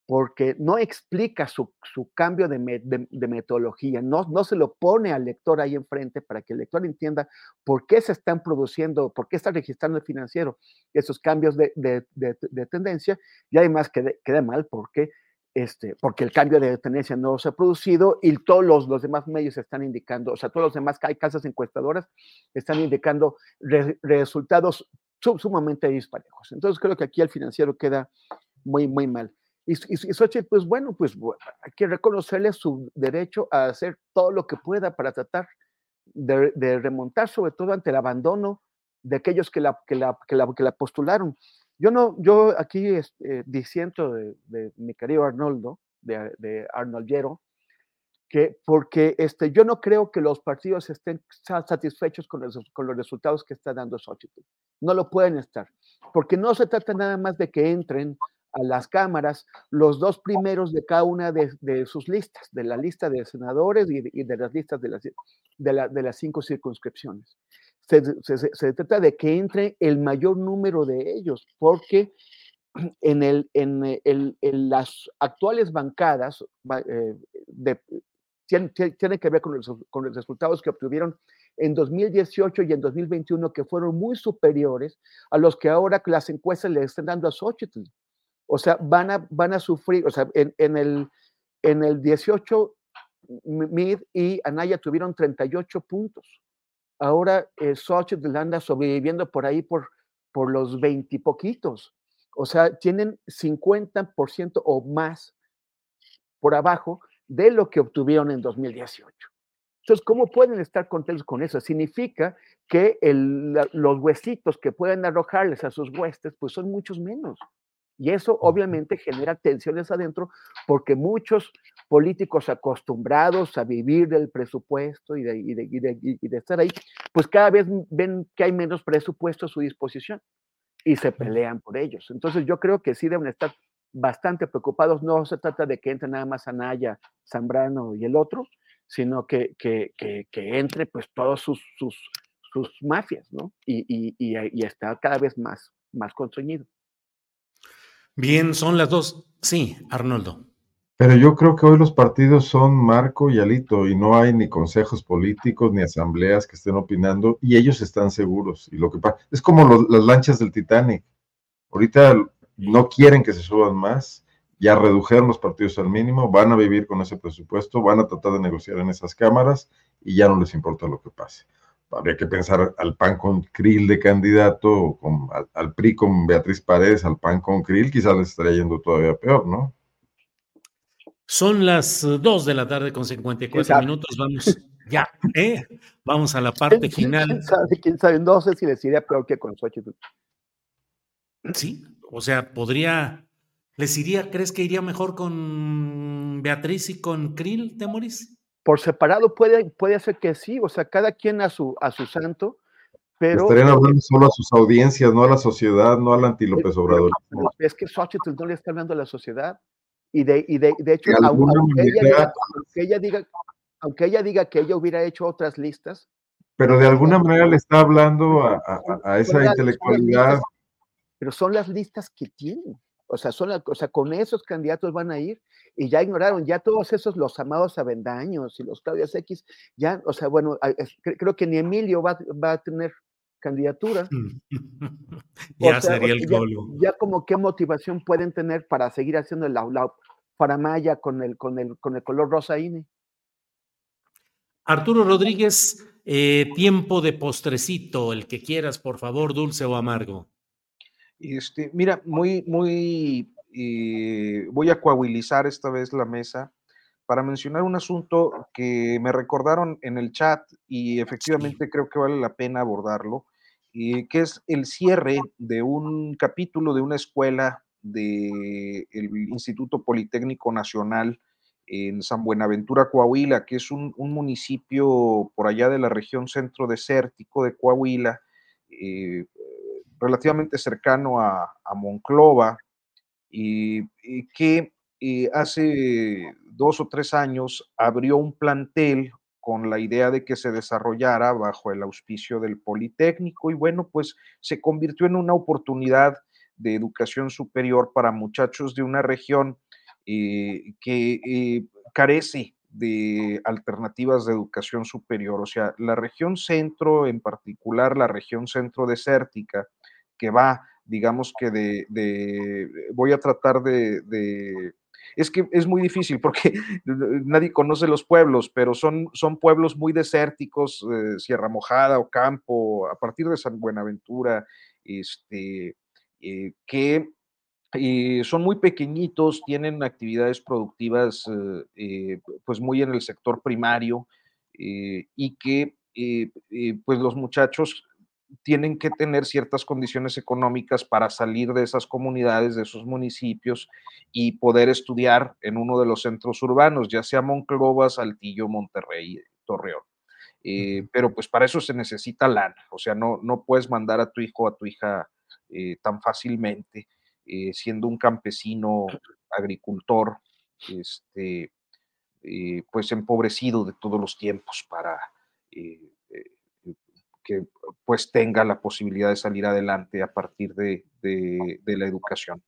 porque no explica su, cambio de, me- de- de metodología, no, se lo pone al lector ahí enfrente para que el lector entienda por qué se están produciendo, por qué está registrando el financiero esos cambios de, de- de- de tendencia, y además queda, mal porque este, porque el cambio de tendencia no se ha producido y todos los, los demás medios están indicando, o sea, todos los demás hay casas encuestadoras están indicando resultados sumamente disparejos. Entonces creo que aquí el financiero queda muy, muy mal. Y, y, pues bueno, pues hay que reconocerle su derecho a hacer todo lo que pueda para tratar de, remontar, sobre todo ante el abandono de aquellos que la, que la, que la, que la postularon. Yo no, yo aquí este, diciendo de, mi querido Arnoldo, de, de Arnold que porque este, yo no creo que los partidos estén satisfechos con los, con los resultados que está dando Xochitl. No lo pueden estar, porque no se trata nada más de que entren a las cámaras los dos primeros de cada una de, sus listas, de la lista de senadores y de, las listas de las, de, las cinco circunscripciones. Se, trata de que entre el mayor número de ellos, porque [CLEARS THROAT] en, el, en, el, en las actuales bancadas eh, tiene, tiene, que ver con los, con los resultados que obtuvieron en 2018 y en 2021 que fueron muy superiores a los que ahora las encuestas le están dando a Xochitl. O sea, van a, van a sufrir, o sea, en, en el, en el 18, Mid y Anaya tuvieron 38 puntos. Ahora eh, Xochitl anda sobreviviendo por ahí por, por los 20 poquitos. O sea, tienen 50% o más por abajo de lo que obtuvieron en 2018. Entonces, ¿cómo pueden estar contentos con eso? Significa que el, los huesitos que pueden arrojarles a sus huestes, pues son muchos menos. Y eso obviamente genera tensiones adentro porque muchos políticos acostumbrados a vivir del presupuesto y de, y de, y de, estar ahí, pues cada vez ven que hay menos presupuesto a su disposición y se pelean por ellos. Entonces yo creo que sí deben estar bastante preocupados. No se trata de que entre nada más Anaya, Zambrano y el otro, sino que, que, que, que entre pues todos sus, sus, sus mafias, ¿no? Y, y, y, está cada vez más, más constreñido. Bien, son las dos. Sí, Arnoldo. Pero yo creo que hoy los partidos son Marco y Alito y no hay ni consejos políticos ni asambleas que estén opinando y ellos están seguros. Y lo que pasa es como las lanchas del Titanic. Ahorita no quieren que se suban más, ya redujeron los partidos al mínimo, van a vivir con ese presupuesto, van a tratar de negociar en esas cámaras y ya no les importa lo que pase habría que pensar al PAN con Krill de candidato, con, al, PRI con Beatriz Paredes, al PAN con Krill, quizás les estaría yendo todavía peor, ¿no? Son las 2 de la tarde con 54 minutos, vamos [LAUGHS] ya, ¿eh? Vamos a la parte final. ¿Quién sabe? ¿Quién sabe? No sé si les iría peor que con Xochitl. Sí, o sea, podría, les iría, ¿crees que iría mejor con Beatriz y con Krill, Temoris? Por separado puede, puede ser que sí, o sea, cada quien a su, a su santo, pero... Estarían hablando solo a sus audiencias, no a la sociedad, no al anti López Obrador. Es que Xochitl no le está hablando a la sociedad, y de, y de, de hecho, aunque, ella diga, aunque, ella diga, aunque ella diga que ella hubiera hecho otras listas. Pero de alguna manera le está hablando a, a, a esa intelectualidad. pero son las listas que tienen. O sea, son o sea, con esos candidatos van a ir y ya ignoraron, ya todos esos, los amados Avendaños y los Claudias X, ya, o sea, bueno, creo que ni Emilio va, a tener candidatura. [LAUGHS] ya sería el ya, ya, como qué motivación pueden tener para seguir haciendo la, la faramaya con el, con, el, con el color rosa INE. Arturo Rodríguez, eh, tiempo de postrecito, el que quieras, por favor, dulce o amargo. Este, mira, muy, muy y voy a coahuilizar esta vez la mesa para mencionar un asunto que me recordaron en el chat y efectivamente creo que vale la pena abordarlo, y que es el cierre de un capítulo de una escuela del Instituto Politécnico Nacional en San Buenaventura, Coahuila, que es un, municipio por allá de la región centro desértico de Coahuila, eh, relativamente cercano a, Monclova, y, que eh, hace dos o tres años abrió un plantel con la idea de que se desarrollara bajo el auspicio del Politécnico y bueno, pues se convirtió en una oportunidad de educación superior para muchachos de una región eh, que eh, carece de alternativas de educación superior. O sea, la región centro, en particular la región centro desértica, que va digamos que de, voy a tratar de, es que es muy difícil porque [LAUGHS] nadie conoce los pueblos, pero son, son pueblos muy desérticos, eh, Sierra Mojada, o Campo, a partir de San Buenaventura, este, eh, que eh, son muy pequeñitos, tienen actividades productivas pues muy en el sector primario y que pues los muchachos tienen que tener ciertas condiciones económicas para salir de esas comunidades, de esos municipios y poder estudiar en uno de los centros urbanos, ya sea Monclova, Saltillo, Monterrey, Torreón. Eh, pero pues para eso se necesita lana, o sea, no, no puedes mandar a tu hijo o a tu hija eh, tan fácilmente, eh, siendo un campesino, agricultor, este, pues empobrecido de todos los tiempos para que pues tenga la posibilidad de salir adelante a partir de, la educación.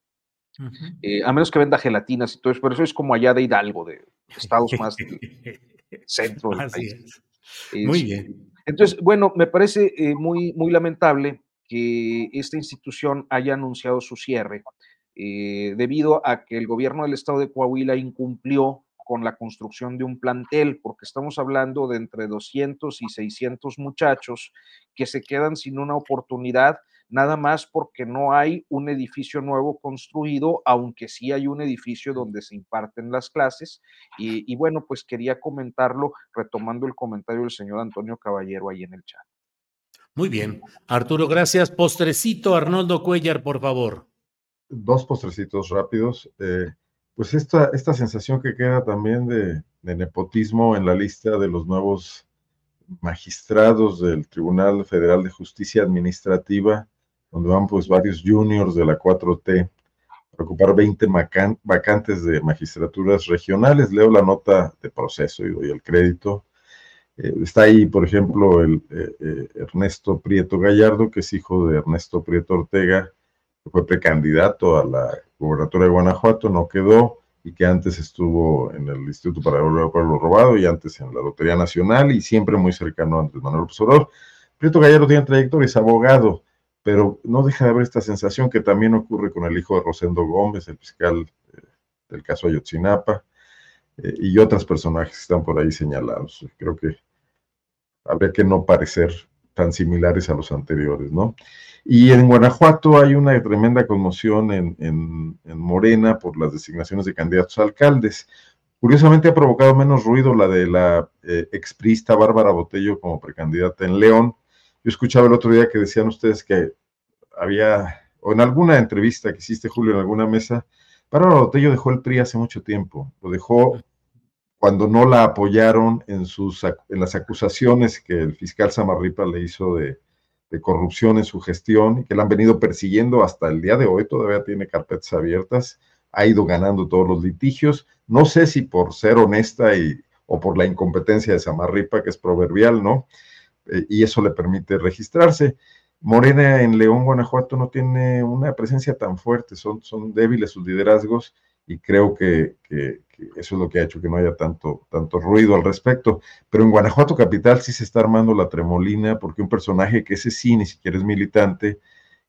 Eh, a menos que venda gelatinas y todo eso, pero eso es como allá de Hidalgo, de estados más del [LAUGHS] centro del país. Muy bien. Entonces, bueno, me parece eh, muy, muy lamentable que esta institución haya anunciado su cierre eh, debido a que el gobierno del estado de Coahuila incumplió con la construcción de un plantel, porque estamos hablando de entre 200 y 600 muchachos que se quedan sin una oportunidad, nada más porque no hay un edificio nuevo construido, aunque sí hay un edificio donde se imparten las clases. Y, bueno, pues quería comentarlo retomando el comentario del señor Antonio Caballero ahí en el chat. Muy bien. Arturo, gracias. Postrecito, Arnoldo Cuellar, por favor. Dos postrecitos rápidos. Eh, pues esta, esta sensación que queda también de, nepotismo en la lista de los nuevos magistrados del Tribunal Federal de Justicia Administrativa, donde van pues varios juniors de la 4T para ocupar 20 vacantes de magistraturas regionales. Leo la nota de proceso y doy el crédito. Eh, está ahí, por ejemplo, el eh, eh, Ernesto Prieto Gallardo, que es hijo de Ernesto Prieto Ortega, fue precandidato a la gobernatura de Guanajuato, no quedó, y que antes estuvo en el Instituto para el Pueblo Robado y antes en la Lotería Nacional y siempre muy cercano a Manuel López. Prieto Gallardo tiene trayectoria, es abogado, pero no deja de haber esta sensación que también ocurre con el hijo de Rosendo Gómez, el fiscal eh, del caso Ayotzinapa, eh, y otros personajes que están por ahí señalados. Creo que habría que no parecer tan similares a los anteriores, ¿no? Y en Guanajuato hay una tremenda conmoción en, Morena por las designaciones de candidatos a alcaldes. Curiosamente ha provocado menos ruido la de la eh, exprista Bárbara Botello como precandidata en León. Yo escuchaba el otro día que decían ustedes que había, o en alguna entrevista que hiciste, Julio, en alguna mesa, Bárbara Botello dejó el PRI hace mucho tiempo. Lo dejó cuando no la apoyaron en, sus, en las acusaciones que el fiscal Samarripa le hizo de, corrupción en su gestión y que la han venido persiguiendo hasta el día de hoy, todavía tiene carpetas abiertas, ha ido ganando todos los litigios, no sé si por ser honesta y, o por la incompetencia de Samarripa, que es proverbial, ¿no? Eh, y eso le permite registrarse. Morena en León, Guanajuato, no tiene una presencia tan fuerte, son, son débiles sus liderazgos y creo que, eso es lo que ha hecho que no haya tanto, tanto ruido al respecto. Pero en Guanajuato Capital sí se está armando la tremolina porque un personaje que ese sí ni siquiera es militante,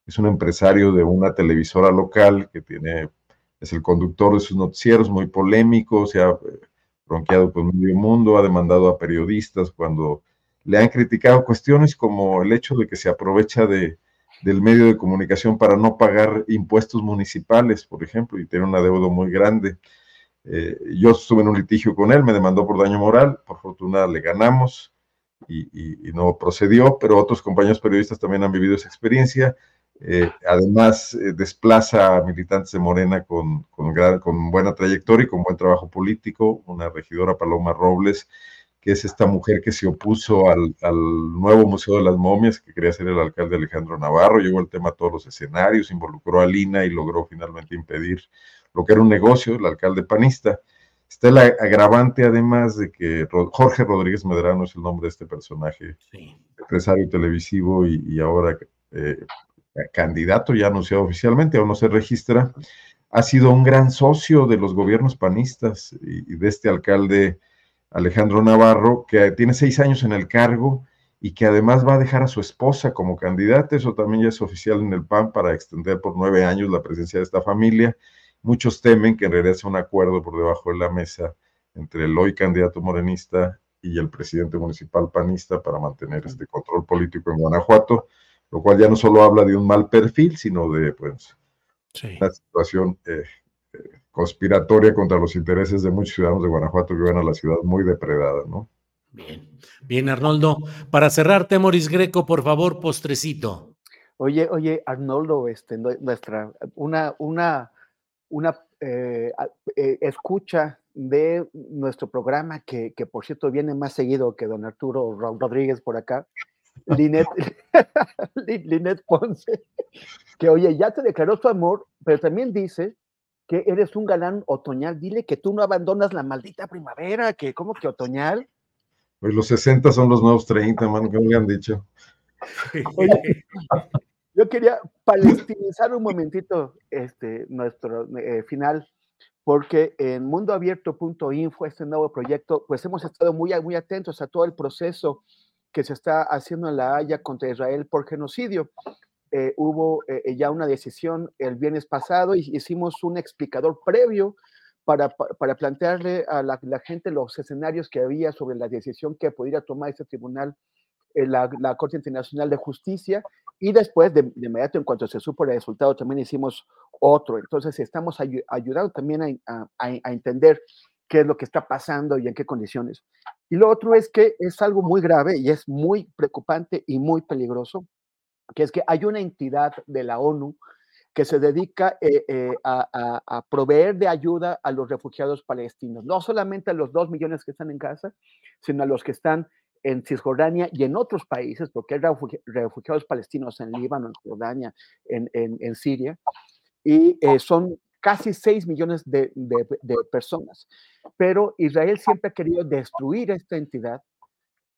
es un empresario de una televisora local que tiene, es el conductor de sus noticieros, muy polémico, se ha eh, bronqueado con medio mundo, ha demandado a periodistas cuando le han criticado cuestiones como el hecho de que se aprovecha de del medio de comunicación para no pagar impuestos municipales, por ejemplo, y tiene una deuda muy grande. Eh, yo estuve en un litigio con él, me demandó por daño moral, por fortuna le ganamos y, no procedió, pero otros compañeros periodistas también han vivido esa experiencia. Eh, además, eh, desplaza a militantes de Morena con, con, con buena trayectoria y con buen trabajo político, una regidora Paloma Robles, que es esta mujer que se opuso al, nuevo Museo de las Momias, que quería ser el alcalde Alejandro Navarro, llevó el tema a todos los escenarios, involucró a Lina y logró finalmente impedir lo que era un negocio, el alcalde panista. Está el agravante, además, de que Jorge Rodríguez Medrano es el nombre de este personaje, empresario televisivo y, ahora eh, candidato ya anunciado oficialmente, aún no se registra, ha sido un gran socio de los gobiernos panistas y de este alcalde Alejandro Navarro, que tiene seis años en el cargo y que además va a dejar a su esposa como candidata. Eso también ya es oficial en el PAN para extender por nueve años la presencia de esta familia. muchos temen que en realidad sea un acuerdo por debajo de la mesa entre el hoy candidato morenista y el presidente municipal panista para mantener este control político en Guanajuato, lo cual ya no solo habla de un mal perfil, sino de pues, una situación eh, eh, conspiratoria contra los intereses de muchos ciudadanos de Guanajuato que ven a la ciudad muy depredada, ¿no? Bien, bien, Arnoldo. Para cerrar, Temoris Greco, por favor, postrecito. Oye, oye, Arnoldo, este, nuestra, una, una, una eh, escucha de nuestro programa, que, que, por cierto viene más seguido que don Arturo Rodríguez por acá, [LAUGHS] Linet, [LAUGHS] Linet Ponce, que oye, ya te declaró su amor, pero también dice que eres un galán otoñal. Dile que tú no abandonas la maldita primavera, que como que otoñal. Pues los 60 son los nuevos 30, man, que me han dicho. [LAUGHS] yo quería palestinizar un momentito este, nuestro eh, final porque en mundoabierto.info, este nuevo proyecto, pues hemos estado muy, muy atentos a todo el proceso que se está haciendo en La Haya contra Israel por genocidio. Eh, hubo eh, ya una decisión el viernes pasado y hicimos un explicador previo para, para plantearle a la, gente los escenarios que había sobre la decisión que podría tomar este tribunal, eh, la, Corte Internacional de Justicia, y después, de, inmediato, en cuanto se supo el resultado, también hicimos otro. Entonces, estamos ayudando también a, a, entender qué es lo que está pasando y en qué condiciones. Y lo otro es que es algo muy grave y es muy preocupante y muy peligroso, que es que hay una entidad de la ONU que se dedica eh, eh, a, proveer de ayuda a los refugiados palestinos, no solamente a los dos millones que están en casa, sino a los que están en Cisjordania y en otros países, porque hay refugiados palestinos en Líbano, en Jordania, en, en, Siria, y eh, son casi 6 millones de, de, personas. Pero Israel siempre ha querido destruir esta entidad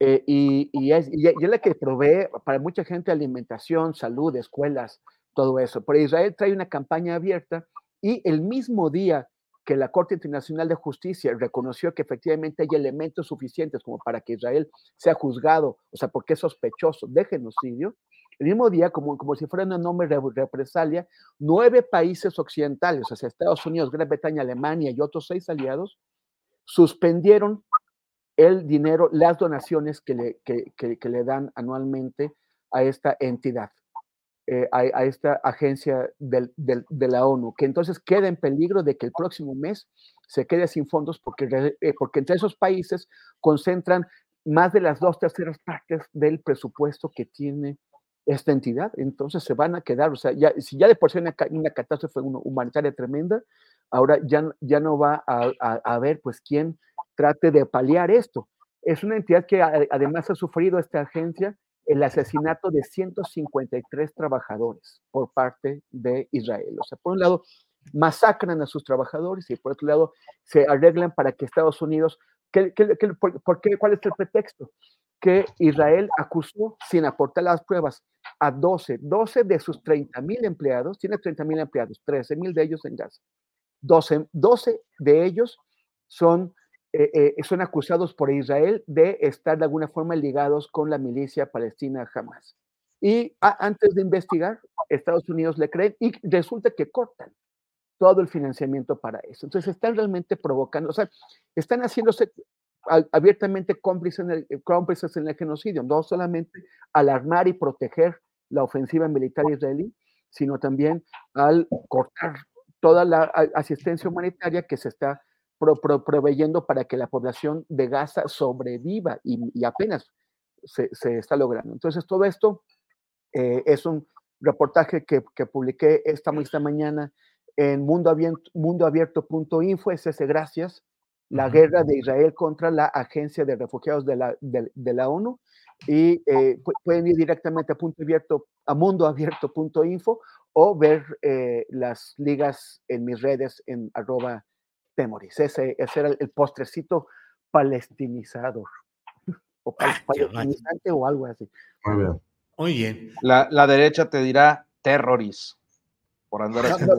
eh, y, es, y, es, la que provee para mucha gente alimentación, salud, escuelas, todo eso. Pero Israel trae una campaña abierta y el mismo día que la Corte Internacional de Justicia reconoció que efectivamente hay elementos suficientes como para que Israel sea juzgado, o sea, porque es sospechoso de genocidio, el mismo día, como, como si fuera una enorme represalia, nueve países occidentales, o sea, Estados Unidos, Gran Bretaña, Alemania y otros seis aliados, suspendieron el dinero, las donaciones que le, que, que le dan anualmente a esta entidad. Eh, a, esta agencia del, del, de la ONU, que entonces queda en peligro de que el próximo mes se quede sin fondos porque, eh, porque entre esos países concentran más de las dos terceras partes del presupuesto que tiene esta entidad. Entonces se van a quedar, o sea, ya, si ya de por sí una, una catástrofe humanitaria tremenda, ahora ya, ya no va a, a, haber pues quien trate de paliar esto. Es una entidad que además ha sufrido esta agencia el asesinato de 153 trabajadores por parte de Israel. O sea, por un lado, masacran a sus trabajadores y por otro lado, se arreglan para que Estados Unidos, ¿qué, por, qué, ¿cuál es el pretexto? Que Israel acusó, sin aportar las pruebas, a 12, 12 de sus 30 mil empleados, tiene 30 mil empleados, 13 mil de ellos en Gaza. 12, 12 de ellos son eh, eh, son acusados por Israel de estar de alguna forma ligados con la milicia palestina Hamas. Y antes de investigar, Estados Unidos le creen y resulta que cortan todo el financiamiento para eso. Entonces están realmente provocando, o sea, están haciéndose abiertamente cómplices en, el, cómplices en el genocidio, no solamente alarmar y proteger la ofensiva militar israelí, sino también al cortar toda la asistencia humanitaria que se está proveyendo para que la población de Gaza sobreviva y, apenas se, está logrando. Entonces, todo esto eh, es un reportaje que, que publiqué esta, esta, mañana en mundoabierto.info, es ese gracias, la guerra de Israel contra la Agencia de Refugiados de la, de, la ONU. Y eh, pueden ir directamente a, punto abierto, a mundoabierto.info o ver eh, las ligas en mis redes en arroba Temoris. Ese, ese era el postrecito palestinizador. [LAUGHS] O ah, palestinizante o algo así. Muy bien. Muy bien. La, la derecha te dirá terroris por andar haciendo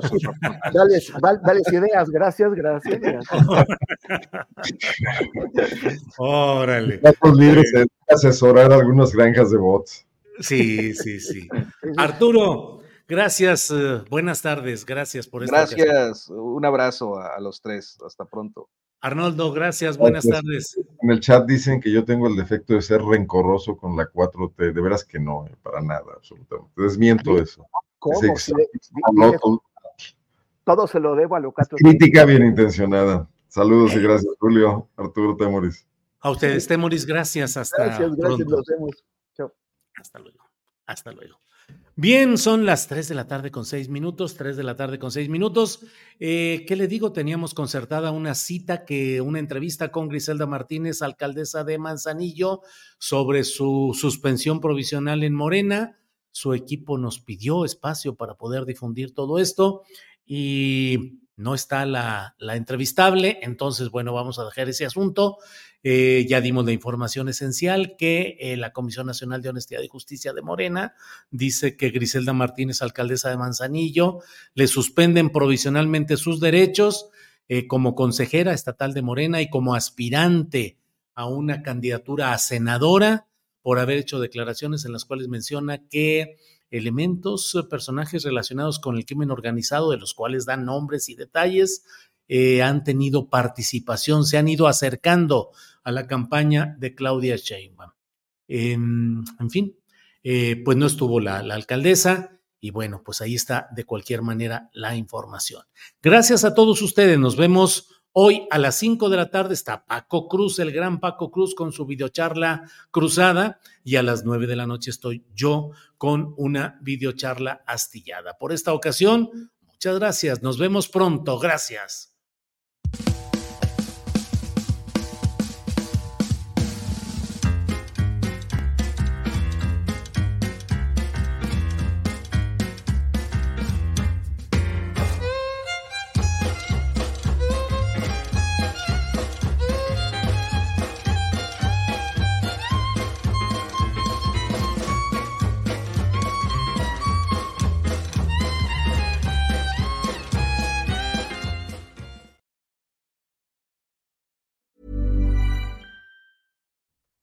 dale, dale, ideas, gracias, gracias. [LAUGHS] Órale. Los libros de asesorar algunas granjas de bots. Sí, sí, sí. Arturo, Gracias, eh, buenas tardes, gracias por esta Gracias, un abrazo a, los tres, hasta pronto. Arnoldo, gracias, buenas tardes. En el chat dicen que yo tengo el defecto de ser rencoroso con la 4T, de veras que no, eh, para nada, absolutamente. Desmiento eso. ¿Cómo? todo se lo debo a 4T. Crítica bien intencionada. Saludos y gracias, Julio, Arturo Temoris. A ustedes, Temoris, gracias. Hasta gracias, gracias, nos vemos. Chao. Hasta luego. Hasta luego. Bien, son las 3 de la tarde con 6 minutos, 3 de la tarde con 6 minutos. Eh, ¿Qué le digo? Teníamos concertada una cita, que una entrevista con Griselda Martínez, alcaldesa de Manzanillo, sobre su suspensión provisional en Morena. Su equipo nos pidió espacio para poder difundir todo esto y no está la, la entrevistable, entonces, bueno, vamos a dejar ese asunto. Eh, ya dimos la información esencial que eh, la Comisión Nacional de Honestidad y Justicia de Morena dice que Griselda Martínez, alcaldesa de Manzanillo, le suspenden provisionalmente sus derechos eh, como consejera estatal de Morena y como aspirante a una candidatura a senadora por haber hecho declaraciones en las cuales menciona que elementos, personajes relacionados con el crimen organizado, de los cuales dan nombres y detalles, han tenido participación, se han ido acercando a la campaña de Claudia Sheinbaum. en fin, eh, pues no estuvo la, alcaldesa y bueno, pues ahí está de cualquier manera la información. Gracias a todos ustedes, nos vemos hoy a las 5 de la tarde. Está Paco Cruz, el gran Paco Cruz con su videocharla cruzada y a las 9 de la noche estoy yo con una videocharla astillada. Por esta ocasión, muchas gracias, nos vemos pronto, gracias.